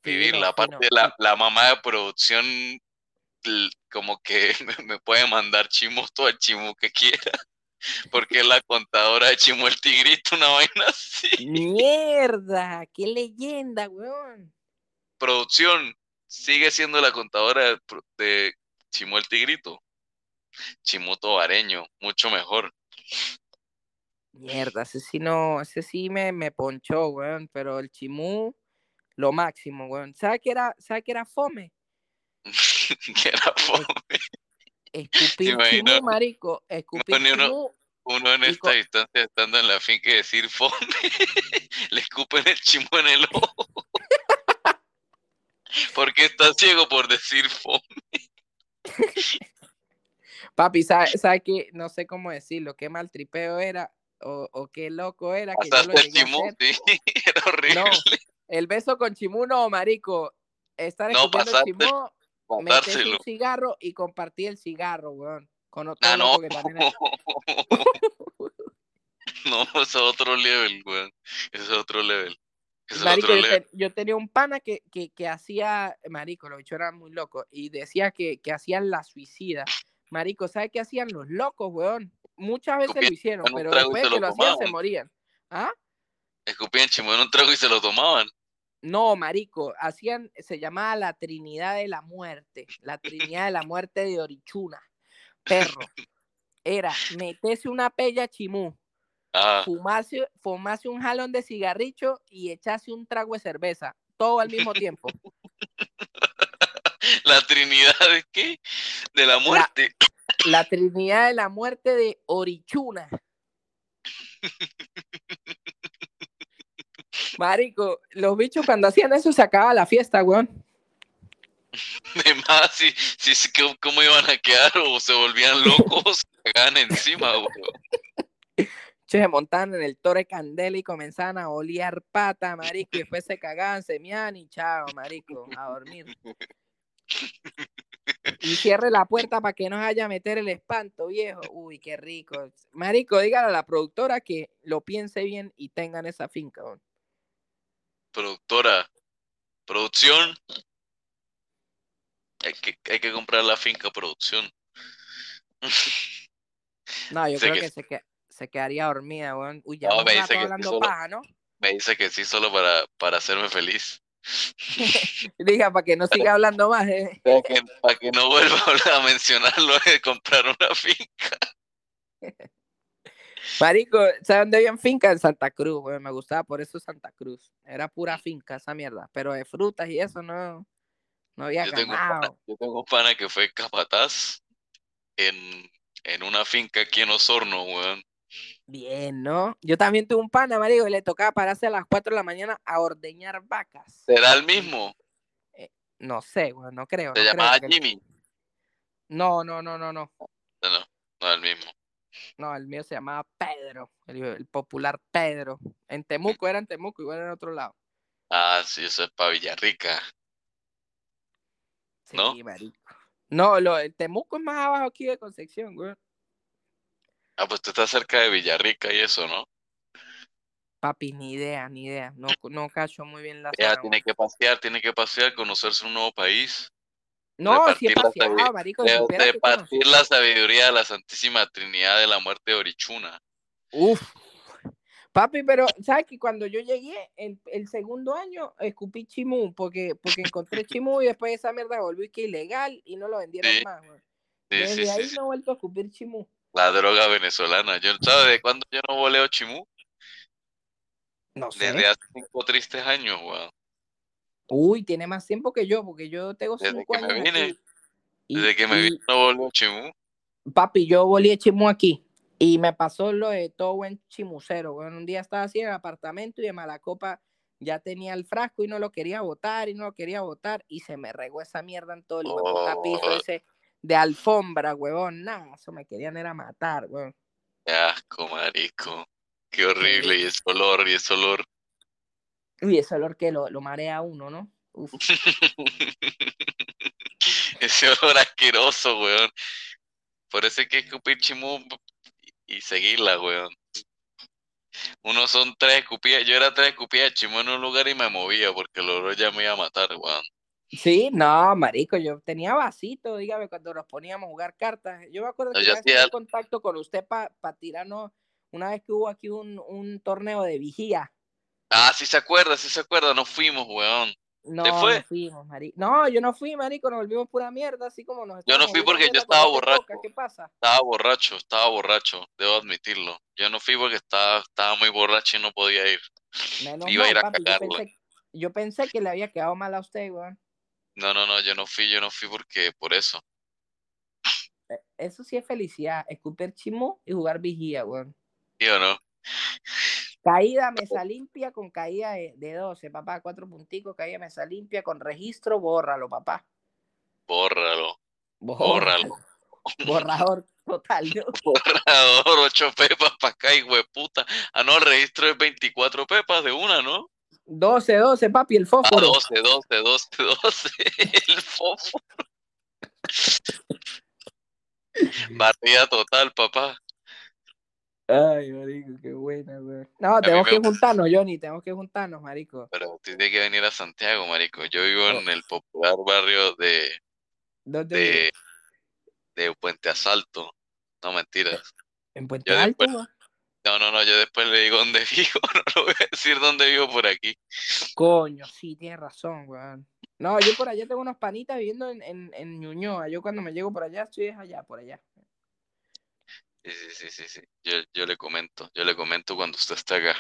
Vivirla. Aparte, fino. la, la mamá de producción como que me, puede mandar chimos todo el chimo que quiera. Porque es la contadora de Chimo el Tigrito, una vaina así. Mierda, qué leyenda, weón. Producción sigue siendo la contadora de Chimo el Tigrito. Chimo Tobareño, mucho mejor. Mierda, ese sí no, ese sí me, me ponchó, weón, pero el chimú, lo máximo, weón. ¿Sabe qué era, sabe qué era fome? que era fome. Escupir chimú, marico, escupir uno- chimú. Uno en esta distancia estando en la finca y decir fome, le escupen el chimo en el ojo. Porque está ciego por decir fome. Papi, ¿sabe, sabe qué? No sé cómo decirlo, qué mal tripeo era o, o qué loco era que yo lo a hacer. sí, era horrible. No, el beso con chimú no, marico. Estar No, pasaste chimú, Pasárselo. un cigarro y compartir el cigarro, weón. Con otro Ah, no. loco que también era- No, eso es otro level, weón. Eso es otro level. Marico, yo, tenía un pana que, que, que hacía, marico, los bichos eran muy locos, y decía que, que hacían la suicida. Marico, ¿sabes qué hacían los locos, weón? Muchas veces lo hicieron, pero después que lo lo hacían se morían. ¿Ah? Escupían chimo en un trago y se lo tomaban. No, marico, hacían, se llamaba la Trinidad de la Muerte, la Trinidad de la Muerte de Orichuna. Perro. Era meterse una pella chimú, Ah, fumarse, fumarse un jalón de cigarrillo y echarse un trago de cerveza, todo al mismo tiempo. la Trinidad de qué? De la muerte. La Trinidad de la Muerte de Orichuna. Marico, los bichos cuando hacían eso se acababa la fiesta, weón. De más, si, si, si- ¿cómo- ¿cómo iban a quedar? O se volvían locos, se cagaban encima, weón. Che, se montaban en el Torre Candela y comenzaban a olear pata, marico, y después se cagaban, se y chao, marico, a dormir. Y cierre la puerta para que no se vaya a meter el espanto, viejo. Uy, qué rico. Marico, dígale a la productora que lo piense bien y tengan esa finca. Productora, producción. Hay que, hay que comprar la finca producción. No, yo creo que que, se, que- se quedaría dormida, weón. Uy, ya No, me dice que sí solo- paja, ¿no? Me dice que sí solo para, para hacerme feliz. Diga, para que no siga hablando más. eh. Para que, para que no vuelva a mencionarlo de comprar una finca. Marico, ¿sabes dónde había finca? En Santa Cruz, weón. Me gustaba por eso Santa Cruz. Era pura finca esa mierda. Pero de frutas y eso no, no había Yo tengo, un pana, ganado. yo tengo un pana que fue capataz en, en una finca aquí en Osorno, weón. Bien, ¿no? Yo también tuve un pana, marico, y le tocaba pararse a las 4 de la mañana a ordeñar vacas. ¿Será el mismo? No sé, weón, no creo. Se no llamaba Jimmy. No, no, no, no, no. No, no, no es el mismo. No, el mío se llamaba Pedro, el, el popular Pedro. En Temuco, era en Temuco, igual era en otro lado. Ah, sí, eso es para Villarrica. Sí, ¿No? marico. No, lo, el Temuco es más abajo aquí de Concepción, güey. Ah, pues tú estás cerca de Villarrica y eso, ¿no? Papi, ni idea, ni idea. No, no cacho muy bien la Ya zona, tiene güey. que pasear, tiene que pasear, conocerse un nuevo país. No, repartir la paseado, marico. si De, supiera de que conocí- partir la sabiduría de la Santísima Trinidad de la muerte de Orichuna. Uf. Papi, pero ¿sabes que cuando yo llegué el, el segundo año escupí chimú porque, porque encontré chimú y después esa mierda volvió que ilegal y no lo vendieron Sí, más, güey. Sí, Desde sí, ahí no he vuelto a escupir chimú. La droga venezolana. Yo, ¿sabes de cuándo yo no voleo chimú? No sé. Desde hace cinco tristes años, weón. Uy, tiene más tiempo que yo, porque yo tengo Desde cinco que me años vine. Y- Desde que me y, vine no voleo chimú. Papi, yo volí a chimú aquí. Y me pasó lo de todo buen chimucero. Bueno, un día estaba así en el apartamento y de mala copa ya tenía el frasco y no lo quería botar y no lo quería botar. Y se me regó esa mierda en todo el hueputa piso Oh. ese de alfombra, huevón. Nada, eso me querían era matar, huevón. Qué asco, marico. Qué horrible. Y ese olor, y ese olor. Uy, ese olor que lo, lo marea uno, ¿no? Uf. Ese olor asqueroso, weón. Por eso hay que escupir chimú y seguirla, weón. Uno son tres escupidas. Yo era tres escupidas chimú en un lugar y me movía porque el olor ya me iba a matar, weón. Sí, no, marico, yo tenía vasito, dígame, cuando nos poníamos a jugar cartas. Yo me acuerdo No, que yo tuve contacto con usted para tirarnos, una vez que hubo aquí un, un torneo de vigía. Ah, sí se acuerda, sí se acuerda. Nos fuimos, weón. No, fue? no fuimos, marico. No, yo no fui, marico, nos volvimos pura mierda, así como nos Yo no fui porque yo estaba borracho. ¿Qué pasa? Estaba borracho, estaba borracho. Debo admitirlo. Yo no fui porque estaba, estaba muy borracho y no podía ir. Menos Iba a ir a papi, yo cagarla. pensé, yo pensé que le había quedado mal a usted, weón. No, no, no, yo no fui, yo no fui porque por eso. Eh, Eso sí es felicidad, escupir chimú y jugar vigía, weón. ¿Sí o no? Caída mesa limpia con caída de, de 12, papá, cuatro punticos, caída mesa limpia con registro, bórralo, papá. Bórralo, Bórralo. Borrador total, ¿no? Borrador, ocho pepas para acá, hijo de puta. Ah, no, el registro es 24 pepas de una, ¿no? 12, 12, papi, el Ah, fósforo. 12, 12, 12, 12. El fofo. Barrida total, papá. Ay, marico, qué buena, güey. No, mí tenemos que juntarnos, Johnny, tenemos que juntarnos, marico. Pero tiene que venir a Santiago, marico. Yo vivo en el popular barrio de, ¿Dónde de, de Puente Asalto. No mentiras. En Puente yo Alto. después- No, no, no, yo después le digo dónde vivo. No lo voy a decir dónde vivo por aquí. Coño, sí, tienes razón, weón. No, yo por allá tengo unos panitas viviendo en, en, en Ñuñoa. Yo cuando me llego por allá, estoy es allá, por allá. Sí, sí, sí, sí, sí. Yo, yo le comento, yo le comento cuando usted esté acá.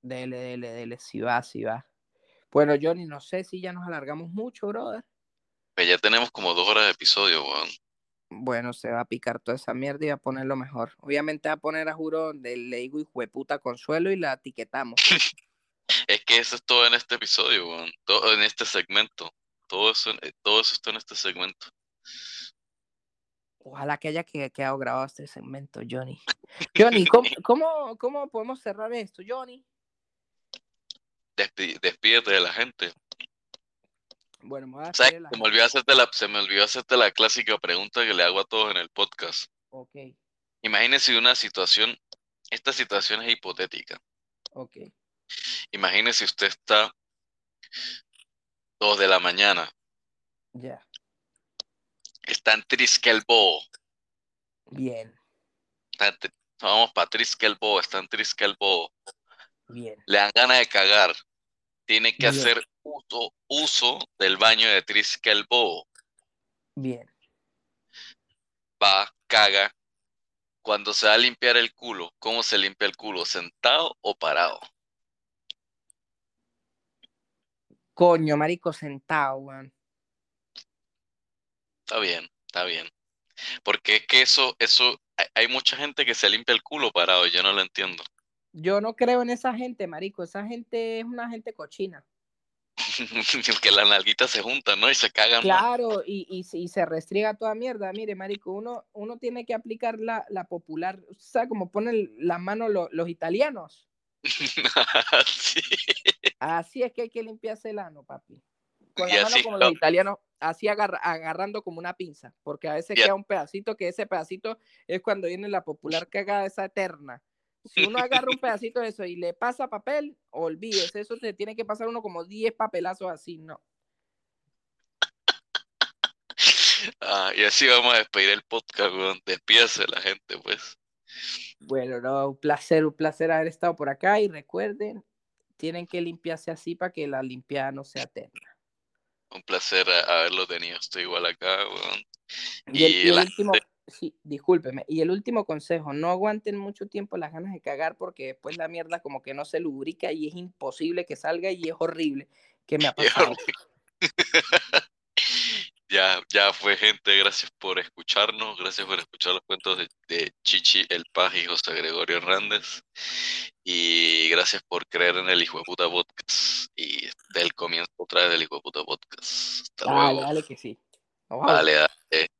Dele, dele, dele, si va, si va. Bueno, Johnny, no sé si ya nos alargamos mucho, brother. Pues ya tenemos como dos horas de episodio, weón. Bueno, se va a picar toda esa mierda y va a poner lo mejor. Obviamente va a poner a juro de le digo hijo de puta consuelo y la etiquetamos. Es que eso es todo en este episodio, weón. Todo en este segmento. Todo eso, eh, todo eso está en este segmento. Ojalá que haya que- quedado grabado este segmento, Johnny. Johnny, ¿cómo, cómo, cómo podemos cerrar esto, Johnny? Despi- despídete de la gente. Bueno, me voy me, olvidó hacerte la, se me olvidó hacerte la clásica pregunta que le hago a todos en el podcast. Ok, Imagínese una situación, esta situación es hipotética. ok, Imagínese usted está dos de la mañana, ya, está en Triskelbo, bien, está vamos para Triskelbo, está en Triskelbo, bien, le dan ganas de cagar, tiene que Bien. hacer uso, uso del baño de Triskelbo, bien. va, caga. Cuando se va a limpiar el culo, ¿cómo se limpia el culo? ¿Sentado o parado? Coño, marico, sentado, weón. Está bien, está bien. Porque es que eso, eso, hay- hay mucha gente que se limpia el culo parado, y yo no lo entiendo. Yo no creo en esa gente, marico. Esa gente es una gente cochina. que las nalguitas se juntan, ¿no? Y se cagan. Claro, y, y, se- y se restriega toda mierda. Mire, marico, uno, uno tiene que aplicar la, la popular, o sea, como ponen las manos lo- los italianos. Sí. Así es que hay que limpiarse el ano, papi. Con Y la mano así, como los italianos, así agarra- agarrando como una pinza, porque a veces queda un pedacito que ese pedacito es cuando viene la popular cagada esa eterna. Si uno agarra un pedacito de eso y le pasa papel, olvídese, eso te tiene que pasar uno como 10 papelazos así, ¿no? Ah, y así vamos a despedir el podcast, weón. Despídase la gente, pues. Bueno, no, un placer, un placer haber estado por acá y recuerden, tienen que limpiarse así para que la limpiada no sea eterna. Un placer haberlo tenido. Estoy igual acá, weón. Y el, Y último, sí, discúlpeme, y el último consejo, no aguanten mucho tiempo las ganas de cagar porque después la mierda como que no se lubrica y es imposible que salga y es horrible, que me ha pasado. Ya, ya fue, gente. Gracias por escucharnos. Gracias por escuchar los cuentos de, de Chichi, El Paz y José Gregorio Hernández. Y gracias por creer en el Hijo de Puta Podcast. Y del comienzo otra vez del Hijo de Puta Podcast. Hasta Dale, luego. dale que sí. Vale, dale.